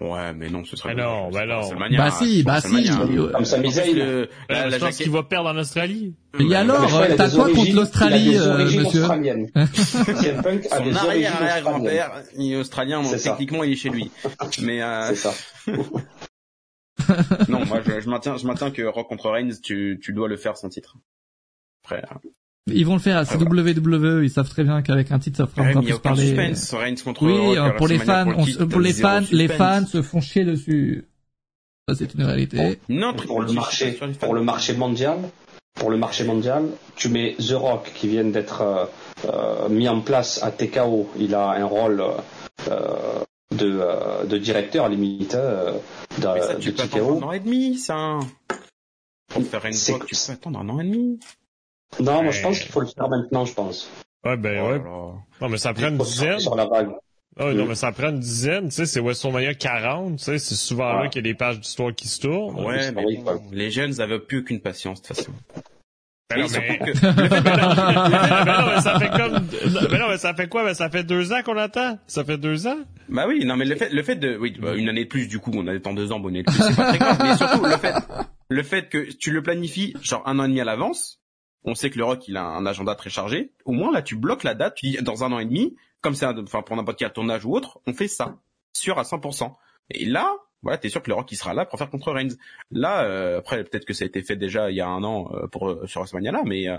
C: Ouais, mais non, ce serait
B: non, bah non.
C: WrestleMania,
A: Bah si, bah si. Euh,
D: Comme Zayn.
C: le- la,
B: je
C: la jaquette-
B: qu'il va perdre en Australie.
A: Et
C: Bah,
A: alors, t'as quoi contre l'Australie, euh, monsieur
C: Son arrière-arrière-grand-père, il est australien, donc
D: ça.
C: techniquement il est chez lui. Mais euh,
D: C'est ça.
C: non, moi je, je maintiens, je maintiens que Rock contre Reigns, tu, tu dois le faire sans titre. Après, euh,
A: Ils vont le faire à WWE, ils savent très bien qu'avec un titre, ça fera encore
C: mais il y a
A: plus parler.
C: suspense. Reigns contre
A: Oui,
C: Rock,
A: euh, pour les fans,
C: le titre,
A: pour les fans, les fans se font chier dessus. Ça, c'est une réalité.
C: Non,
D: pour le marché, pour le marché mondial, pour le marché mondial, tu mets The Rock qui vient d'être euh, euh, mis en place à TKO. Il a un rôle euh, de, euh, de directeur limite euh, de,
C: Mais ça,
D: de
C: tu peux attendre un an et demi, ça. Pour faire Rock, tu peux attendre un an et demi.
D: Non, moi je
B: Ouais.
D: pense qu'il faut le faire maintenant, je pense.
B: Ouais, ben
C: Oh
B: ouais. Non, mais ça prend une dizaine.
D: sur la vague.
B: Ah oui, non,
D: Mm.
B: mais ça prend une dizaine. Tu sais, c'est WrestleMania 40. Tu sais, c'est souvent là
D: Ouais.
B: qu'il y a des pages d'histoire qui se tournent.
C: Ouais,
D: c'est
C: mais bon,
D: quoi.
C: les jeunes avaient plus aucune patience de toute façon.
B: Ben non, mais-
C: que-
B: Ben non, ben non, mais ça fait comme, ben non, mais ça fait quoi? Ben ça fait deux ans qu'on attend? Ça fait deux ans?
C: Bah oui, non mais le fait, le fait de, oui, bah, une année de plus du coup, on a temps deux ans, bon, une année de plus, c'est pas très grave. Mais surtout le fait, le fait que tu le planifies genre un an et demi à l'avance, on sait que le Rock il a un agenda très chargé. Au moins là, tu bloques la date, tu dis dans un an et demi, comme c'est, un- enfin pour n'importe quel tournage ou autre, on fait ça, sûr à 100%. Et là, voilà, t'es sûr que le Rock il sera là pour faire contre Reigns. Là, euh, après peut-être que ça a été fait déjà il y a un an euh, pour euh, sur WrestleMania là, mais euh,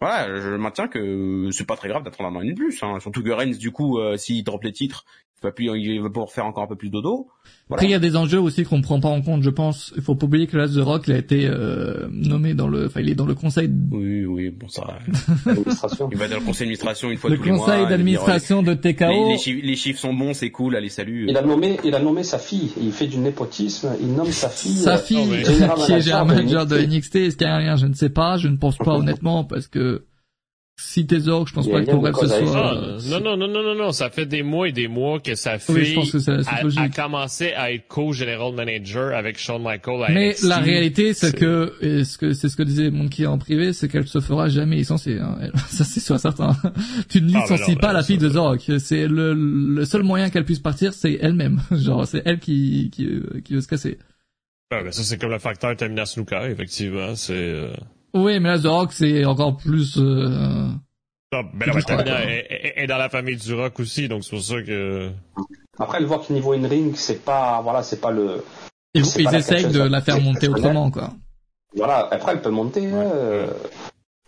C: voilà, je maintiens que c'est pas très grave d'attendre un an et demi de plus. Hein. Surtout que Reigns, du coup, s'il drop les titres, il va, plus, il va pouvoir faire encore un peu plus dodo.
A: Après, il y a des enjeux aussi qu'on prend pas en compte, je pense. Il faut pas oublier que là, The Rock, il a été euh, nommé dans le, enfin, il est dans le conseil,
C: Oui, oui, bon ça.
D: L'administration.
C: Il va dans le conseil d'administration une fois
A: le
C: tous les mois.
A: conseil
C: il va dire,
A: d'administration de TKO.
C: les, chiffres, les chiffres sont bons, c'est cool, allez salut.
D: Il a nommé, il a nommé sa fille. Il fait du népotisme. Il nomme sa fille.
A: Sa
D: euh,
A: fille,
B: mais-
A: qui est
D: manager
A: manager
D: de
A: de NXT, est-ce qu'il y a un lien? Je ne sais pas, je ne pense pas honnêtement, parce que si t'es Zorg, je pense pas que ton rêve ce soit...
B: Ah,
A: euh,
B: non, non, non, non, non, non, ça fait des mois et des mois que sa fille
A: Oui, je pense que c'est la suite
B: a, commencé à être co-general manager avec Shawn Michaels
A: Mais
B: NXT.
A: la réalité, c'est que, et ce que c'est ce que disait Monkey en privé, c'est qu'elle se fera jamais licencier. Hein. Ça, c'est sûr, certain. tu ne
B: Ah, bah
A: licencies
B: non,
A: pas
B: bah,
A: la fille de. Zorok. C'est le, le seul moyen qu'elle puisse partir, c'est elle-même. Genre, c'est elle qui, qui, qui veut se casser.
B: Ouais, ben ça, c'est comme le facteur Tamina Snuka, effectivement. C'est, euh...
A: Oui, mais là, Zorok, c'est encore plus. Euh...
B: Ah, ben
A: plus
B: Tamina
A: quoi.
B: est, dans la famille du rock aussi, donc c'est pour ça que...
D: Après, elle voit que niveau in-ring, c'est pas, voilà, c'est pas le,
A: Ils,
D: C'est
A: ils
D: pas la
A: essayent de la faire monter autrement, quoi.
D: voilà. Après, elle peut monter, euh,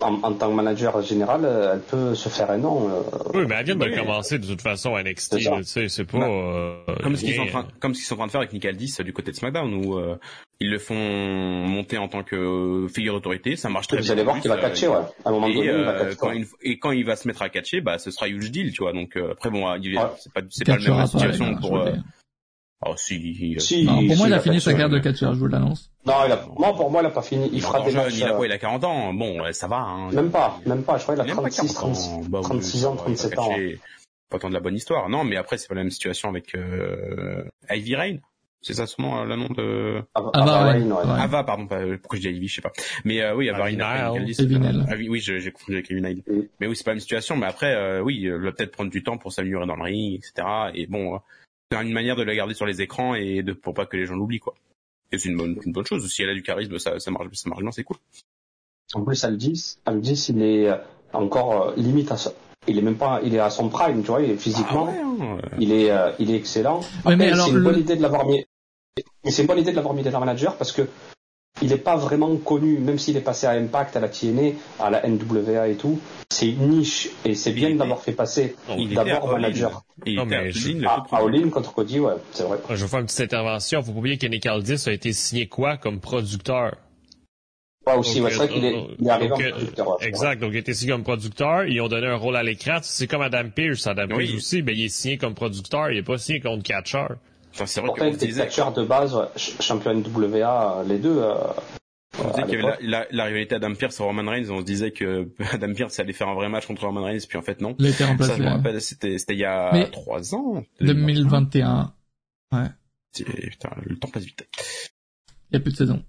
D: en, en tant que manager général, euh, elle peut se faire un nom. euh,
B: Oui, mais elle vient de
C: Oui.
B: commencer de toute façon à NXT, tu sais, c'est pas...
C: Bah,
B: euh,
C: Comme ce qu'ils sont train, comme ce qu'ils sont en train de faire avec Nick Aldis euh, du côté de SmackDown où euh, ils le font monter en tant que euh, figure d'autorité, ça marche très
D: Vous
C: bien.
D: allez
C: en
D: voir qu'il va
C: euh,
D: catcher, ouais. À un moment donné,
C: Et,
D: il va
C: euh,
D: catcher.
C: quand il, et quand il va se mettre à catcher, bah ce sera huge deal, tu vois. Donc euh, après bon, c'est pas c'est pas la même situation pour. Euh. Oh si. euh,
D: Si,
A: Non, pour
D: si,
A: moi, il a
D: va
A: fini sa carrière de catcheur, je vous l'annonce.
D: Non, il a, moi, pour moi, il a pas fini. Il
C: il est
D: fera des
C: jeune,
D: matchs.
C: il a
D: euh,
C: quoi Il a 40 ans. Bon, ouais, ça va. Hein.
D: Même pas, même pas. Je crois qu'il a
C: Il a pas
D: 36,
C: 40
D: 36,
C: ans. Bah oui,
D: 36
C: ça
D: ans,
C: va, il va
D: 37 ans.
C: catcher. Pas tant de la bonne histoire. Non, mais après c'est pas la même situation avec euh, Ivy Rain. C'est ça nom, euh, le nom de
D: Ava-
A: Ava
D: Ava
A: Rain,
D: Rain, ouais.
A: ouais.
C: Ava, pardon, pas, pourquoi je dis Ivy, je sais pas. Mais euh, oui, Ava Rain.
B: Nile.
C: Ah oui, j'ai confondu avec Ivy Nile.
D: Oui.
C: Mais oui, c'est pas la même situation. Mais après, euh, oui, il va peut-être prendre du temps pour s'améliorer dans le ring, etc. Et bon, euh, c'est une manière de la garder sur les écrans et de pour pas que les gens l'oublient, quoi. Et c'est une bonne, une bonne chose. Si elle a du charisme, ça, ça marche, ça marche bien, c'est cool.
D: En plus, Aldis, Aldis, il est euh, encore euh, limite à ça. Il est même pas, il est à son prime, tu vois, il est physiquement,
C: Ah ouais, hein, euh,
D: il est, euh, il est excellent.
A: Ouais, mais
D: Après,
A: alors,
D: c'est une
A: le-
D: bonne idée de l'avoir mis, mais c'est une bonne idée de l'avoir mis dans manager parce que il n'est pas vraiment connu, même s'il est passé à Impact, à la TNA, à la NWA et tout. C'est une niche et c'est bien l'avoir fait passer
C: il était
D: d'abord manager.
C: Il
B: Non,
C: était
B: mais
C: le
D: À, à. All contre Cody, ouais, c'est vrai.
B: Je vais faire une petite intervention. Faut pas oublier que Nick Aldis a été signé quoi comme producteur?
D: Ouais, aussi,
B: Donc,
D: ouais, c'est vrai
B: euh,
D: qu'il est,
B: donc,
D: il est arrivé en
B: euh,
D: producteur. ouais.
B: Exact. Donc, il a été signé comme producteur. Ils ont donné un rôle à l'écran. C'est comme Adam Pearce. Adam
C: Oui.
B: Pearce aussi, ben, il est signé comme producteur. Il est pas signé comme catcher.
C: Enfin, c'est vrai
D: Pourtant, était
C: disait.
D: de base, ouais, ch- champion NWA, euh, les deux. euh,
C: On disait qu'il y avait la, la, la, rivalité Adam Pierce et Roman Reigns, on se disait que Adam Pierce allait faire un vrai match contre Roman Reigns, puis en fait non.
A: Il a été remplacé.
C: Ça, je me rappelle, c'était, c'était il y a trois ans.
A: 2021. Ouais.
C: Putain, le temps passe vite.
A: Il y a plus de saison.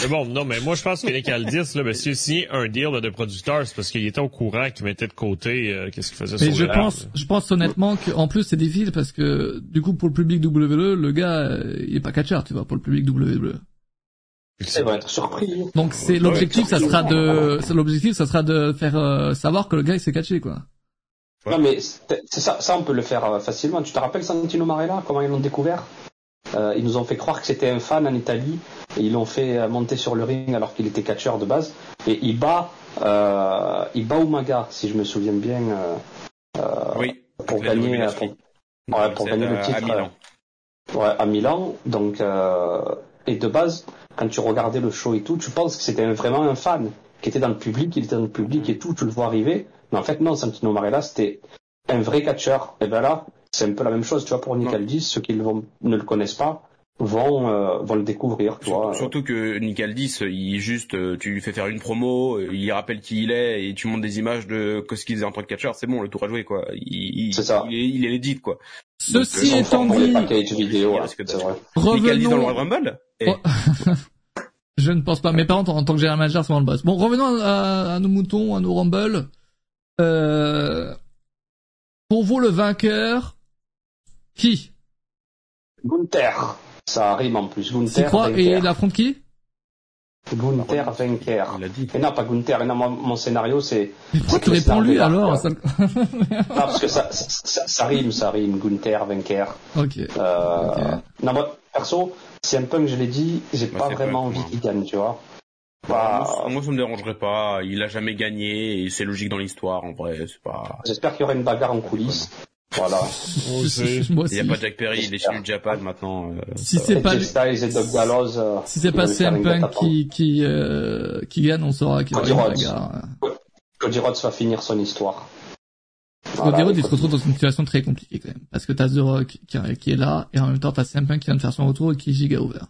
B: Mais bon, non, mais moi je pense que Nick Aldis, là, ben, s'il signé un deal de producteur, c'est parce qu'il était au courant qu'il mettait de côté euh, qu'est-ce qu'il faisait
A: mais
B: sur
A: je pense, je pense honnêtement qu'en plus c'est difficile parce que du coup pour le public WWE, le gars euh, il est pas catcheur, tu vois, pour le public WWE.
D: Il va être surpris.
A: Donc c'est l'objectif, ça sera de, l'objectif, ça sera de faire euh, savoir que le gars il s'est catché quoi.
D: Non mais c'est ça, ça on peut le faire euh, facilement. Tu te rappelles Santino Marella, comment ils l'ont découvert? Euh, Ils nous ont fait croire que c'était un fan en Italie ils l'ont fait monter sur le ring alors qu'il était catcheur de base et il bat, euh, il bat Umaga si je me souviens bien. Euh,
C: oui.
D: Pour gagner, pour, ouais, pour gagner le titre. À Milan. Ouais, à Milan. Donc et de base, quand tu regardais le show et tout, tu penses que c'était vraiment un fan qui était dans le public, il était dans le public et tout, tu le vois arriver. Mais en fait, non, Santino Marella, c'était un vrai catcheur. Et ben là, c'est un peu la même chose, tu vois, pour Nick Aldis, ceux qui ne le connaissent pas vont euh, vont le découvrir, tu vois.
C: Surtout que Nick Aldis, il juste, euh, tu lui fais faire une promo, euh, il rappelle qui il est et tu montes des images de ce qu'il faisait en tant que catcheur, c'est bon, le tour à jouer, quoi. Il,
D: c'est ça.
C: Il est, il est legit, quoi.
A: Ceci étant dit,
D: vidéo, c'est vrai.
C: Nick Aldis dans le Royal Rumble
A: Oh. Je ne pense pas. Mais par contre, en tant que général manager, c'est vraiment le boss. Bon, revenons à, nos moutons, à nos Rumble. Euh... Pour vous, le vainqueur, qui?
D: Gunther. Ça rime en plus. Gunther.
A: quoi Et il affronte qui?
D: Gunther vainqueur.
C: Il a dit.
D: Et non, pas Gunther. non, mon, scénario, c'est.
A: Mais pourquoi tu réponds lui alors?
D: Ça... Non, parce que ça, ça, ça, rime, ça rime. Gunther vainqueur.
A: Ok.
D: Euh... okay. Non, moi, perso, c'est un peu que je l'ai dit, j'ai pas vraiment envie qu'il gagne, tu vois.
C: Bah, moi, moi, ça me dérangerait pas. Il a jamais gagné et c'est logique dans l'histoire, en vrai. C'est pas.
D: J'espère qu'il y aura une bagarre en coulisses. Voilà.
C: il n'y a pas Jack Perry, il est chez New Japan maintenant. Euh,
A: si c'est pas
D: et Gallows, euh,
A: si c'est pas CM Punk qui qui euh, qui gagne, on saura qu'il y aura une bagarre.
D: Cody Rhodes va finir son histoire.
A: Voilà, Cody Rhodes, il se retrouve dans une situation très compliquée quand même. Parce que t'as The Rock qui, qui, est là, et en même temps t'as CM Punk qui vient de faire son retour et qui est giga over.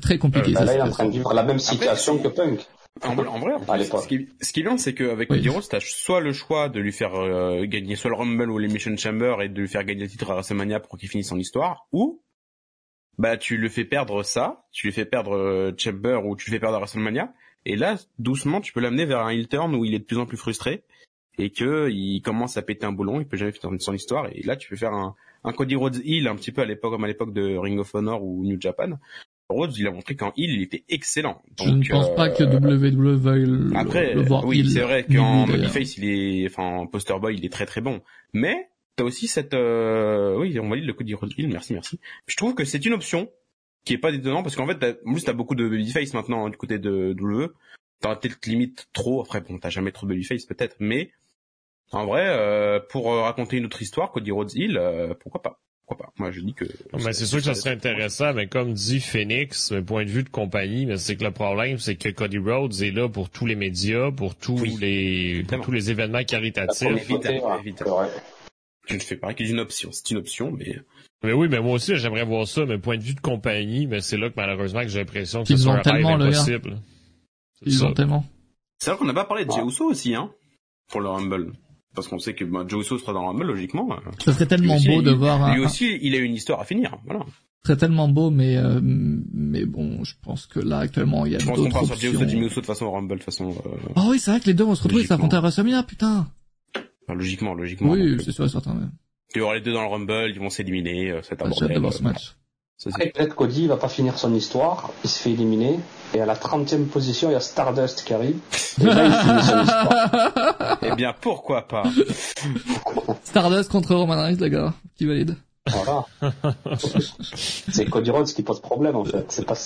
A: Très compliqué.
D: Euh, bah là, il est en train de vivre la même situation
C: Après,
D: que Punk.
C: En, en vrai, en ce, qui, ce qui est bien, c'est qu'avec oui. Cody Rhodes, t'as soit le choix de lui faire euh, gagner soit le Rumble ou l'Emission Chamber et de lui faire gagner le titre à WrestleMania pour qu'il finisse son histoire, ou bah tu le fais perdre ça, tu lui fais perdre euh, Chamber ou tu le fais perdre à WrestleMania, et là, doucement, tu peux l'amener vers un heel turn où il est de plus en plus frustré et que il commence à péter un boulon, il peut jamais finir son histoire, et là tu peux faire un, un Cody Rhodes heel un petit peu à l'époque comme à l'époque de Ring of Honor ou New Japan, Rhodes, il a montré qu'en heel, il était excellent. Donc,
A: je ne pense
C: euh...
A: pas que WWE veuille le,
C: Après,
A: le voir
C: oui, c'est vrai qu'en babyface, il est, enfin, en poster boy, il est très très bon. Mais, t'as aussi cette, euh... oui, on valide le Cody Rhodes heel, merci, merci. Je trouve que c'est une option qui est pas détonnant parce qu'en fait, t'as, en plus, t'as beaucoup de babyface maintenant hein, du côté de WWE. T'as peut-être limite trop, après, bon, t'as jamais trop de babyface peut-être, mais, en vrai, euh, pour raconter une autre histoire, Cody Rhodes heel, euh, pourquoi pas pourquoi pas? Moi, je dis que.
B: Mais c'est sûr que ça serait intéressant, mais comme dit Phoenix, point de vue de compagnie, mais c'est que le problème, c'est que Cody Rhodes est là pour tous les médias, pour tous oui, les, pour tous les événements caritatifs.
C: Je ne fais pas qu'il y ait une option. C'est une option, mais.
B: Mais oui, mais moi aussi, j'aimerais voir ça, mais point de vue de compagnie, mais c'est là que malheureusement que j'ai l'impression que c'est
A: ont
B: un
A: tellement
B: rêve impossible.
A: Ils ont tellement.
C: C'est vrai qu'on n'a pas parlé de Jey Uso aussi, hein, pour le Rumble parce qu'on sait que bah, Joe Uso sera dans le Rumble logiquement.
A: Ça serait tellement
C: aussi,
A: beau de
C: il,
A: voir.
C: Lui un... aussi, il a une histoire à finir. Voilà.
A: Ce serait tellement beau, mais euh, mais bon, je pense que là actuellement il y a d'autres options. Je pense qu'on
C: part sur Joe Uso, Jimmy Uso de façon au Rumble, de façon. Euh...
A: Oh oui, c'est vrai que les deux vont se retrouver, ça affronter à WrestleMania, putain.
C: Enfin, logiquement, logiquement.
A: Oui, c'est sûr, certain même.
C: Il y aura les deux dans le Rumble, ils vont s'éliminer, euh, c'est un
A: J'ai hâte de voir ce match.
D: Après, peut-être Cody va pas finir son histoire, il se fait éliminer, et à la 30e position, il y a Stardust qui arrive, et là, il finit son histoire.
C: Eh bien, pourquoi pas?
A: Stardust contre Roman Reigns, les gars, qui valide.
D: Voilà. c'est Cody Rhodes qui pose problème, en fait, c'est pas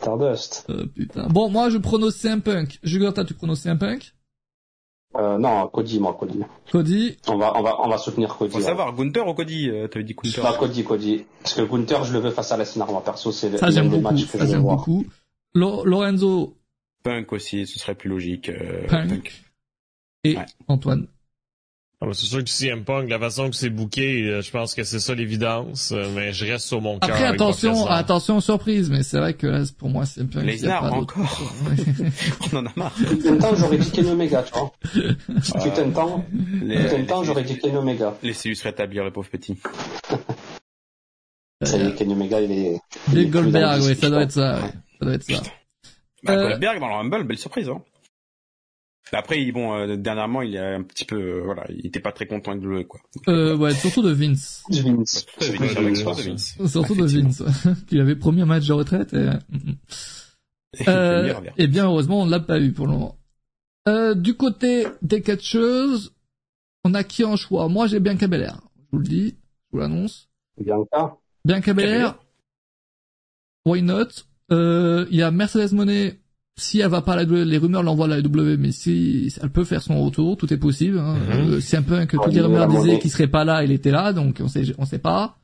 D: Stardust.
A: Euh, putain. Bon, moi, je prononce un punk. Jugurta, tu prononces un punk?
D: Euh, non, Cody, moi, Cody.
A: Cody.
D: On va, on va, on va soutenir Cody.
C: Faut ouais. savoir, Gunther ou Cody, euh, t'avais dit Gunther.
D: Pas Cody, Cody. Parce que Gunther, je le veux face à Lesnar, moi, perso, c'est
A: l'un des matchs que ça, je veux voir. beaucoup. Lo Lorenzo.
C: Punk aussi, ce serait plus logique. Euh,
A: Punk. punk. Et ouais. Antoine.
B: Ah, c'est sûr que CM Punk, la façon que c'est booké, euh, je pense que c'est ça l'évidence, euh, mais je reste sur mon cœur.
A: Après, attention, attention aux surprises, mais c'est vrai que là, pour moi, c'est un peu...
C: Lesnar, encore. On en a marre.
D: Putain j'aurais dit Ken Omega, tu vois. Putain de temps,
C: Les-
D: putain de temps, j'aurais dit Ken Omega.
C: Laissez-lui se rétablir, le pauvre petit.
D: Ça y est, Ken Omega, il est... dans
A: Goldberg, oui, ça doit être ça, ouais. Ça doit être ça.
C: Bah,
A: Euh,
C: Goldberg dans le Rumble, belle surprise. Hein. Après, bon, euh, dernièrement, il est un petit peu, euh, voilà, il était pas très content avec le quoi.
A: Euh, ouais, surtout de Vince.
D: Vince.
C: Surtout de Vince, de.
A: Surtout de. Vince. Qu'il avait promis un match de retraite et... mm, mm.
C: Il peut
A: Euh,
C: venir, bien.
A: et bien heureusement, on l'a pas eu pour le moment. Euh, du côté des catcheuses, on a qui en choix? Moi, j'ai Bianca Belair. Je vous le dis, je vous l'annonce.
D: Bianca.
A: Bianca Belair, why not? Euh, Il y a Mercedes Monet. Si elle va pas à la W, les rumeurs l'envoient à la W, mais si elle peut faire son retour, tout est possible. Hein.
B: Mhm.
A: Euh, c'est un peu que
D: Ouais,
A: toutes les rumeurs disaient qu'il serait pas là, il était là, donc on sait, on sait pas.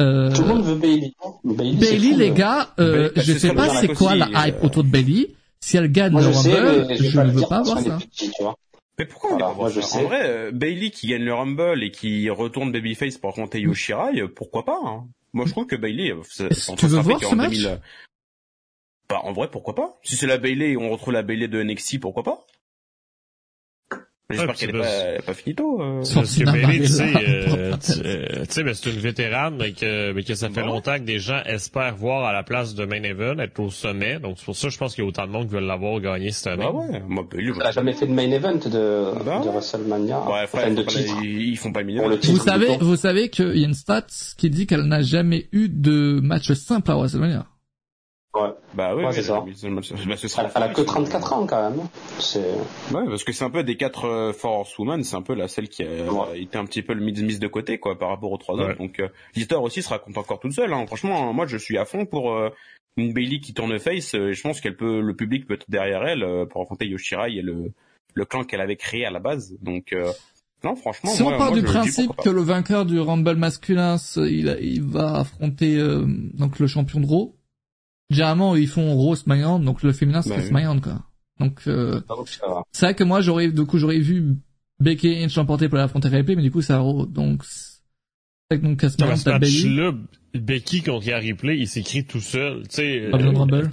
A: Euh,
D: Tout le monde veut Bailey. Bailey, c'est
A: Bailey,
D: fou,
A: les
D: hein.
A: gars, euh,
C: Bah,
A: je sais pas c'est quoi la hype
C: euh.
A: autour de Bailey. Si elle gagne
D: Moi,
A: le
D: sais,
A: Rumble, je ne veux pas voir ça.
D: tu vois.
C: Mais pourquoi on
D: moi, je sais.
C: En vrai, euh, Bailey qui gagne le Rumble et qui retourne Babyface pour affronter Yoshirai, pourquoi pas hein Moi, je trouve que Bailey, euh,
A: tu veux voir ce match?
C: 2000, Bah, en vrai, pourquoi pas Si c'est la Bailey et on retrouve la Bailey de NXT, pourquoi pas J'espère
B: Ouais,
C: qu'elle est
B: c'est
C: pas, finito. euh.
B: Parce que Bailey, tu sais,
A: Marella.
B: euh, tu euh, sais, ben, c'est une vétérane, mais que, mais que ça fait
C: Bon.
B: longtemps que des gens espèrent voir à la place de Main Event, être au sommet. Donc c'est pour ça, que je pense qu'il y a autant de monde qui veulent l'avoir gagné cette année.
C: Bah ouais, moi, Bailey,
D: Elle a jamais fait de main event de,
C: Bah
D: de. WrestleMania.
C: Ouais, frère, ils
D: de
C: font pas ils ils font pas le
D: titre.
A: Vous savez, vous savez qu'il y a une stat qui dit qu'elle n'a jamais eu de match simple à WrestleMania.
D: Ouais.
C: Bah ouais,
D: Ouais, c'est ça.
C: mais ce- bah, ce sera
D: Elle, elle a que
C: fort,
D: 34 ans, quand même. C'est,
C: Ouais, parce que c'est un peu des quatre euh, Force Woman, c'est un peu la celle qui a
D: Ouais.
C: été un petit peu le mise mise de côté quoi par rapport aux trois
B: Ouais.
C: autres. Donc euh, l'histoire aussi se raconte encore toute seule. Hein. Franchement, moi je suis à fond pour euh, une Bailey qui tourne face. euh, et je pense qu'elle peut, le public peut être derrière elle euh, pour affronter Yoshirai et le le clan qu'elle avait créé à la base. Donc euh, non, franchement,
A: Si
C: moi,
A: on part
C: moi,
A: du principe que le vainqueur du Rumble masculin, il, il va affronter euh, donc le champion de Raw. Généralement, ils font Raw SmackDown, donc le féminin c'est
C: Bah oui.
A: SmackDown quoi. Donc euh, c'est vrai que moi j'aurais du coup j'aurais vu Becky Lynch l'emporter pour l'affronter Ripley, mais du coup c'est à Raw. Donc c'est vrai que donc à SmackDown
B: ce
A: t'as Bayley.
B: match-là, Becky contre Ripley, il s'écrit tout seul. Tu sais,
A: Pas besoin de Rumble.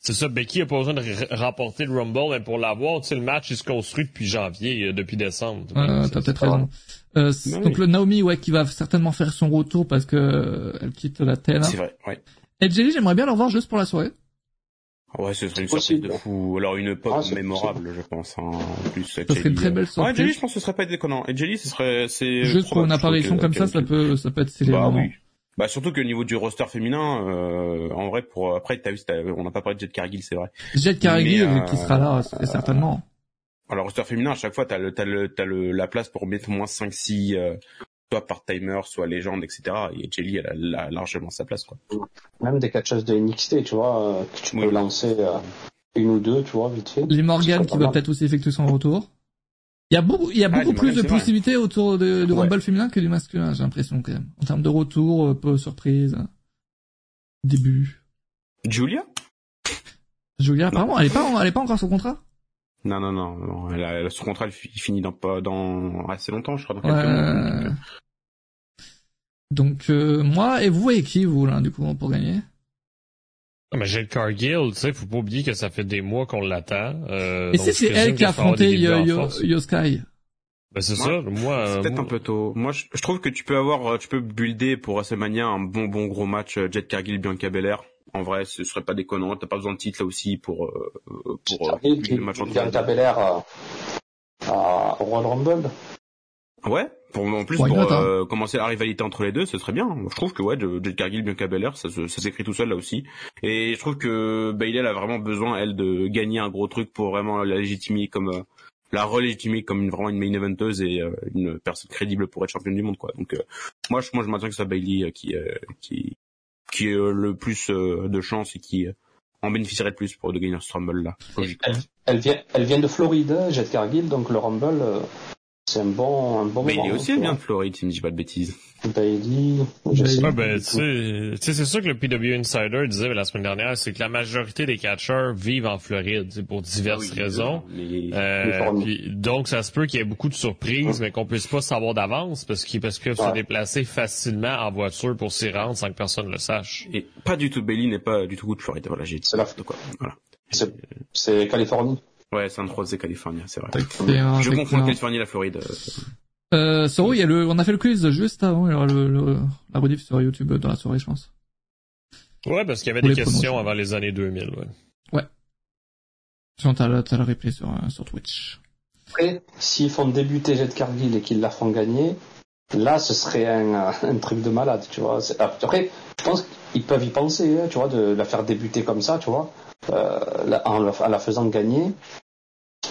B: C'est ça, Becky a pas besoin de remporter le Rumble, mais pour l'avoir, tu sais, le match il se construit depuis janvier, euh, depuis décembre.
A: Euh, t'as peut-être raison. Euh, donc
C: oui.
A: le Naomi, ouais, qui va certainement faire son retour parce que euh, elle quitte la TNA.
C: C'est vrai, ouais.
A: Et Jelly, j'aimerais bien le revoir juste pour la soirée.
C: Ouais, ce serait une
D: Possible.
C: surprise de fou. Alors une pop
D: Ah,
C: mémorable, je pense. Hein. En plus,
A: Ça serait une très belle
C: Ouais, Jelly,
A: surprise.
C: je pense que ce serait pas déconnant. Et Jelly, ce serait, c'est
A: juste pour une apparition
C: que-
A: comme ça, ça peut, ça peut être stylé.
C: Bah oui. Bah surtout que au niveau du roster féminin, euh, en vrai, pour après, t'as vu, t'as- on n'a pas parlé de Jet Cargill, c'est vrai.
A: Jet Cargill,
C: Mais, euh,
A: qui sera là, c'est- certainement.
C: Alors roster féminin, à chaque fois, t'as le, t'as le, t'as le, la place pour mettre au moins 5 6 euh, soit part-timer, soit légende, etc. Et Jelly, elle a, elle a largement sa place, quoi.
D: Même des catcheuses de NXT, tu vois, euh, que tu
C: Oui.
D: peux lancer euh, une ou deux, tu vois, vite fait.
A: Les Morgan qui va peut-être aussi effectuer son retour. Il y a beaucoup, il y a
C: Ah,
A: beaucoup plus
C: Morgan,
A: de
C: vrai.
A: possibilités autour de, de
C: Ouais.
A: Rumble féminin que du masculin, j'ai l'impression quand même. En termes de retour, euh, peu surprise, début.
C: Julia?
A: Julia,
C: Non.
A: apparemment, elle est pas, en- elle est pas encore sur contrat.
C: Non, non, non, non. Elle a, elle a- son contrat, il fi- il finit dans pas dans assez longtemps, je crois. Dans quelques mois.
A: Ouais.
C: Donc, euh,
A: Donc euh, moi et vous voyez qui vous là du coup pour gagner?
B: Ah, mais j'ai le Cargill, tu sais, faut pas oublier que ça fait des mois qu'on l'attend. Euh,
A: Et si c'est elle qui a affronté
B: débuts en
A: Yo, Yo,
B: force.
A: Yo Sky
B: Ben c'est ça, moi...
C: C'est
B: euh,
C: peut-être
B: moi-
C: un peu tôt. Moi, je, je trouve que tu peux avoir, euh, tu peux builder pour WrestleMania un bon, bon gros match euh, Jet Cargill, Bianca Belair. En vrai, ce serait pas déconnant. T'as pas besoin de titre là aussi pour euh, euh, pour euh, le match.
D: Belair à, à Royal Rumble.
C: Ouais. Pour en plus
A: Why
C: pour
A: not, hein?
C: euh, commencer la rivalité entre les deux, ce serait bien. Je trouve que ouais, de- Jet Cargill, Bianca Belair, ça, se- ça s'écrit tout seul là aussi. Et je trouve que Bailey elle a vraiment besoin elle de gagner un gros truc pour vraiment la légitimer comme euh, la relégitimer comme une, vraiment une main eventeuse et euh, une personne crédible pour être championne du monde quoi. Donc euh, moi je moi je maintiens que c'est Bailey euh, qui euh, qui qui est euh, le plus euh, de chance et qui euh, en bénéficierait le plus pour de gagner ce Rumble là. Logique.
D: Elle, elle vient, elle vient de Floride, Jet Cargill, donc le Rumble, c'est un bon, un bon
C: Mais
D: moment.
C: il est aussi bien de Floride, si je ne dis pas de bêtises.
D: Bailey, je
A: Bailey.
D: sais pas
B: ben, tu
D: tout.
B: sais, tu sais, c'est sûr que le PW Insider disait la semaine dernière, c'est que la majorité des catcheurs vivent en Floride, c'est pour diverses
C: Ah oui,
B: raisons. Euh, puis, donc, ça se peut qu'il y ait beaucoup de surprises, mais qu'on puisse pas savoir d'avance parce qu'ils peuvent se déplacer facilement en voiture pour s'y rendre sans que personne le sache.
C: Et pas du tout, Bailey n'est pas du tout de Floride. Voilà, j'ai dit
D: C'est la-
C: de quoi. Voilà.
D: C'est- C'est Californie.
C: Ouais, San Jose, Californie, c'est vrai. Je confonds la Californie et la Floride. euh,
A: Euh, Soro, il y a le, on a fait le quiz juste avant, il y aura le, le- la rediff sur YouTube dans la soirée, je pense.
B: Ouais, parce qu'il y avait
A: Pour
B: des questions avant les années 2000, ouais.
A: Sinon, t'as t'as le replay sur, euh, sur Twitch.
D: Après, s'ils font débuter Jet Cargill et qu'ils la font gagner, là, ce serait un, euh, un truc de malade, tu vois. Après, je pense qu'ils peuvent y penser, hein, tu vois, de la faire débuter comme ça, tu vois, la- en, la, faisant gagner.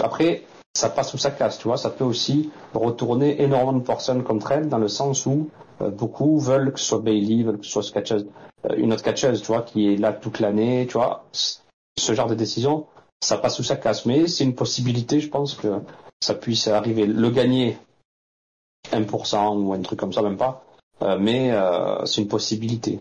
D: Après, ça passe ou ça casse, tu vois. Ça peut aussi retourner énormément de personnes contre elle, dans le sens où euh, beaucoup veulent que ce soit Bailey, veulent que ce soit ce euh, une autre catcheuse, tu vois, qui est là toute l'année, tu vois. Ce genre de décision, ça passe ou ça casse. Mais c'est une possibilité, je pense que ça puisse arriver. Le gagner 1% ou un truc comme ça, même pas. Euh, mais euh, c'est une possibilité.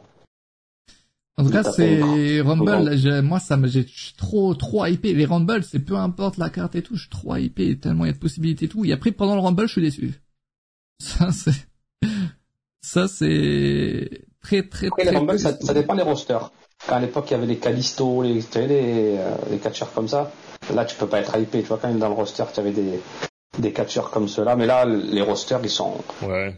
A: En tout cas, c'est. Rumble.
D: Comment
A: là, j'ai- moi, ça me, j'ai je suis trop, trop hypé. Les Rumble, c'est peu importe la carte et tout, je suis trop hypé tellement il y a de possibilités et tout. Et après, pendant le Rumble, je suis déçu. Ça, c'est, ça, c'est très, très,
D: Après,
A: très.
D: les Rumble, ça, ça dépend des rosters. Quand à l'époque, il y avait les Callisto, les, tu sais, les, euh, les catcheurs comme ça, là, tu peux pas être hypé. Tu vois, quand même, dans le roster, tu avais des, des catcheurs comme ceux-là. Mais là, les rosters, ils sont...
B: Ouais.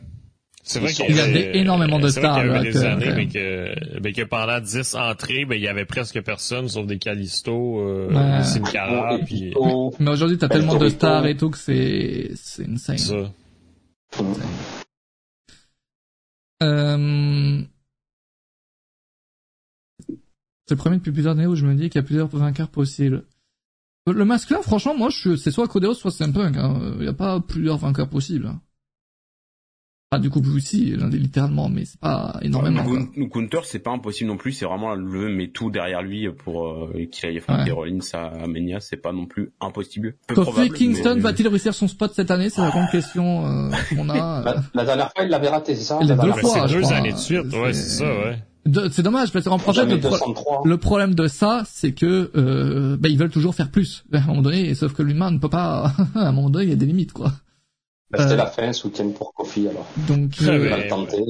B: C'est vrai qu'il
A: Il y avait énormément de stars,
B: qu'il y avait des
A: que-
B: années, mais que, mais que pendant 10 entrées, ben, il y avait presque personne, sauf des Callisto, euh,
A: Ouais.
B: Sin Cara, puis
A: Mais aujourd'hui, t'as tellement de stars et tout que c'est, c'est insane.
B: ça.
A: Euh... C'est le premier depuis plusieurs années où je me dis qu'il y a plusieurs vainqueurs possibles. Le masculin, franchement, moi, je, c'est soit Codeos, soit Simpunk. Hein. Il n'y a pas plusieurs vainqueurs possibles. Ah, du coup, aussi, littéralement, mais c'est pas énormément.
C: Gun- Gunther, c'est pas impossible non plus. C'est vraiment le met tout derrière lui pour euh, qu'il aille affronter
A: Ouais.
C: Rollins à Mania. C'est pas non plus impossible. Peu
A: Kofi
C: probable,
A: Kingston
C: mais-
A: va-t-il réussir son spot cette année? C'est la grande question euh, qu'on a.
D: la, la dernière fois, il l'avait raté, c'est ça?
A: Il
D: la
A: deux fois,
B: c'est deux
A: crois.
B: années de suite, ouais, c'est ça, ouais.
A: C'est dommage parce qu'en en fait, le, pro-
D: 203.
A: le problème de ça, c'est que euh, bah, ils veulent toujours faire plus à un moment donné, sauf que l'humain ne peut pas. à un moment donné, il y a des limites, quoi.
D: Bah, C'était
A: Euh,
D: la fin ce week-end pour Kofi, alors.
A: Donc, euh,
D: Il va
B: Ouais,
D: le tenter.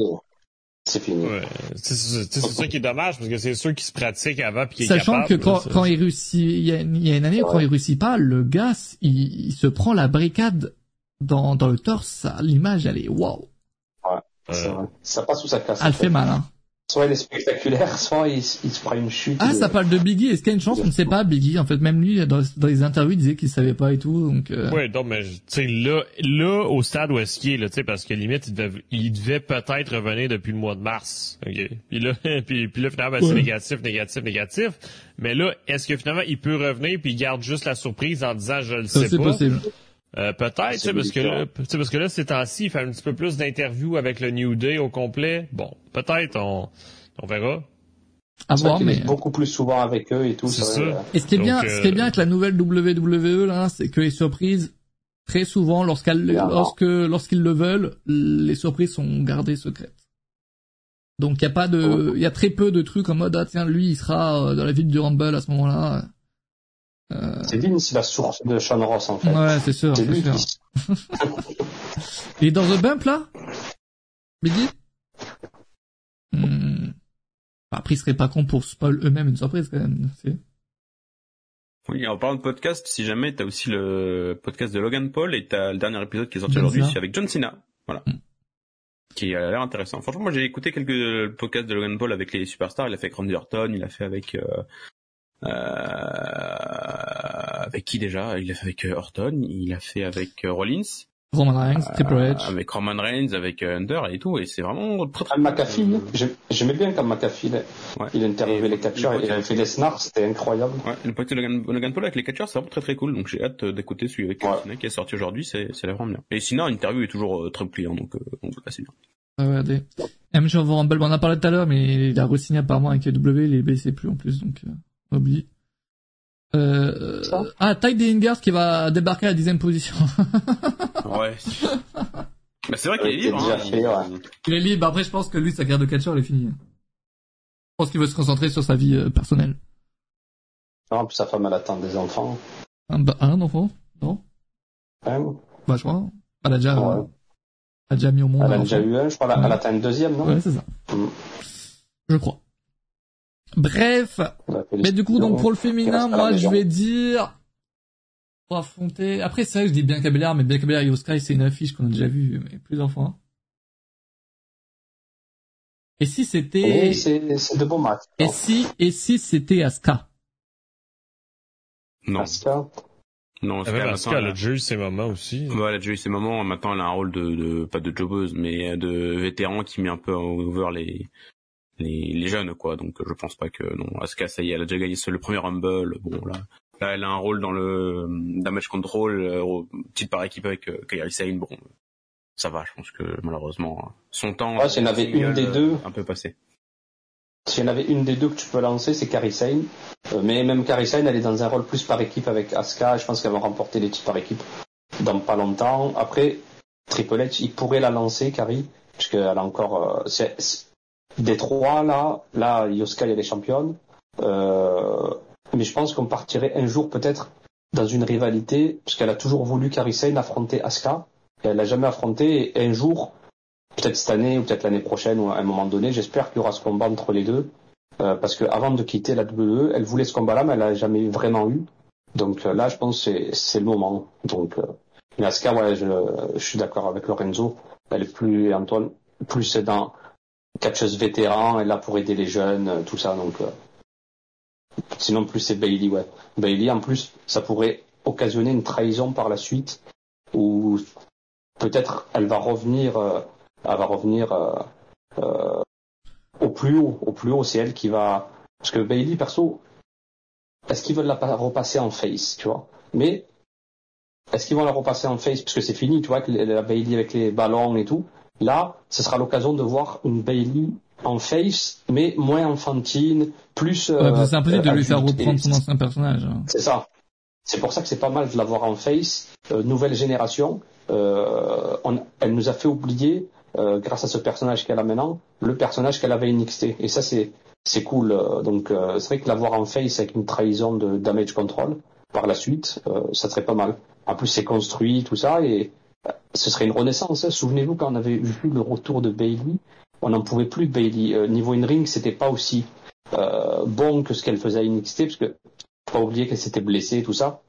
D: C'est fini.
B: Ouais. C'est c'est- c'est ça qui est dommage, parce que c'est sûr qu'il se pratique avant puis est
A: Sachant
B: capable.
A: que quand, quand il réussit, il y a, il y a une année, quand il réussit pas, le gars, il, il se prend la bricade dans, dans le torse, l'image, elle est waouh.
D: C'est
B: euh,
D: vrai. Ça passe ou ça casse.
A: Elle fait mal, hein.
D: Soit il est spectaculaire, soit il, il se prend une chute.
A: Ah, ça parle de Biggie. Est-ce qu'il y a une chance? On ne sait pas, Biggie. En fait, même lui, dans, dans les interviews, il disait qu'il savait pas et tout, donc, euh,
B: Ouais, donc, mais, tu sais, là, là, au stade où est-ce qu'il est, là, tu sais, parce que limite, il devait, il devait peut-être revenir depuis le mois de mars, ok? Puis là, puis, puis là, finalement, ben, c'est
A: Ouais.
B: négatif, négatif, négatif. Mais là, est-ce que finalement, il peut revenir puis il garde juste la surprise en disant, je le
A: ça,
B: sais
A: c'est
B: pas?
A: possible.
B: Euh, peut-être, tu sais, parce que là, tu sais, parce que là, ces temps-ci, il fait un petit peu plus d'interviews avec le New Day au complet. Bon, peut-être, on, on verra.
A: À voir, mais.
D: beaucoup plus souvent avec eux et tout.
B: C'est ça.
D: euh,
A: Et ce qui est
B: Donc,
A: bien,
B: euh,
A: ce qui est bien avec la nouvelle WWE là, c'est que les surprises, très souvent, lorsqu'elles, lorsque, lorsqu'ils le veulent, les surprises sont gardées secrètes. Donc il y a pas de, il y a très peu de trucs en mode ah tiens lui il sera euh, dans la ville du Rumble à ce moment-là. Euh,
D: C'est Vince la source de Sean Ross, en fait.
A: ouais c'est sûr,
D: c'est lui
A: sûr.
D: qui...
A: Il est dans The Bump là, Biggie. Hmm. Après ils seraient pas cons pour spoil eux-mêmes une surprise quand même. c'est-
C: Oui, en parlant de podcast, si jamais t'as aussi le podcast de Logan Paul et t'as le dernier épisode qui est sorti
A: John
C: aujourd'hui, avec John Cena. Voilà.
A: Mm.
C: Qui a l'air intéressant. Franchement, moi j'ai écouté quelques podcasts de Logan Paul avec les superstars. Il a fait avec Randy Orton, il a fait avec euh, avec qui déjà? Il a fait avec euh, Orton, il a fait avec euh, Rollins,
A: Roman Reigns, Triple
C: euh,
A: H.
C: avec Roman Reigns, avec euh, Hunter et tout. Et c'est vraiment très très.
D: McAfee, j'ai- j'aimais bien quand McAfee, il,
C: Ouais.
D: il interviewait
C: Et-
D: les catcheurs,
C: et-
D: il avait fait les snars, c'était incroyable.
C: Ouais, le podcast de Logan, Logan Paul avec les catcheurs, c'est vraiment très très cool. Donc j'ai hâte euh, d'écouter celui avec
D: Ouais.
C: Qui est sorti aujourd'hui. C'est c'est vraiment bien. Et sinon, l'interview est toujours euh, très pliant, donc euh, donc là c'est bien.
A: Regardez. M. Jean Rumble, on en a parlé tout à l'heure, mais il a re-signé apparemment avec W, il est blessé plus en plus, donc euh, on oublie. Euh,
D: Ça
A: ah, Ty Dillinger qui va débarquer à la dixième position.
C: Ouais. bah, c'est vrai qu'il est
D: Ouais,
C: libre. hein.
D: ouais.
A: Il est libre. Après, je pense que lui, sa carrière de catcheur, elle est finie. Je pense qu'il veut se concentrer sur sa vie euh, personnelle.
D: Non, puis sa femme, elle attend des enfants.
A: Un, bah, un enfant? Non?
D: Hein
A: Bah, je crois. Elle a déjà,
D: Ouais.
A: elle a déjà mis au monde.
D: Elle a déjà
A: enfant.
D: eu un, je crois, elle,
A: Ouais.
D: elle attend une deuxième, non?
A: Ouais, c'est ça.
D: Mm.
A: Je crois. Bref. Mais du coup, donc, pour le féminin, moi, je vais dire, pour affronter, après, c'est vrai que je dis bien Belair, mais bien Belair et Sky, c'est une affiche qu'on a déjà vue mais plusieurs fois. Et si c'était,
D: c'est de beaux matchs.
A: et si, et si c'était Asuka?
C: Non.
D: Asuka?
C: Non,
B: Ah,
C: quand même
B: Asuka, elle a déjà eu ses moments aussi.
C: a- Ouais, elle a déjà eu ses moments. Maintenant, elle a un rôle de, de pas de jobbeuse, mais de vétéran qui met un peu over les, les, les jeunes, quoi. Donc, je pense pas que, non. Asuka, ça y est, elle a déjà gagné sur le premier Rumble. Bon, là. Là, elle a un rôle dans le damage control, euh, petite par équipe avec euh, Kairi Sane. Bon, ça va, je pense que malheureusement, son temps.
D: Ouais, s'il y en avait une des
C: euh,
D: deux.
C: Un peu passé.
D: S'il y en avait une des deux que tu peux lancer, c'est Kairi Sane. Euh, mais même Kairi Sane, elle est dans un rôle plus par équipe avec Asuka. Je pense qu'elle va remporter les titres par équipe dans pas longtemps. Après, Triple H, il pourrait la lancer, Kairi, puisqu'elle a encore... euh, des trois, là, là, Yoska, elle est championne. Euh, mais je pense qu'on partirait un jour peut-être dans une rivalité, puisqu'elle a toujours voulu Kairi Sane affronter Asuka. Et elle l'a jamais affronté. Et un jour, peut-être cette année ou peut-être l'année prochaine ou à un moment donné, j'espère qu'il y aura ce combat entre les deux. Euh, parce que avant de quitter la WWE, elle voulait ce combat-là, mais elle l'a jamais vraiment eu. Donc euh, là, je pense que c'est- le moment. Donc, euh, mais Asuka, ouais, je, je suis d'accord avec Lorenzo. Elle est plus, Antoine, plus c'est dans catcheuse vétéran, elle est là pour aider les jeunes, euh, tout ça. Donc, euh, sinon plus c'est Bailey, ouais. Bailey, en plus, ça pourrait occasionner une trahison par la suite, où peut-être elle va revenir, euh, elle va revenir euh, euh, au plus haut, au plus haut, c'est elle qui va. Parce que Bailey, perso, est-ce qu'ils veulent la pa- repasser en face, tu vois? Mais est-ce qu'ils vont la repasser en face parce que c'est fini, tu vois, la Bailey avec les ballons et tout? Là, ce sera l'occasion de voir une Bailey en face, mais moins enfantine, plus.
A: Ouais,
D: euh,
A: que c'est impossible de lui faire reprendre son ancien personnage. hein.
D: c'est ça. C'est pour ça que c'est pas mal de l'avoir en face. Euh, nouvelle génération. Euh, on- elle nous a fait oublier, euh, grâce à ce personnage qu'elle a maintenant, le personnage qu'elle avait NXT. Et ça, c'est c'est cool. Euh, Donc, euh, c'est vrai que l'avoir en face avec une trahison de damage control par la suite, euh, ça serait pas mal. En plus, c'est construit, tout ça, et ce serait une renaissance. hein. Souvenez-vous quand on avait vu le retour de Bailey, on n'en pouvait plus Bailey. Euh, niveau in-ring, c'était pas aussi euh, bon que ce qu'elle faisait à NXT, parce que faut pas oublier qu'elle s'était blessée, tout ça.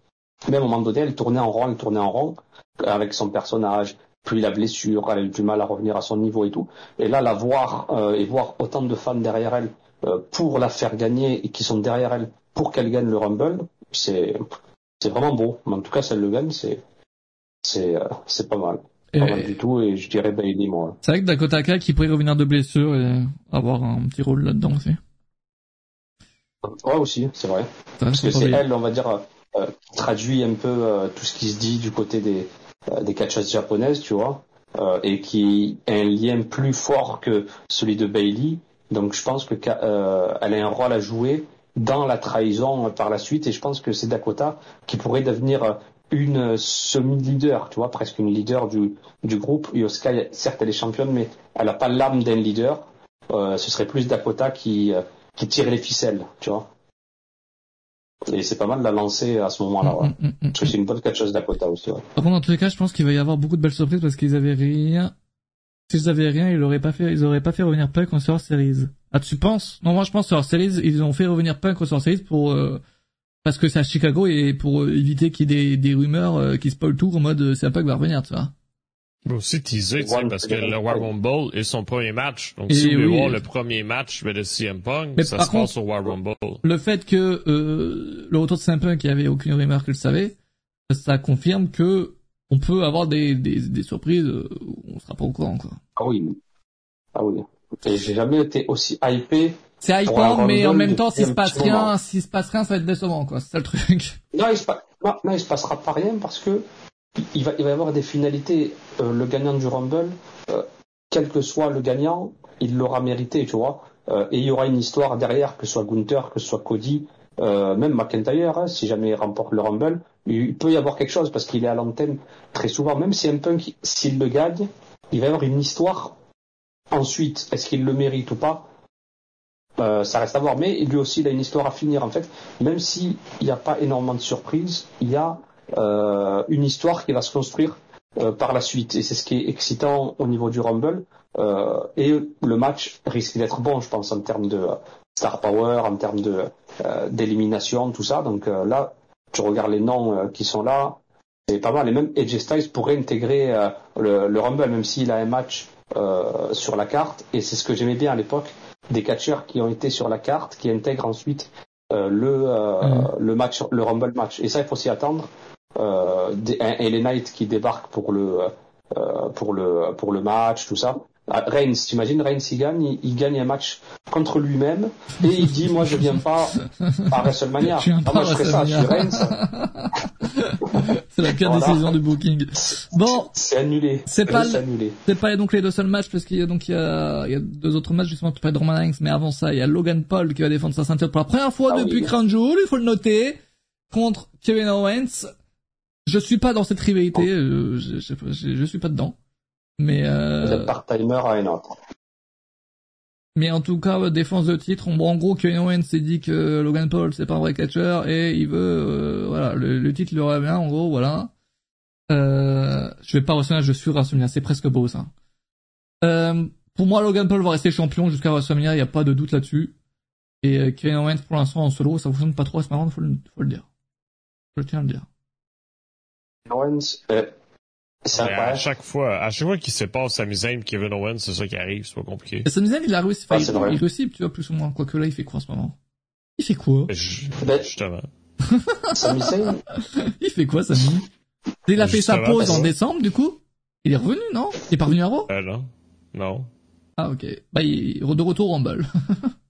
D: Mais à un moment donné, elle tournait en rond, elle tournait en rond euh, avec son personnage. Puis la blessure, elle a eu du mal à revenir à son niveau et tout. Et là, la voir euh, et voir autant de fans derrière elle euh, pour la faire gagner et qui sont derrière elle pour qu'elle gagne le Rumble, c'est c'est vraiment beau. Mais en tout cas, si elle le gagne, c'est c'est euh, c'est pas mal,
A: Et
D: pas mal du tout. Et je dirais Bailey, moi.
A: c'est vrai que Dakota Kai qui pourrait revenir de blessure et avoir un petit rôle là-dedans aussi.
D: Ouais, aussi, c'est vrai. Parce que c'est elle, on va dire, euh, euh, qui traduit un peu euh, tout ce qui se dit du côté des, euh, des catcheuses japonaises, tu vois, et qui a un lien plus fort que celui de Bailey. Donc je pense que elle a un rôle à jouer dans la trahison par la suite, et je pense que c'est Dakota qui pourrait devenir une semi-leader, tu vois, presque une leader du, du groupe. Yoska, certes, elle est championne, mais elle n'a pas l'âme d'un leader. Euh, ce serait plus Dakota qui, euh, qui tire les ficelles, tu vois. Et c'est pas mal de la lancer à ce moment-là, ouais.
A: Mm, mm, mm,
D: Parce que c'est une bonne catcheuse Dakota aussi, ouais.
A: Par contre, dans tous les cas, je pense qu'il va y avoir beaucoup de belles surprises parce qu'ils avaient rien. S'ils avaient rien, ils auraient pas fait, ils auraient pas fait revenir Punk en Survivor Series. Ah, tu penses? Non, moi, je pense Survivor Series, ils ont fait revenir Punk en Survivor Series pour, euh, parce que c'est à Chicago et pour éviter qu'il y ait des, des rumeurs euh, qui spoilent tout en mode euh, c'est Punk va revenir, tu vois.
B: Mais aussi teaser, tu sais, parce que le War Rumble est son premier match. Donc,
A: Et
B: si vous voulez voir le premier match de CM Punk,
A: Mais
B: ça
A: par
B: se
A: contre-
B: passe au War Rumble.
A: Le fait que euh, le retour de saint Punk, il y avait aucune rumeur qui le savait, ça confirme que on peut avoir des, des, des surprises où on sera pas au courant, quoi.
D: Ah oui. Ah oui. Et j'ai jamais été aussi hypé.
A: C'est hypant, mais en même temps, s'il se passe rien, s'il se passe rien, ça va être décevant, quoi. C'est ça le truc.
D: Non, il se, pa- non, non, il se passera pas rien parce que il va, il va y avoir des finalités. Euh, le gagnant du Rumble, euh, quel que soit le gagnant, il l'aura mérité, tu vois. Euh, et il y aura une histoire derrière, que ce soit Gunther, que ce soit Cody, même McIntyre, hein, si jamais il remporte le Rumble, il peut y avoir quelque chose parce qu'il est à l'antenne très souvent. Même si un punk, s'il le gagne, il va y avoir une histoire. Ensuite, est-ce qu'il le mérite ou pas? Euh, Ça reste à voir. Mais lui aussi, il a une histoire à finir en fait. Même s'il n'y a pas énormément de surprises, il y a euh, une histoire qui va se construire euh, par la suite. Et c'est ce qui est excitant au niveau du Rumble. Euh, et le match risque d'être bon, je pense, en termes de star power, en termes de d'élimination, tout ça. Donc là, tu regardes les noms qui sont là, c'est pas mal. Et même AJ Styles pourrait intégrer le, le, Rumble, même s'il a un match sur la carte. Et c'est ce que j'aimais bien à l'époque, des catcheurs qui ont été sur la carte, qui intègrent ensuite le, mm. le match, le Rumble match. Et ça, il faut s'y attendre euh, et les Knights qui débarquent pour le euh, pour le pour le match, tout ça. Ah, Reigns, t'imagines Reigns il gagne, il, gagne un match contre lui-même et il dit moi je viens pas à WrestleMania.
A: Je
D: ah, moi je ferai ça, je suis Reigns.
A: c'est la pire décision du booking. Bon,
D: c'est annulé.
A: C'est pas c'est pas donc les deux seuls matchs parce qu'il y a donc il y a, il y a deux autres matchs justement tu parles de Roman Reigns mais avant ça il y a Logan Paul qui va défendre sa ceinture pour la première fois ah depuis Crown Jewel, il faut le noter contre Kevin Owens je suis pas dans cette rivalité, euh, je, je, je, suis pas dedans. Mais euh...
D: part-timer à un autre.
A: Mais en tout cas, défense de titre, bon, en gros, Kevin Owens s'est dit que Logan Paul c'est pas un vrai catcher et il veut, euh, voilà, le, titre lui revient, en gros, voilà. Euh, je vais pas WrestleMania, je suis WrestleMania, c'est presque beau ça. Euh, pour moi, Logan Paul va rester champion jusqu'à WrestleMania, il y a pas de doute là-dessus. Et euh, Kevin Owens, pour l'instant, en solo, ça fonctionne pas trop, c'est marrant, faut le, le dire. Je tiens à le dire.
D: Owens, euh,
B: à chaque fois, à chaque fois qu'il se passe Sami Zayn, Kevin Owens, c'est ça qui arrive, c'est pas compliqué.
A: Sami Zayn, il a réussi, ah, il, il, réussit, tu vois, plus ou moins. Quoique là, il fait quoi en ce moment? Il fait quoi?
B: Ben, justement.
D: Sami Zayn?
A: il fait quoi, Sami? Il a fait sa pause en décembre, du coup? Il est revenu, non? Il est pas revenu à Raw?
B: Euh, non. Non.
A: Ah, ok. Bah, il est de retour au Rumble.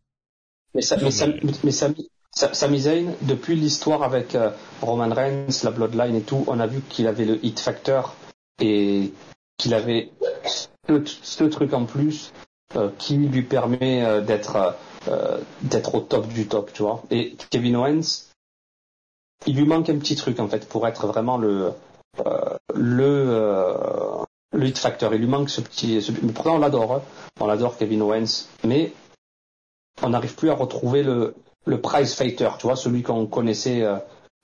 D: mais, ça, mais, Sam, mais Sami, Sami Zayn, depuis l'histoire avec euh, Roman Reigns, la Bloodline et tout, on a vu qu'il avait le hit factor et qu'il avait ce, truc en plus euh, qui lui permet euh, d'être d'être au top du top, tu vois. Et Kevin Owens, il lui manque un petit truc en fait pour être vraiment le le le hit factor. Il lui manque ce petit. Pourtant on l'adore, hein. on adore Kevin Owens, mais on n'arrive plus à retrouver le le prize fighter, tu vois, celui qu'on connaissait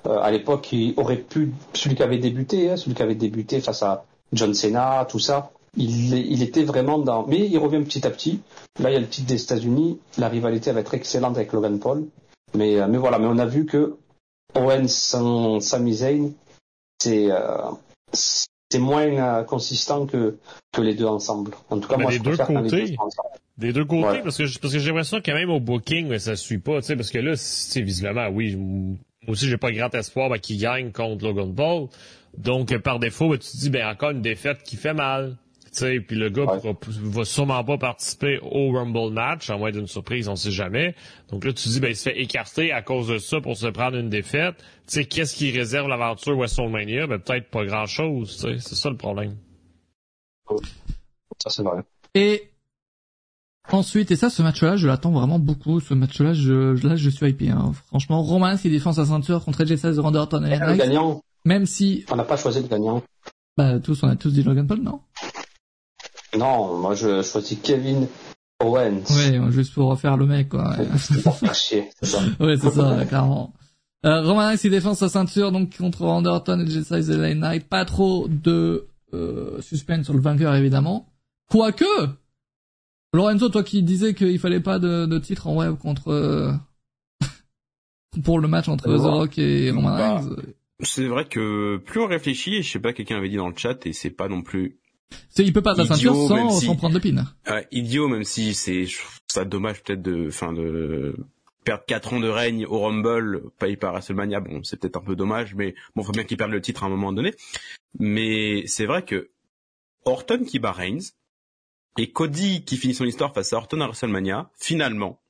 D: euh, euh, à l'époque, qui aurait pu, celui qui avait débuté, hein, celui qui avait débuté face à John Cena, tout ça. Il, il, était vraiment dans. Mais il revient petit à petit. Là, il y a le titre des États-Unis. La rivalité va être excellente avec Logan Paul. Mais, euh, mais voilà. Mais on a vu que Owens sans Sami Zayn, c'est c'est moins consistant que que les deux ensemble. En tout cas, moi, je
B: deux côtés. Les deux des deux côtés, parce que, parce que j'ai l'impression quand même au booking, mais ça suit pas, tu sais, parce que là, c'est visiblement, oui, moi aussi, j'ai pas grand espoir ben, qu'il gagne contre Logan Paul. Donc, par défaut, ben, tu te dis, ben, encore une défaite qui fait mal. Tu sais, puis le gars va sûrement pas participer au Rumble match, à moins d'une surprise, on sait jamais. Donc là, tu te dis, ben, il se fait écarter à cause de ça pour se prendre une défaite. Tu sais, qu'est-ce qui réserve l'aventure WrestleMania? Ben, peut-être pas grand-chose, tu sais. C'est ça le problème.
D: Ça, c'est vrai.
A: Et Ensuite, et ça, ce match-là, je l'attends vraiment beaucoup. Ce match-là, je, là, je suis hypé. Hein. Franchement, Roman qui défend sa ceinture contre AJ Styles de Randy Orton et
D: le gagnant.
A: Même si...
D: On n'a pas choisi le gagnant.
A: Bah, tous, on a tous dit Logan Paul, non?
D: Non, moi, je choisis Kevin Owens.
A: Oui, juste pour refaire le mec, quoi.
D: pour faire chier, c'est ça.
A: Oui, c'est ça, clairement. Euh, Roman Reigns, il défend sa ceinture, donc, contre Randy Orton et AJ Styles de Lane Knight. Pas trop de euh, suspense sur le vainqueur, évidemment. Quoique Lorenzo, toi qui disais qu'il fallait pas de, de titre en web contre euh, pour le match entre The Rock et Roman bah, Reigns.
C: C'est vrai que plus on réfléchit, et je sais pas, quelqu'un avait dit dans le chat, et c'est pas non plus.
A: C'est, il peut pas ta ceinture sans, sans prendre le pin.
C: idiot, même si c'est, ça dommage peut-être de, enfin de perdre 4 ans de règne au Rumble, payé par WrestleMania, bon, c'est peut-être un peu dommage, mais bon, faut bien qu'il perde le titre à un moment donné. Mais c'est vrai que Orton qui bat Reigns, et Cody qui finit son histoire face à Orton à WrestleMania, finalement,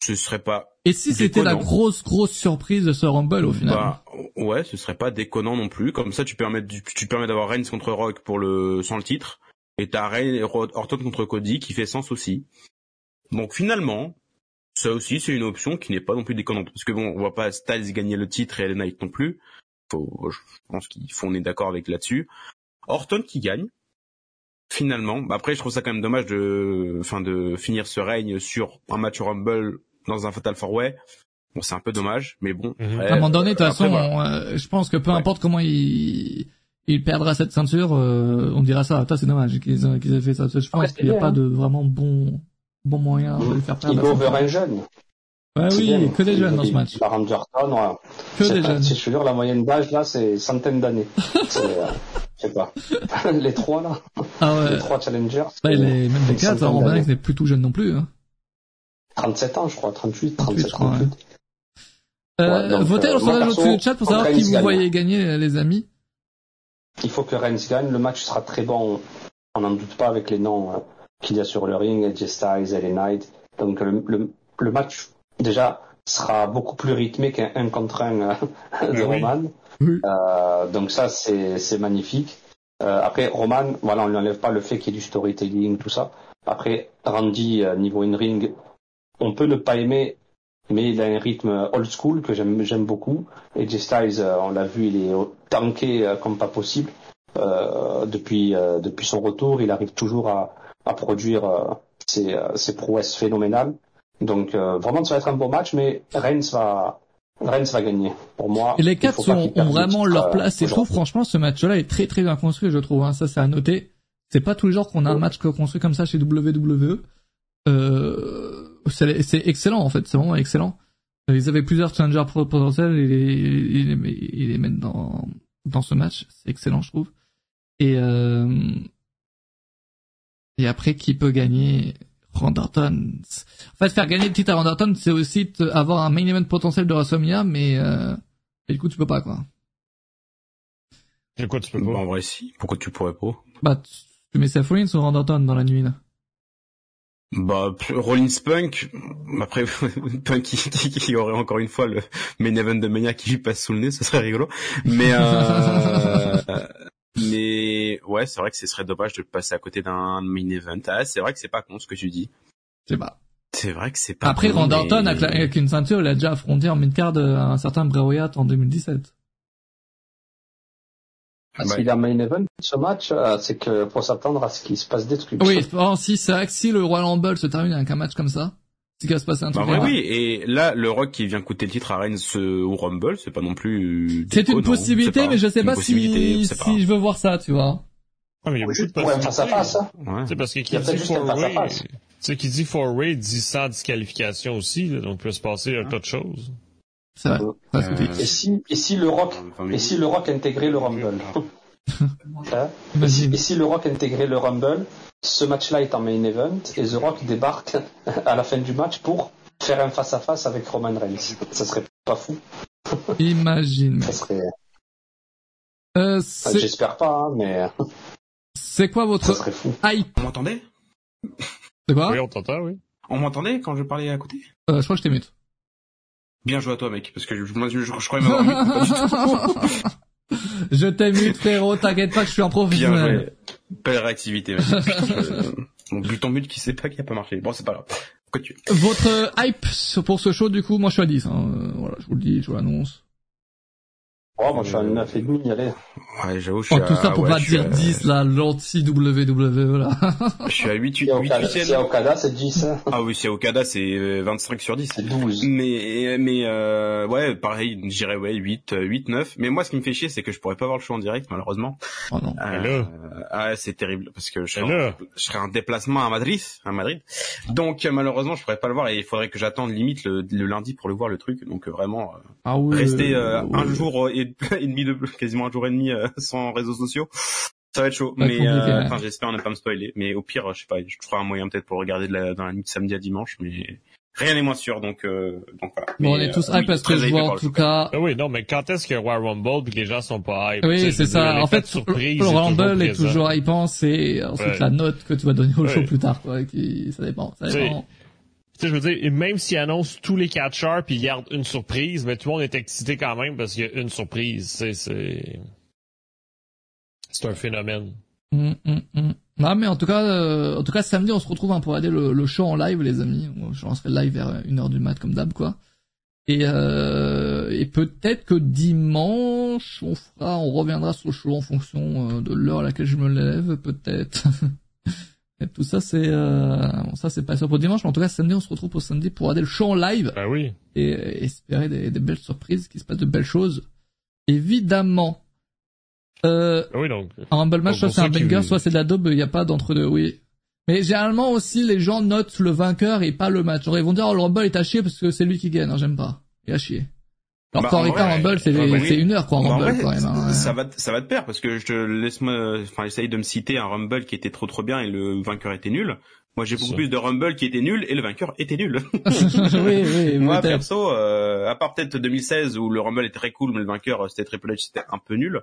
C: ce serait pas.
A: Et si c'était la grosse grosse surprise de ce Rumble au final
C: bah, Ouais, ce serait pas déconnant non plus. Comme ça, tu permets tu permets d'avoir Reigns contre Rock pour le sans le titre, et t'as Orton contre Cody qui fait sens aussi. Donc finalement, Ça aussi, c'est une option qui n'est pas non plus déconnante. Parce que bon, on voit pas Styles gagner le titre et LA Knight non plus. Faut, je pense qu'il faut, on est d'accord avec là-dessus. Orton qui gagne. Finalement. Bah, après, je trouve ça quand même dommage de, enfin, de finir ce règne sur un match Rumble dans un Fatal 4 Way. Bon, c'est un peu dommage, mais bon.
B: Mhm.
A: À un moment donné, de toute
C: après,
A: façon,
C: voilà.
A: on, euh, je pense que peu
C: Ouais.
A: importe comment il, il perdra cette ceinture, euh, on dira ça. Toi, c'est dommage qu'ils aient, qu'ils aient fait ça. Je pense qu'il n'y a
D: bien,
A: pas
D: hein.
A: de vraiment bon, bon moyen de le faire perdre.
D: Il over un jeune.
A: Oui,
D: bien.
A: que des jeunes dans ce match.
D: Baron Orton, ouais.
A: Que des
D: pas-
A: jeunes.
D: Si je suis sûr, la moyenne d'âge, là, c'est centaines d'années. C'est, euh, je sais pas. les trois, là.
A: Ah ouais.
D: Les trois challengers.
A: Bah, les, même les quatre, on
D: d'années.
A: que c'est plus tout jeune non plus. Hein.
D: 37 ans, je crois. 38,
A: 38,
D: 37,
A: je crois,
D: 38.
A: Euh,
D: Ouais, donc,
A: votez
D: euh,
A: dans le
D: moi,
A: sondage
D: perso,
A: au-dessus du chat pour savoir qui vous voyez gagner, les amis.
D: Il faut que Reigns gagne. Le match sera très bon. On n'en doute pas avec les noms euh, qu'il y a sur le ring. AJ Styles, LA Knight. Donc, le, le, le match, déjà, sera beaucoup plus rythmé qu'un 1 contre 1 euh, de
B: Ben oui.
D: Roman.
A: Oui.
D: Euh, donc ça, c'est c'est magnifique. Euh, après, Roman, voilà, on lui enlève pas le fait qu'il y ait du storytelling, tout ça. Après, Randy, euh, niveau in-ring, on peut ne pas aimer, mais il a un rythme old school que j'aime j'aime beaucoup. Et J Styles, euh, on l'a vu, il est tanké euh, comme pas possible. Euh, depuis euh, depuis son retour, il arrive toujours à, à produire euh, ses, euh, ses prouesses phénoménales. Donc euh, vraiment, ça va être un beau match, mais Reigns va Reigns va gagner. Pour moi,
A: Et les quatre sont, ont vraiment leur
D: euh,
A: place et tout.
D: aujourd'hui.
A: Franchement, ce match-là est très très bien construit, je trouve. Hein. Ça, c'est à noter. C'est pas tous les jours qu'on a un match construit comme ça chez WWE. Euh, c'est excellent en fait. C'est vraiment excellent. Ils avaient plusieurs challengers potentiels et ils les, ils les mettent dans dans ce match. C'est excellent, je trouve. Et euh, et après, qui peut gagner? Randy Orton En fait, faire gagner le titre à Randy Orton, c'est aussi avoir un main event potentiel de WrestleMania, mais euh, et du coup, tu peux pas quoi.
B: De quoi tu peux
C: Bah,
B: pas?
C: en vrai, si. Pourquoi tu pourrais pas?
A: Bah, tu, tu mets Seth Rollins ou Randy Orton dans la nuit là.
C: Bah, Rollins Punk, après, Punk qui, qui, qui aurait encore une fois le main event de Mania qui lui passe sous le nez, ce serait rigolo. Mais, euh, mais, ouais, c'est vrai que ce serait dommage de passer à côté d'un main event. Ah, c'est vrai que c'est pas con ce que tu dis.
A: Sais pas.
C: C'est vrai que c'est pas
A: Après,
C: con,
A: Randy
C: mais-
A: avec, la- avec une ceinture, il a déjà affronté en mid-card euh, un certain Bray Wyatt en 2017.
D: Ah,
C: Ouais.
D: S'il y a main event, ce match, euh, c'est que faut s'attendre à ce qu'il se passe des trucs.
A: Oui, oh, si c'est vrai que si le Royal Rumble se termine avec un match comme ça, c'est qu'il va se passer un
C: Bah,
A: truc.
C: en vrai,
A: énorme.
C: oui, et là, le Rock qui vient coûter le titre à Reigns euh, au Rumble, c'est pas non plus...
A: C'est une possibilité, mais je sais pas si,
C: pas-
A: si je veux voir ça, tu vois.
B: Ah, mais il y a beaucoup de
D: face à face. hein.
C: Ouais.
B: C'est parce que qui
D: y a peut-être
B: dit
D: juste un
B: four way,
D: face-à-face.
B: tu sais, qui dit four way dit sans disqualification aussi, là, donc il peut se passer un tas de choses.
A: C'est vrai.
C: Euh,
A: fait.
D: Et si, et si le Rock, et si le Rock intégrait le Rumble? Hein? Et, si,
A: Imagine.
D: et si le Rock intégrait le Rumble, ce match-là est en main event et The Rock débarque à la fin du match pour faire un face à face avec Roman Reigns. Ça serait pas fou.
A: Imagine.
D: Ça serait.
A: Euh, c'est
D: J'espère pas, hein, mais
A: c'est quoi
D: ça
A: votre
D: serait fou.
A: hype
C: On m'entendait?
A: De quoi?
B: Oui, on t'entend, oui.
C: On m'entendait quand je parlais à côté?
A: Euh, Je crois que je t'ai mute.
C: Bien joué à toi, mec, parce que je, moi, je, je, je croyais m'avoir
A: je t'ai mute, frérot, t'inquiète pas que je suis un professionnel.
C: Belle réactivité, Mon but en but qui sait pas qui a pas marché. Bon, c'est pas grave. Tu...
A: Votre hype pour ce show, du coup, moi je suis à 10. Hein. Euh, Voilà, je vous le dis, je vous l'annonce.
D: Oh, moi je suis à 9,5, allez.
C: Ouais, j'avoue, je suis
A: Oh, tout
C: à,
A: ça pour
C: ouais,
A: pas dire
C: à-
A: 10, là, l'anti-WWE, là.
C: Je suis à 8, 8,
D: S'il y a
C: 8,
D: Okada,
C: 8
D: s'il y a Okada, c'est 10. hein.
C: Ah oui, si à Okada, c'est euh, 25 sur 10.
D: C'est 12.
C: Mais, mais, euh, ouais, pareil, je dirais, ouais, 8, euh, 8, 9. Mais moi, ce qui me fait chier, c'est que je pourrais pas voir le show en direct, malheureusement.
A: Oh non.
C: Euh,
B: là.
C: ah, c'est terrible, parce que je serais, en, je serais en déplacement à Madrid, à Madrid. Donc, euh, malheureusement, je pourrais pas le voir et il faudrait que j'attende limite le, le lundi pour le voir, le truc. Donc, euh, vraiment, euh,
A: Ah oui.
C: rester euh,
A: oui.
C: un jour et, et demi de, quasiment un jour et demi euh, sans réseaux sociaux. Ça va être chaud, mais euh,
A: ouais.
C: enfin j'espère ne pas me spoiler. Mais au pire, je sais pas, je ferai un moyen peut-être pour regarder de la, dans la nuit de samedi à dimanche, mais rien n'est moins sûr, donc euh, donc voilà.
A: Bon, on
C: Mais,
A: est tous
C: euh,
A: hype
C: oui,
A: parce que je vois en tout cas.
B: Ah oui, non, mais quand est-ce qu'il y a Royal Rumble puis que les gens sont pas hype?
A: Oui, c'est ça. En fait,
B: surprise
A: le
B: est
A: Rumble
B: toujours
A: est toujours hypant, c'est ensuite
B: Ouais.
A: la note que tu vas donner au show
B: Ouais.
A: plus tard, quoi. Qui, ça dépend. Ça dépend.
B: Sais, je veux dire, même s'ils annoncent tous les catcheurs puis ils gardent une surprise, mais tout le monde est excité quand même parce qu'il y a une surprise. sais, C'est, c'est un phénomène.
A: Hum, hum, hum, Non, mais en tout cas, euh, en tout cas, samedi, on se retrouve hein, pour regarder le, le show en live, les amis. Je lancerai live vers une heure du mat comme d'hab, quoi. Et, euh, et peut-être que dimanche, on fera, on reviendra sur le show en fonction euh, de l'heure à laquelle je me lève, peut-être. et tout ça, c'est, euh, bon, ça, c'est pas sûr pour dimanche, mais en tout cas, samedi, on se retrouve pour samedi pour regarder le show en live.
B: Ben oui.
A: Et, et espérer des, des, belles surprises, qu'il se passe de belles choses. Évidemment. Euh,
B: ben oui, donc.
A: Un Rumble match, soit c'est un banger, soit c'est de la daube, il n'y a pas d'entre deux, oui. Mais généralement aussi, les gens notent le vainqueur et pas le match. Genre, ils vont dire, oh, le Rumble est à chier parce que c'est lui qui gagne. Non, j'aime pas. Il est à chier. Alors,
C: Bah, vrai,
A: Rumble, c'est,
C: bah, bah,
A: une heure, quoi, en
C: Bah, en
A: Rumble,
C: vrai,
A: quand même. hein.
C: ça va, ça va de pair parce que je te laisse moi, enfin, essaye de me citer un Rumble qui était trop trop bien et le vainqueur était nul. Moi, j'ai beaucoup plus de Rumble qui était nul et le vainqueur était nul.
A: oui, oui,
C: Moi, perso, euh, à part peut-être 2016 où le Rumble était très cool, mais le vainqueur euh, c'était Triple H, c'était un peu nul.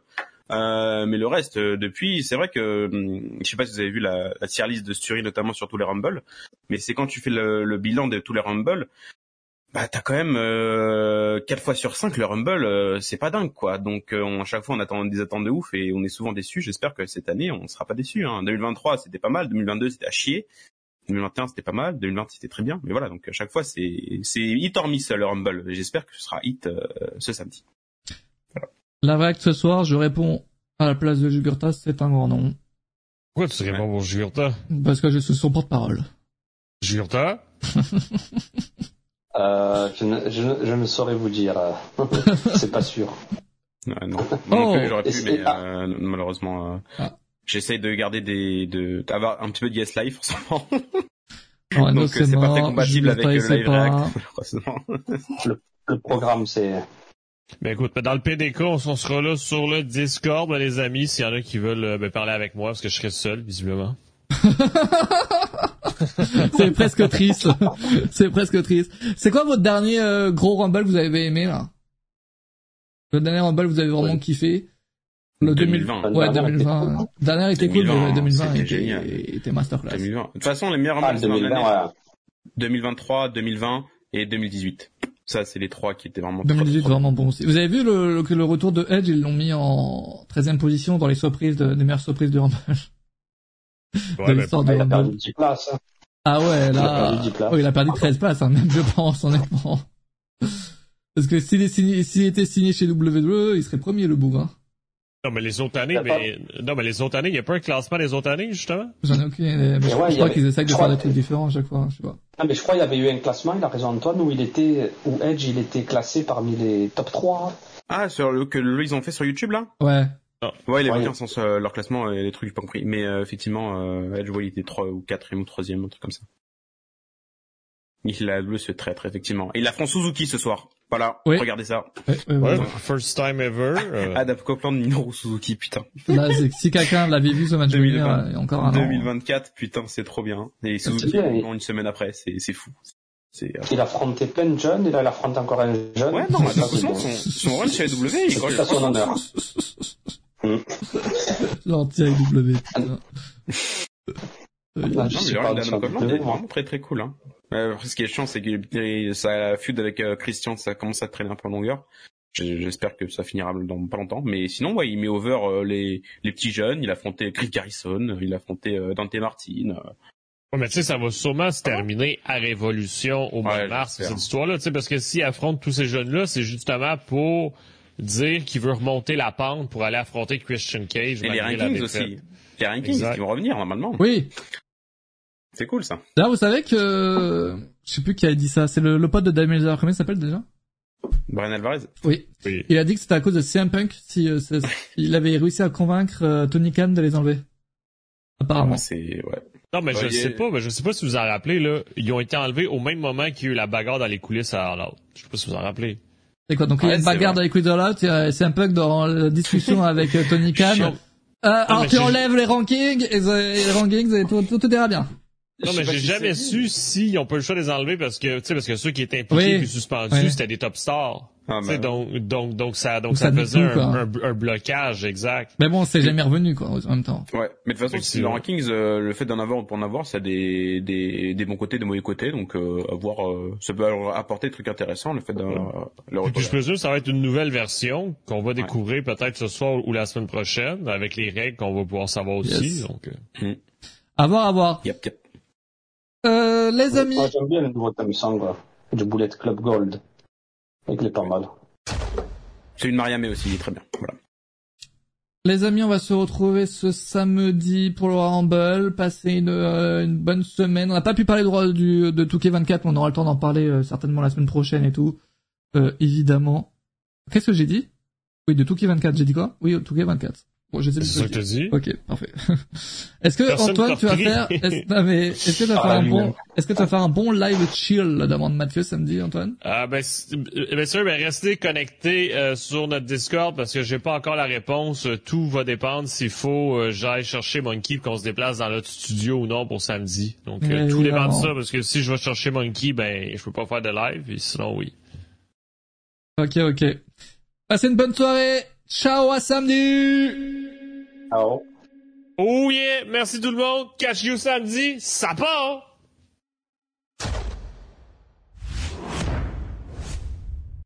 C: Euh, mais le reste, euh, depuis, c'est vrai que hum, je sais pas si vous avez vu la, la tier list de Sturi, notamment sur tous les Rumble, mais c'est quand tu fais le, le bilan de tous les Rumble, bah t'as quand même euh, 4 fois sur 5 le Rumble, euh, c'est pas dingue quoi. Donc euh, on, à chaque fois on attend des attentes de ouf et on est souvent déçus. J'espère que cette année on sera pas déçus. Hein. 2023 c'était pas mal, 2022 c'était à chier. 2021 c'était pas mal, 2020 c'était très bien, mais voilà donc à chaque fois c'est c'est hit or miss le Rumble. J'espère que ce sera hit euh, ce samedi.
A: La vague ce soir, je réponds à la place de Jugurta, c'est un grand nom.
B: Pourquoi tu réponds pour Jurta?
A: Parce que je suis son porte-parole.
B: Jurta?
D: Euh, je, ne, je, ne- je ne saurais vous dire. c'est pas sûr.
C: Ouais, non, Moi non
A: Oh,
C: plus, j'aurais pu, mais euh, malheureusement euh,
A: Ah.
C: j'essaye de garder des de d'avoir un petit peu de yes live forcément.
A: Reno,
C: donc
A: c'est
C: pas très compatible avec le live
A: pas.
C: react malheureusement.
D: Le programme, c'est.
B: Ben écoute, ben, dans le PDK, on, on sera là sur le Discord, ben, les amis, s'il y en a qui veulent ben, parler avec moi, parce que je serai seul, visiblement.
A: c'est presque triste. c'est presque triste. C'est quoi votre dernier euh, gros Rumble que vous avez aimé là Le dernier Rumble que vous avez vraiment
D: Ouais.
A: kiffé Le
C: 2020.
A: Ouais,
D: Le dernier
A: 2020. Le dernier était cool,
C: 2020,
A: mais 2020
C: c'était
A: était,
C: génial.
A: était masterclass.
C: 2020. De toute façon, les meilleurs
D: Ah,
C: Rumble c'est dans
D: 2020,
C: l'année,
D: ouais.
C: 2023, 2020 et 2018. Ça, c'est les trois qui étaient vraiment.
A: 2018
C: trop, trop
A: vraiment bon aussi. Vous avez vu le, le, le retour de Edge, ils l'ont mis en 13e position dans les surprises de, des meilleures surprises de Rumble.
B: Ouais,
A: de l'histoire de
D: il a perdu
A: Rumble.
D: 10 places. hein.
A: Ah ouais,
D: Il a
A: là,
D: perdu 10 places.
A: oh, il a perdu 13 places, hein, même je pense, honnêtement. Parce que s'il était signé chez WWE, il serait premier le bougre. Hein.
B: non, mais les autres années, mais, non, mais les autres années, il n'y a pas un classement des autres années, justement?
A: J'en ai aucune idée. Mais je, je crois
D: avait-
A: qu'ils essayent de
D: je
A: faire des trucs différents à chaque fois. Je sais pas.
D: Ah, mais je crois qu'il y avait eu un classement, il a raison Antoine, où il était, où Edge, il était classé parmi les top 3.
C: Ah, sur le que ils ont fait sur YouTube là?
A: Ouais.
C: Ouais, il avait
D: Ouais.
C: aucun sens euh, leur classement et les trucs j'ai pas compris. Mais euh, effectivement, euh, Edge, ouais, il était 3 ou 4 ou 3 un truc comme ça. Il a le ce traître, effectivement. Et il affronte Suzuki ce soir. Voilà,
A: Oui.
C: regardez ça.
A: Ouais, ouais,
B: Ouais,
A: ouais.
B: first time ever. euh,
C: Adam Copeland, Minoru Suzuki, putain.
A: Là, c'est- si quelqu'un l'avait vu ce match
C: 2020.
A: venir, a encore un an.
C: 2024, putain, c'est trop bien. Et Suzuki,
D: bien,
C: vraiment, une semaine après, c'est c'est fou. C'est euh,
D: Il a affronté plein de jeunes, et là, il affronte encore un jeune.
C: Ouais, non,
D: c'est
C: son, son run chez AW, il
D: son honneur.
A: L'anti-AW, putain. Euh,
D: Ah,
C: Non,
D: je
C: est vraiment très très cool. Hein. Euh, ce qui est chiant, c'est que sa feud avec euh, Christian, ça commence à traîner un peu en longueur. J'espère que ça finira dans pas longtemps. Mais sinon, ouais, il met over euh, les, les petits jeunes. Il a affronté Chris Garrison, il a affronté euh, Dante Martin. euh.
B: Ouais, mais tu sais, ça va sûrement se terminer à Révolution au mois
C: Ouais,
B: de mars, cette histoire-là, tu sais, parce que s'il affronte tous ces jeunes-là, c'est justement pour dire qu'il veut remonter la pente pour aller affronter Christian Cage.
C: Et les rankings aussi. Les rankings
B: Exact.
C: qui vont revenir normalement.
A: Oui.
C: C'est cool ça.
A: Là, vous savez que, je sais plus qui a dit ça. C'est le, le pote de Damien Lillard. Comment il s'appelle déjà?
C: Brian Alvarez.
A: Oui.
B: Oui.
A: Il a dit que c'était à cause de CM Punk si euh, il avait réussi à convaincre euh, Tony Khan de les enlever. Apparemment.
C: Ah, c'est ouais.
B: Non, mais je
C: Ouais, il
B: sais pas, mais je sais pas si vous en rappelez, là. Ils ont été enlevés au même moment qu'il y a eu la bagarre dans les coulisses à All Out. Je sais pas si vous en rappelez.
A: C'est quoi Donc il y a une
C: c'est
A: bagarre
C: vrai.
A: avec Quitter Out, il y a CM Punk dans la discussion avec euh, Tony Khan. Euh, alors tu
B: c'est-
A: enlèves les rankings et, les rankings et tout, tout, tout ira bien.
B: Non, mais j'ai
C: si
B: jamais
C: c'est-
B: su s'ils ont pas le choix de les enlever parce que, tu sais, parce que ceux qui étaient impliqués
A: Oui.
B: puis suspendus, c'était des top stars.
C: Ah, bah,
B: donc, donc, donc ça, donc
A: Donc
B: ça,
A: ça
B: faisait
A: tout,
B: un,
A: quoi.
B: un, un blocage, exact.
A: Mais bon, c'est jamais revenu quoi en même temps.
C: Ouais, mais de toute façon, si le rankings, euh, le fait d'en avoir ou de pas en avoir, ça a des, des, des bons côtés, des mauvais côtés, donc euh, à voir, euh, ça peut apporter des trucs intéressants, le fait d'avoir le
B: Puis
C: retour.
B: je présume que ça va être une nouvelle version qu'on va découvrir peut-être ce soir ou la semaine prochaine avec les règles qu'on va pouvoir savoir aussi.
A: Yes.
B: Donc, euh,
A: À voir, à voir.
C: Yep, yep.
A: Euh, les amis.
D: Moi, j'aime bien le nouveau là, du Bullet Club Gold. Il est pas mal.
C: Celui de Mariamé aussi, il est très bien. Voilà.
A: Les amis, on va se retrouver ce samedi pour le Rumble. Passer une, euh, une bonne semaine. On n'a pas pu parler de, du, de Touquet 24, mais on aura le temps d'en parler euh, certainement la semaine prochaine et tout. Euh, évidemment. Qu'est-ce que j'ai dit? Oui, de Touquet 24. J'ai dit quoi? Oui, Touquet 24. Bon, je sais
B: C'est ça que t'as dit.
A: Ok, parfait. est-ce que
B: Personne
A: Antoine, tu vas faire, est-ce, non, mais est-ce que tu vas
D: Ah,
A: faire un bon, est-ce que tu vas faire un bon live chill, la demande Mathieu samedi, Antoine?
B: Ah ben, euh, bien sûr, ben restez connectés euh, sur notre Discord parce que j'ai pas encore la réponse. Tout va dépendre s'il faut euh, j'aille chercher Monkey qu'on se déplace dans notre studio ou non pour samedi. Donc euh,
A: Mais
B: tout dépend de ça parce que si je vais chercher Monkey, ben je peux pas faire de live et sinon oui.
A: Ok, ok. Passez une bonne soirée. Ciao, à samedi.
D: Ciao.
B: Oh yeah, merci tout le monde. Catch you samedi, ça part.